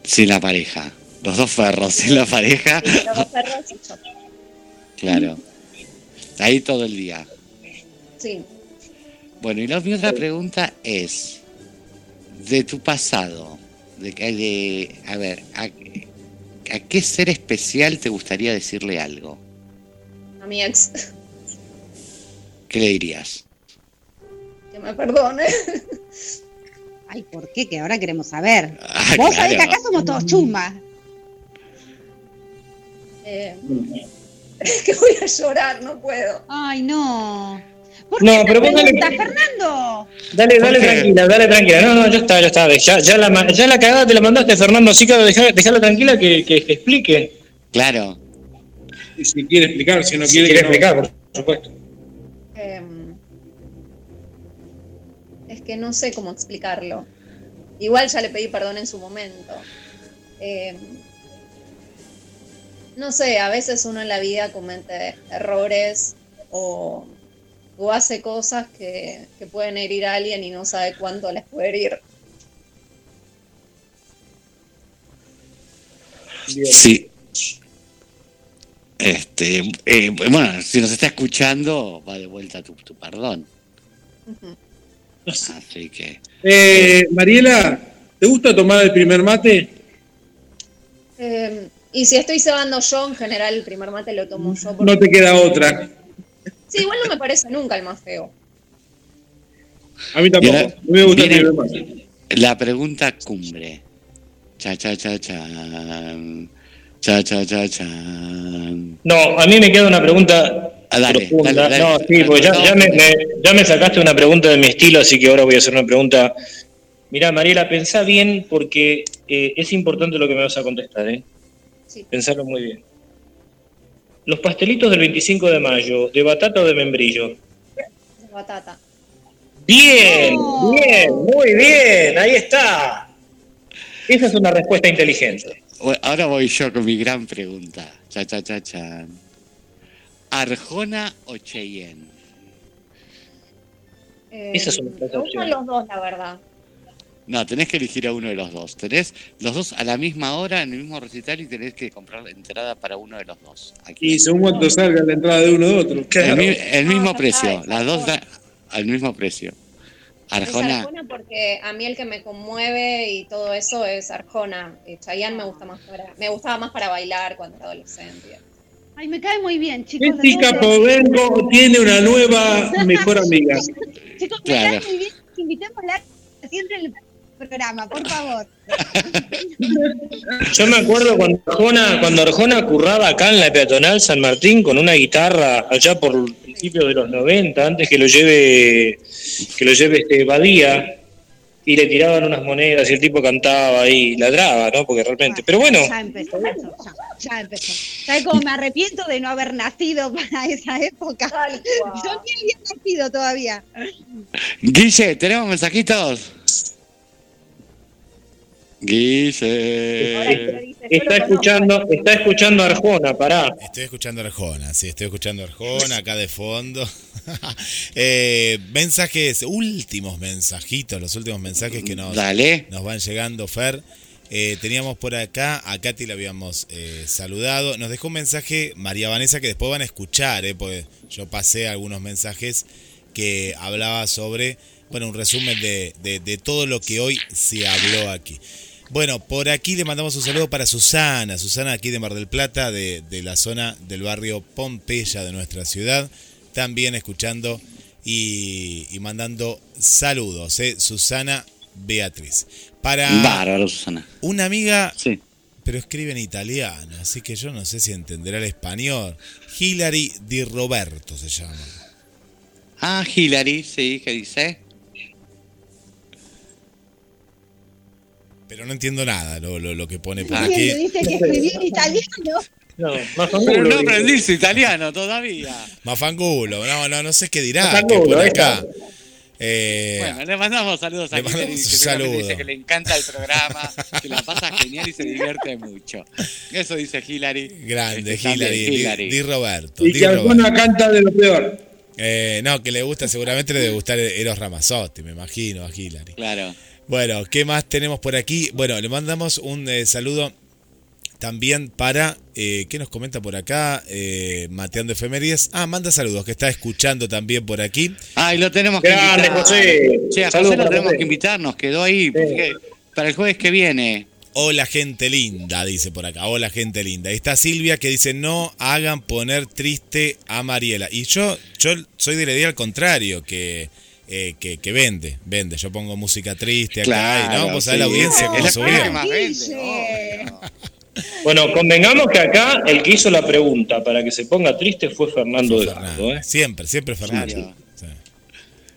Sin la pareja. Los dos ferros sin la pareja. Los dos perros y yo. Claro. Ahí todo el día. Sí. Bueno, y la, mi otra pregunta es, de tu pasado, de, que- de a ver, a, a qué ser especial te gustaría decirle algo? A mi ex, ¿Qué le dirías? que me perdone. Ay, ¿por qué? Que ahora queremos saber. Ah, Vos sabés que claro. acá somos todos chumbas. Eh, es que voy a llorar, no puedo. Ay, no. ¿Por No, qué esa pero vos dale- pregunta, Fernando? Dale, ¿Por dale tranquila, dale tranquila. No, no, ya está, ya está. Ya, ya, la, ya la cagada te la mandaste, Fernando, así que dejala tranquila que, que, que explique. Claro. Si quiere explicar, si no Si quiere. quiere no. explicar, por supuesto. Em, es que no sé cómo explicarlo. Igual ya le pedí perdón en su momento. Em, no sé, a veces uno en la vida comete errores o, o hace cosas que, que pueden herir a alguien y no sabe cuánto les puede herir. Sí. Este, eh, bueno, si nos está escuchando, va de vuelta tu, tu perdón. Así que. Eh, Mariela, ¿te gusta tomar el primer mate? Eh, y si estoy cebando yo, en general el primer mate lo tomo yo. porque- No te queda otra. Sí, igual no me parece nunca el más feo. A mí tampoco. Ahora A mí me gusta el mate. La pregunta cumbre. Cha, cha, cha, chan. Cha, cha, cha, chan. No, a mí me queda una pregunta Ah, dale, profunda. dale, dale. no, sí, pues ya, ya me, me- ya me sacaste una pregunta de mi estilo, así que ahora voy a hacer una pregunta. Mirá, Mariela, pensá bien porque eh, es importante lo que me vas a contestar, ¿eh? Sí. Pensarlo muy bien. Los pastelitos del 25 de mayo, ¿de batata o de membrillo? De batata. Bien, bien, muy bien, ahí está. Esa es una respuesta inteligente. Ahora voy yo con mi gran pregunta. Cha, cha, cha, chan. ¿Arjona o Cheyenne? Eh, Esas son las me gustan los dos, la verdad. No, tenés que elegir a uno de los dos. Tenés los dos a la misma hora, en el mismo recital, y tenés que comprar entrada para uno de los dos. Aquí. Y según cuánto salga la entrada de uno de otro. El, Claro. mi- el mismo ya precio. está, Las dos Arjona. da al mismo precio. Es Arjona. Arjona porque a mí el que me conmueve y todo eso es Arjona. Eh, Chayanne me gusta más para, me gustaba más para bailar cuando era adolescente. Ay, me cae muy bien, chicos. Jessica Povengo tiene una nueva mejor amiga. Chicos, me Claro. cae muy bien. Invitémosla siempre en el programa, por favor. Yo me acuerdo cuando Arjona, cuando Arjona curraba acá en la peatonal San Martín con una guitarra allá por principios de los 90, antes que lo lleve que lo lleve este Badía y le tiraban unas monedas y el tipo cantaba y ladraba, ¿no? Porque realmente, pero bueno, Ya empezó, ya, ya empezó. ¿Sabes cómo me arrepiento de no haber nacido para esa época? Yo ni había nacido todavía. Guille, ¿tenemos mensajitos? Guille. Está escuchando, está escuchando Arjona, pará. Estoy escuchando a Arjona, sí, estoy escuchando a Arjona acá de fondo. Eh, mensajes, últimos mensajitos, los últimos mensajes que nos, Dale. nos van llegando, Fer. Eh, teníamos por acá, a Katy la habíamos eh, saludado. Nos dejó un mensaje María Vanessa que después van a escuchar, eh, porque yo pasé algunos mensajes que hablaba sobre, bueno, un resumen de, de- de todo lo que hoy se habló aquí. Bueno, por aquí le mandamos un saludo para Susana, Susana aquí de Mar del Plata, de, de la zona del barrio Pompeya de nuestra ciudad, también escuchando y, y mandando saludos, eh, Susana Beatriz. Para Bárbaro, Susana. una amiga, Sí. pero escribe en italiano, así que yo no sé si entenderá el español. Hilary Di Roberto se llama. Ah, Hillary, sí, ¿qué dice? Pero no entiendo nada lo, lo, lo que pone por Ah, ¿Quién aquí. le dice que escribió en italiano? No, más Pero no aprendiste italiano todavía. Mafangulo, no, no, no sé qué dirá. Mafangulo, que por ahí acá. Eh, Bueno, le mandamos saludos a Hillary, que saludo. dice que le encanta el programa, que la pasa genial y se divierte mucho. Eso dice Hillary. grande, Este, también, Hilary, Di, Hillary. Di Roberto. Y Di que Roberto. Arjona canta de lo peor. Eh, no, que le gusta, seguramente le debe gustar Eros Ramazzotti, me imagino, a Hilary. Claro. Bueno, ¿qué más tenemos por aquí? Bueno, le mandamos un eh, saludo también para, eh, ¿qué nos comenta por acá? Eh, Mateando Efemérides. Ah, manda saludos, que está escuchando también por aquí. Ay, lo tenemos que Grande, invitar. José. Che, a Saludos José lo tenemos José. que invitar, nos quedó ahí porque para el jueves que viene. Hola gente linda, dice por acá. Hola gente linda. Está Silvia que dice, no hagan poner triste a Mariela. Y yo, yo soy de la idea al contrario, que, eh, que, que vende, vende. Yo pongo música triste acá y Claro, no, vos sabés la sí. audiencia Es como la subió. cosa que más vende, Guille. Bueno, convengamos que acá el que hizo la pregunta para que se ponga triste fue Fernando de Fernando. ¿eh? Siempre, siempre Fernando. Sí.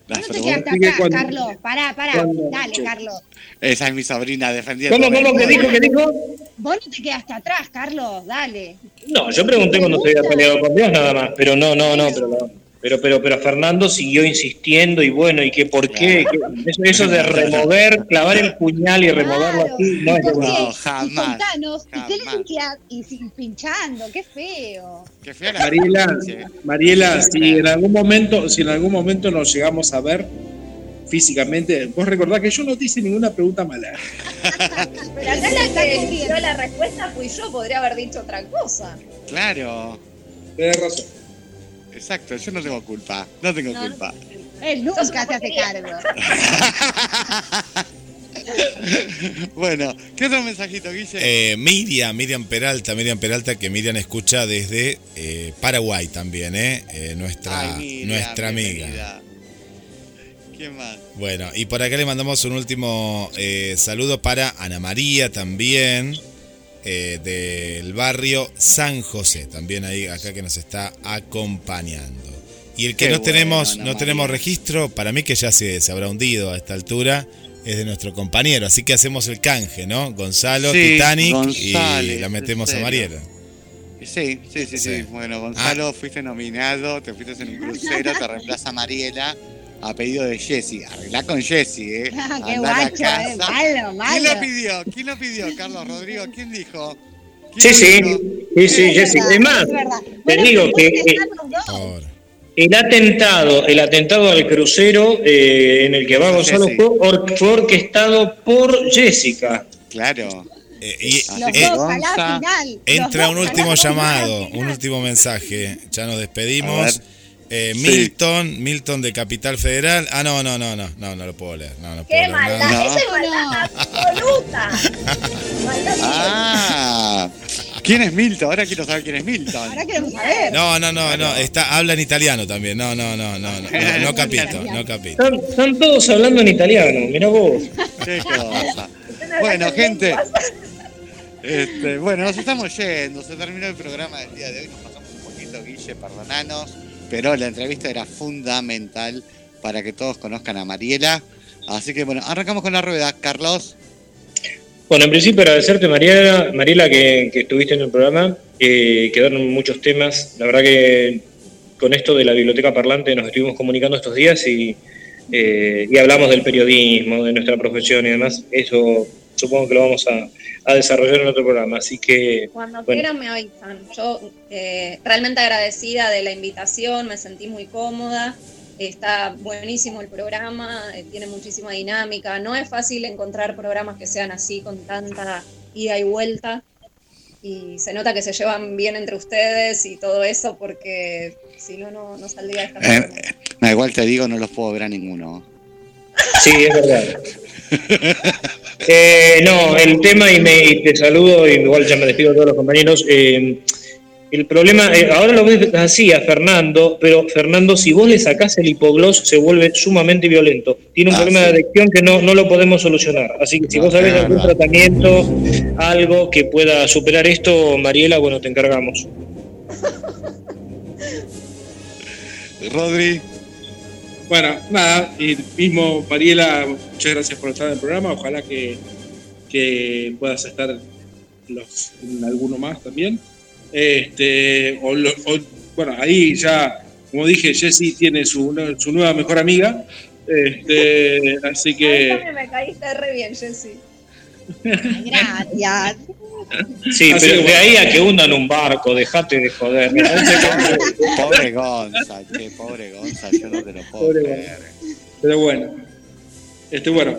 No te preguntas- quedaste Así que acá, cuando- Carlos. Pará, pará. cuando- Dale, Carlos. Esa es mi sobrina defendiendo. ¿Cómo, cómo, qué dijo, qué dijo? Vos no te quedaste atrás, Carlos. Dale. No, yo pregunté cuando se había peleado con Dios nada más, pero no, no, no, pero no. Pero, pero, pero Fernando siguió insistiendo y bueno, y que por qué, que- eso, eso de remover, clavar el puñal y removerlo Claro. así, no es ¿Y qué? No, Y jamás, contanos, ¿y qué le jamás. Y sin- pinchando, qué feo. Qué fea la Mariela, diferencia. Mariela, si en algún momento, si en algún momento nos llegamos a ver físicamente, vos recordás que yo no te hice ninguna pregunta mala. Pero acá la que dio la respuesta fui yo, podría haber dicho otra cosa. Claro. tenés razón. Exacto, yo no tengo culpa. No tengo No, culpa. Él nunca se hace cargo. bueno, ¿qué otro mensajito, Guille? Eh, Miriam, Miriam Peralta, Miriam Peralta, que Miriam escucha desde eh, Paraguay también, ¿eh? Eh, nuestra, Ay, Miriam, nuestra amiga. ¿Quién más? Bueno, y por acá le mandamos un último eh, saludo para Ana María también, eh, del barrio San José, también ahí acá que nos está acompañando. Y el que Qué no bueno, tenemos, Ana no tenemos registro, para mí que ya se, se habrá hundido a esta altura, es de nuestro compañero. Así que hacemos el canje, ¿no? Gonzalo, Sí, Titanic, y la metemos a. Mariela. Sí, sí, sí, sí. Sí. Bueno, Gonzalo, fuiste nominado, te fuiste en el crucero, te reemplaza Mariela a pedido de Jessy. Arreglá con Jessy, ¿eh? Ah, qué Andá a la guacho, casa. eh, malo, malo. ¿Quién lo pidió? ¿Quién lo pidió, Carlos Rodrigo? ¿Quién dijo? Sí, ¿Quién sí, dijo? sí, sí, verdad, Es más, te Bueno, digo que eh, el atentado, el atentado al crucero eh, en el que va Gonzalo fue, or- fue orquestado por Jessica. Claro. Eh, y eh, entra un último la llamado, final. un último mensaje. Ya nos A despedimos. Eh, Sí. Milton, Milton de Capital Federal. Ah, no, no, no, no, no, no lo puedo leer. No, no puedo ¡Qué leer, maldad! no. No. ¡Esa es maldad absoluta! Maldad Ah, ¿quién es Milton? Ahora quiero saber quién es Milton. Ahora queremos saber. No, no, no, no, está, habla en italiano también. No, no, no, no, no, no, capito, no capito. Están, están todos hablando en italiano, mirá vos. Qué cosa. Ustedes Bueno, gente. Este, bueno, nos estamos yendo. Se terminó el programa del día de hoy. Nos pasamos un poquito, Guille, perdonanos. Pero la entrevista era fundamental para que todos conozcan a Mariela. Así que bueno, arrancamos con la rueda. Carlos. Bueno, en principio agradecerte, Mariela, Mariela que, estuviste en el programa. Eh, quedaron muchos temas. La verdad que con esto de la biblioteca parlante nos estuvimos comunicando estos días y, eh, y hablamos del periodismo, de nuestra profesión y demás. Eso supongo que lo vamos a, a desarrollar en otro programa. Así que, Cuando Bueno. quieran me avisan. Yo eh, realmente agradecida de la invitación, me sentí muy cómoda. Está buenísimo el programa, eh, tiene muchísima dinámica. No es fácil encontrar programas que sean así, con tanta ida y vuelta. Y se nota que se llevan bien entre ustedes y todo eso, porque si no, no, no saldría de esta Eh, no, igual te digo, no los puedo ver a ninguno. Sí, es verdad. Eh, no, el tema, y, me, y te saludo, y igual ya me despido a todos los compañeros. eh, el problema, eh, ahora lo ves así a Fernando, pero Fernando, si vos le sacás el hipogloss, se vuelve sumamente violento. Tiene un Ah, problema sí. de adicción que no, no lo podemos solucionar. Así que si No, vos sabés algún verdad. tratamiento, algo que pueda superar esto, Mariela, bueno, te encargamos. Rodri. Bueno, nada, y mismo Mariela, muchas gracias por estar en el programa. Ojalá que, que puedas estar los, en alguno más también. Este, o o- bueno, ahí ya, como dije, Jessy tiene su, su nueva mejor amiga. Este, así Ahí que también me caíste re bien, Jessy. Ay, Gracias. Sí, Así pero que de bueno. ahí a que hundan un barco, dejate de joder. Pobre Gonza, che, pobre Gonza, yo no te lo puedo Pobre creer. Pero bueno. Este, bueno.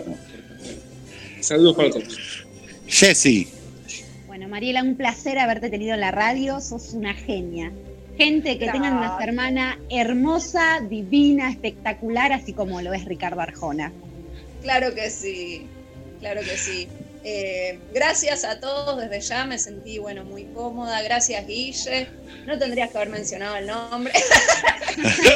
Saludos para todos. Jessy. Bueno, Mariela, un placer haberte tenido en la radio. Sos una genia. Gente, que tengan una hermana hermosa, divina, espectacular, así como lo es Ricardo Arjona. Claro que sí, claro que sí. Eh, gracias a todos desde ya, me sentí bueno muy cómoda. Gracias Guille. No tendrías que haber mencionado el nombre.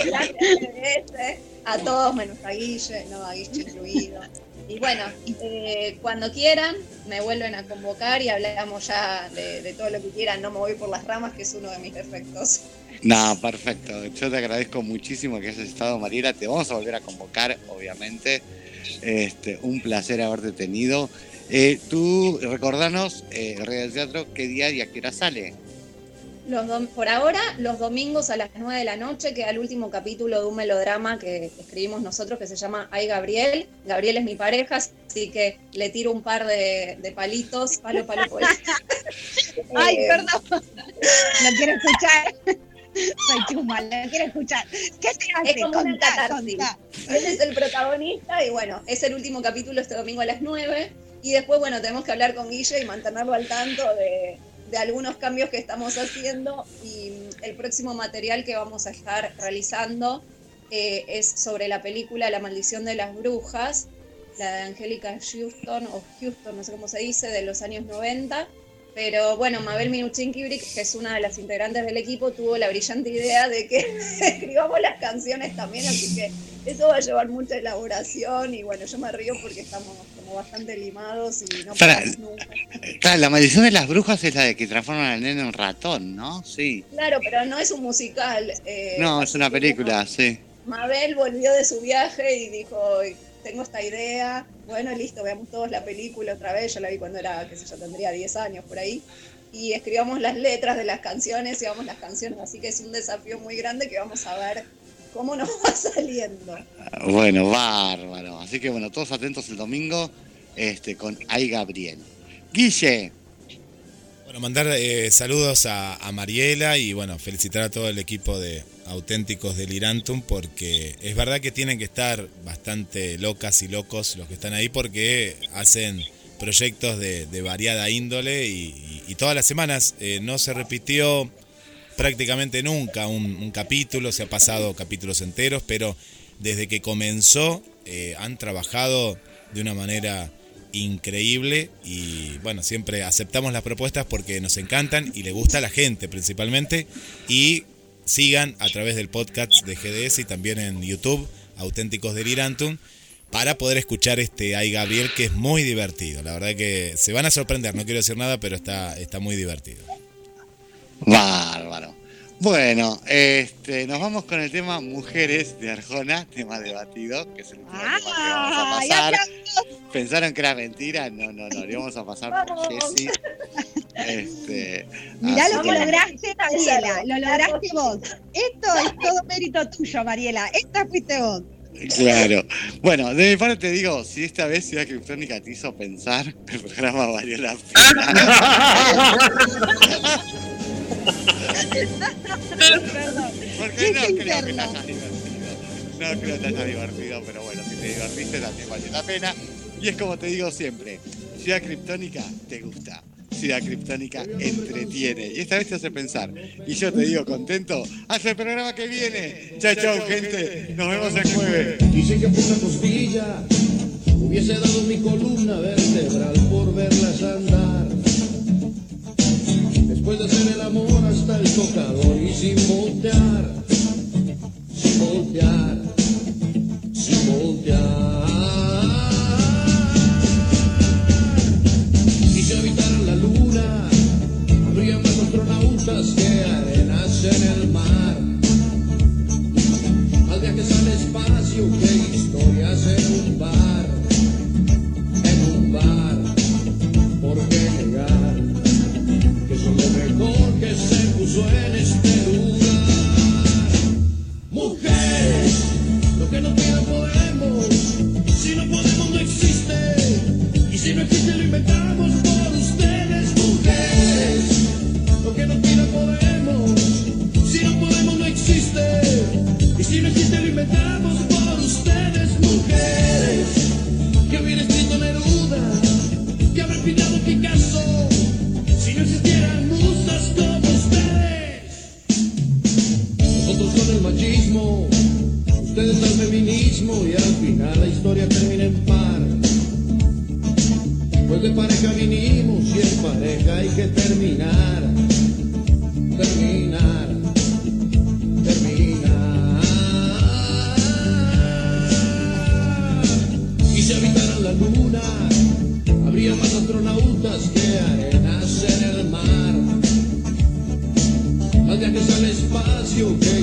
gracias Celeste. a todos menos a Guille, no a Guille incluido. Y bueno, eh, cuando quieran me vuelven a convocar y hablamos ya de, de todo lo que quieran. No me voy por las ramas, que es uno de mis defectos. No, perfecto. Yo te agradezco muchísimo que hayas estado, Mariela. Te vamos a volver a convocar, obviamente. Este, un placer haberte tenido. Eh, tú, recordanos, eh, el Teatro, qué día y a qué hora sale. Los por ahora, los domingos a las 9 de la noche queda el último capítulo de un melodrama que escribimos nosotros que se llama Ay Gabriel. Gabriel es mi pareja, así que le tiro un par de, de palitos, palo, palo, palo. Ay, Eh, perdón. No quiero escuchar. Soy chuma, no quiero escuchar. ¿Qué se hace? Es como una Contá, catarsis. contá. Él es el protagonista y bueno, es el último capítulo este domingo a las 9. Y después, bueno, tenemos que hablar con Guille y mantenerlo al tanto de, de algunos cambios que estamos haciendo. Y el próximo material que vamos a estar realizando eh, es sobre la película La maldición de las brujas, la de Angélica Houston, o Houston, no sé cómo se dice, de los años 90. Pero bueno, Mabel Minuchin Kibrik, que es una de las integrantes del equipo, tuvo la brillante idea de que escribamos las canciones también, así que eso va a llevar mucha elaboración y bueno, yo me río porque estamos como bastante limados y no Para- nunca. Claro, la maldición de las brujas es la de que transforman al nene en ratón, ¿no? Sí. Claro, pero no es un musical. eh, No, es una película, sí. Mabel volvió de su viaje y dijo, tengo esta idea, bueno, listo, veamos todos la película otra vez, yo la vi cuando era, qué sé yo, tendría 10 años por ahí, y escribamos las letras de las canciones y vamos las canciones, así que es un desafío muy grande que vamos a ver cómo nos va saliendo. Bueno, bárbaro. Así que bueno, todos atentos el domingo este, con Ay Gabriel. Guille, Bueno, mandar eh, saludos a, a Mariela y bueno, felicitar a todo el equipo de auténticos del Irantum porque es verdad que tienen que estar bastante locas y locos los que están ahí porque hacen proyectos de, de variada índole y, y- y todas las semanas eh, no se repitió prácticamente nunca un, capítulo, se ha pasado capítulos enteros, pero desde que comenzó eh, han trabajado de una manera increíble y bueno, siempre aceptamos las propuestas porque nos encantan y le gusta a la gente principalmente y sigan a través del podcast de GDS y también en YouTube, Auténticos Delirantum, para poder escuchar este Ay Gabriel que es muy divertido. La verdad que se van a sorprender, no quiero decir nada, pero está, está muy divertido. Bárbaro. Bueno, este, nos vamos con el tema Mujeres de Arjona, tema debatido, que es el último tema que vamos a ¡Ay, pasar. ¿Pensaron que era mentira? No, no, no, le vamos a pasar por. Jessy. Este, Mirá lo que que- lograste, Mariela. Lo lograste vos. Esto es todo mérito tuyo, Mariela. Esta fuiste vos. Claro. Bueno, de mi parte te digo, si esta vez Ciudad Criptónica te hizo pensar, el programa valió la pena. Porque no creo que te hayas divertido. No creo que te hayas divertido, pero bueno, si te divertiste también valió la pena. Y es como te digo siempre, Ciudad Criptónica te gusta. Ciudad Criptónica entretiene. Y esta vez te hace pensar. Y yo te digo contento, hasta el programa que viene. Chao, chao, gente. Nos vemos el jueves. Dicen que por una costilla hubiese dado mi columna vertebral por verlas andar. Después de hacer el amor hasta el tocador y sin voltear, sin voltear, sin voltear. Y si habitaran la luna, habría más astronautas que arenas en el mar. Más viajes al espacio que historias en un bar, que terminar, terminar, terminar. Y si habitaran la luna, habría más astronautas que arenas en el mar. Más viajes al espacio que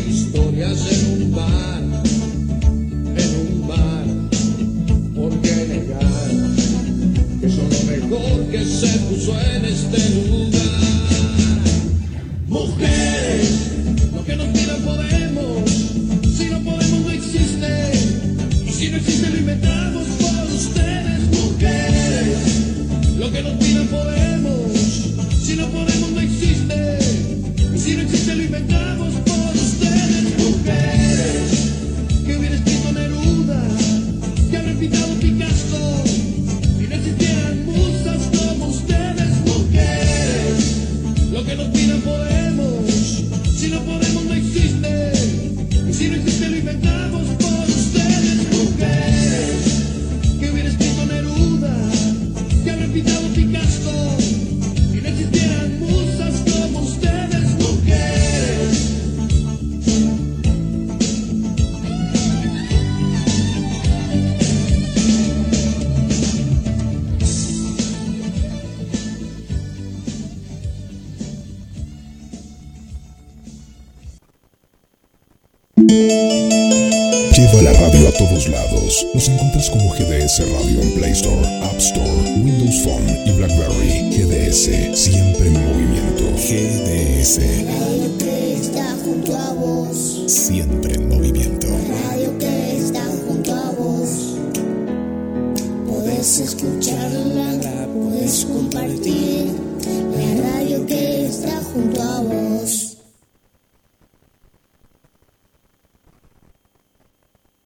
como GDS Radio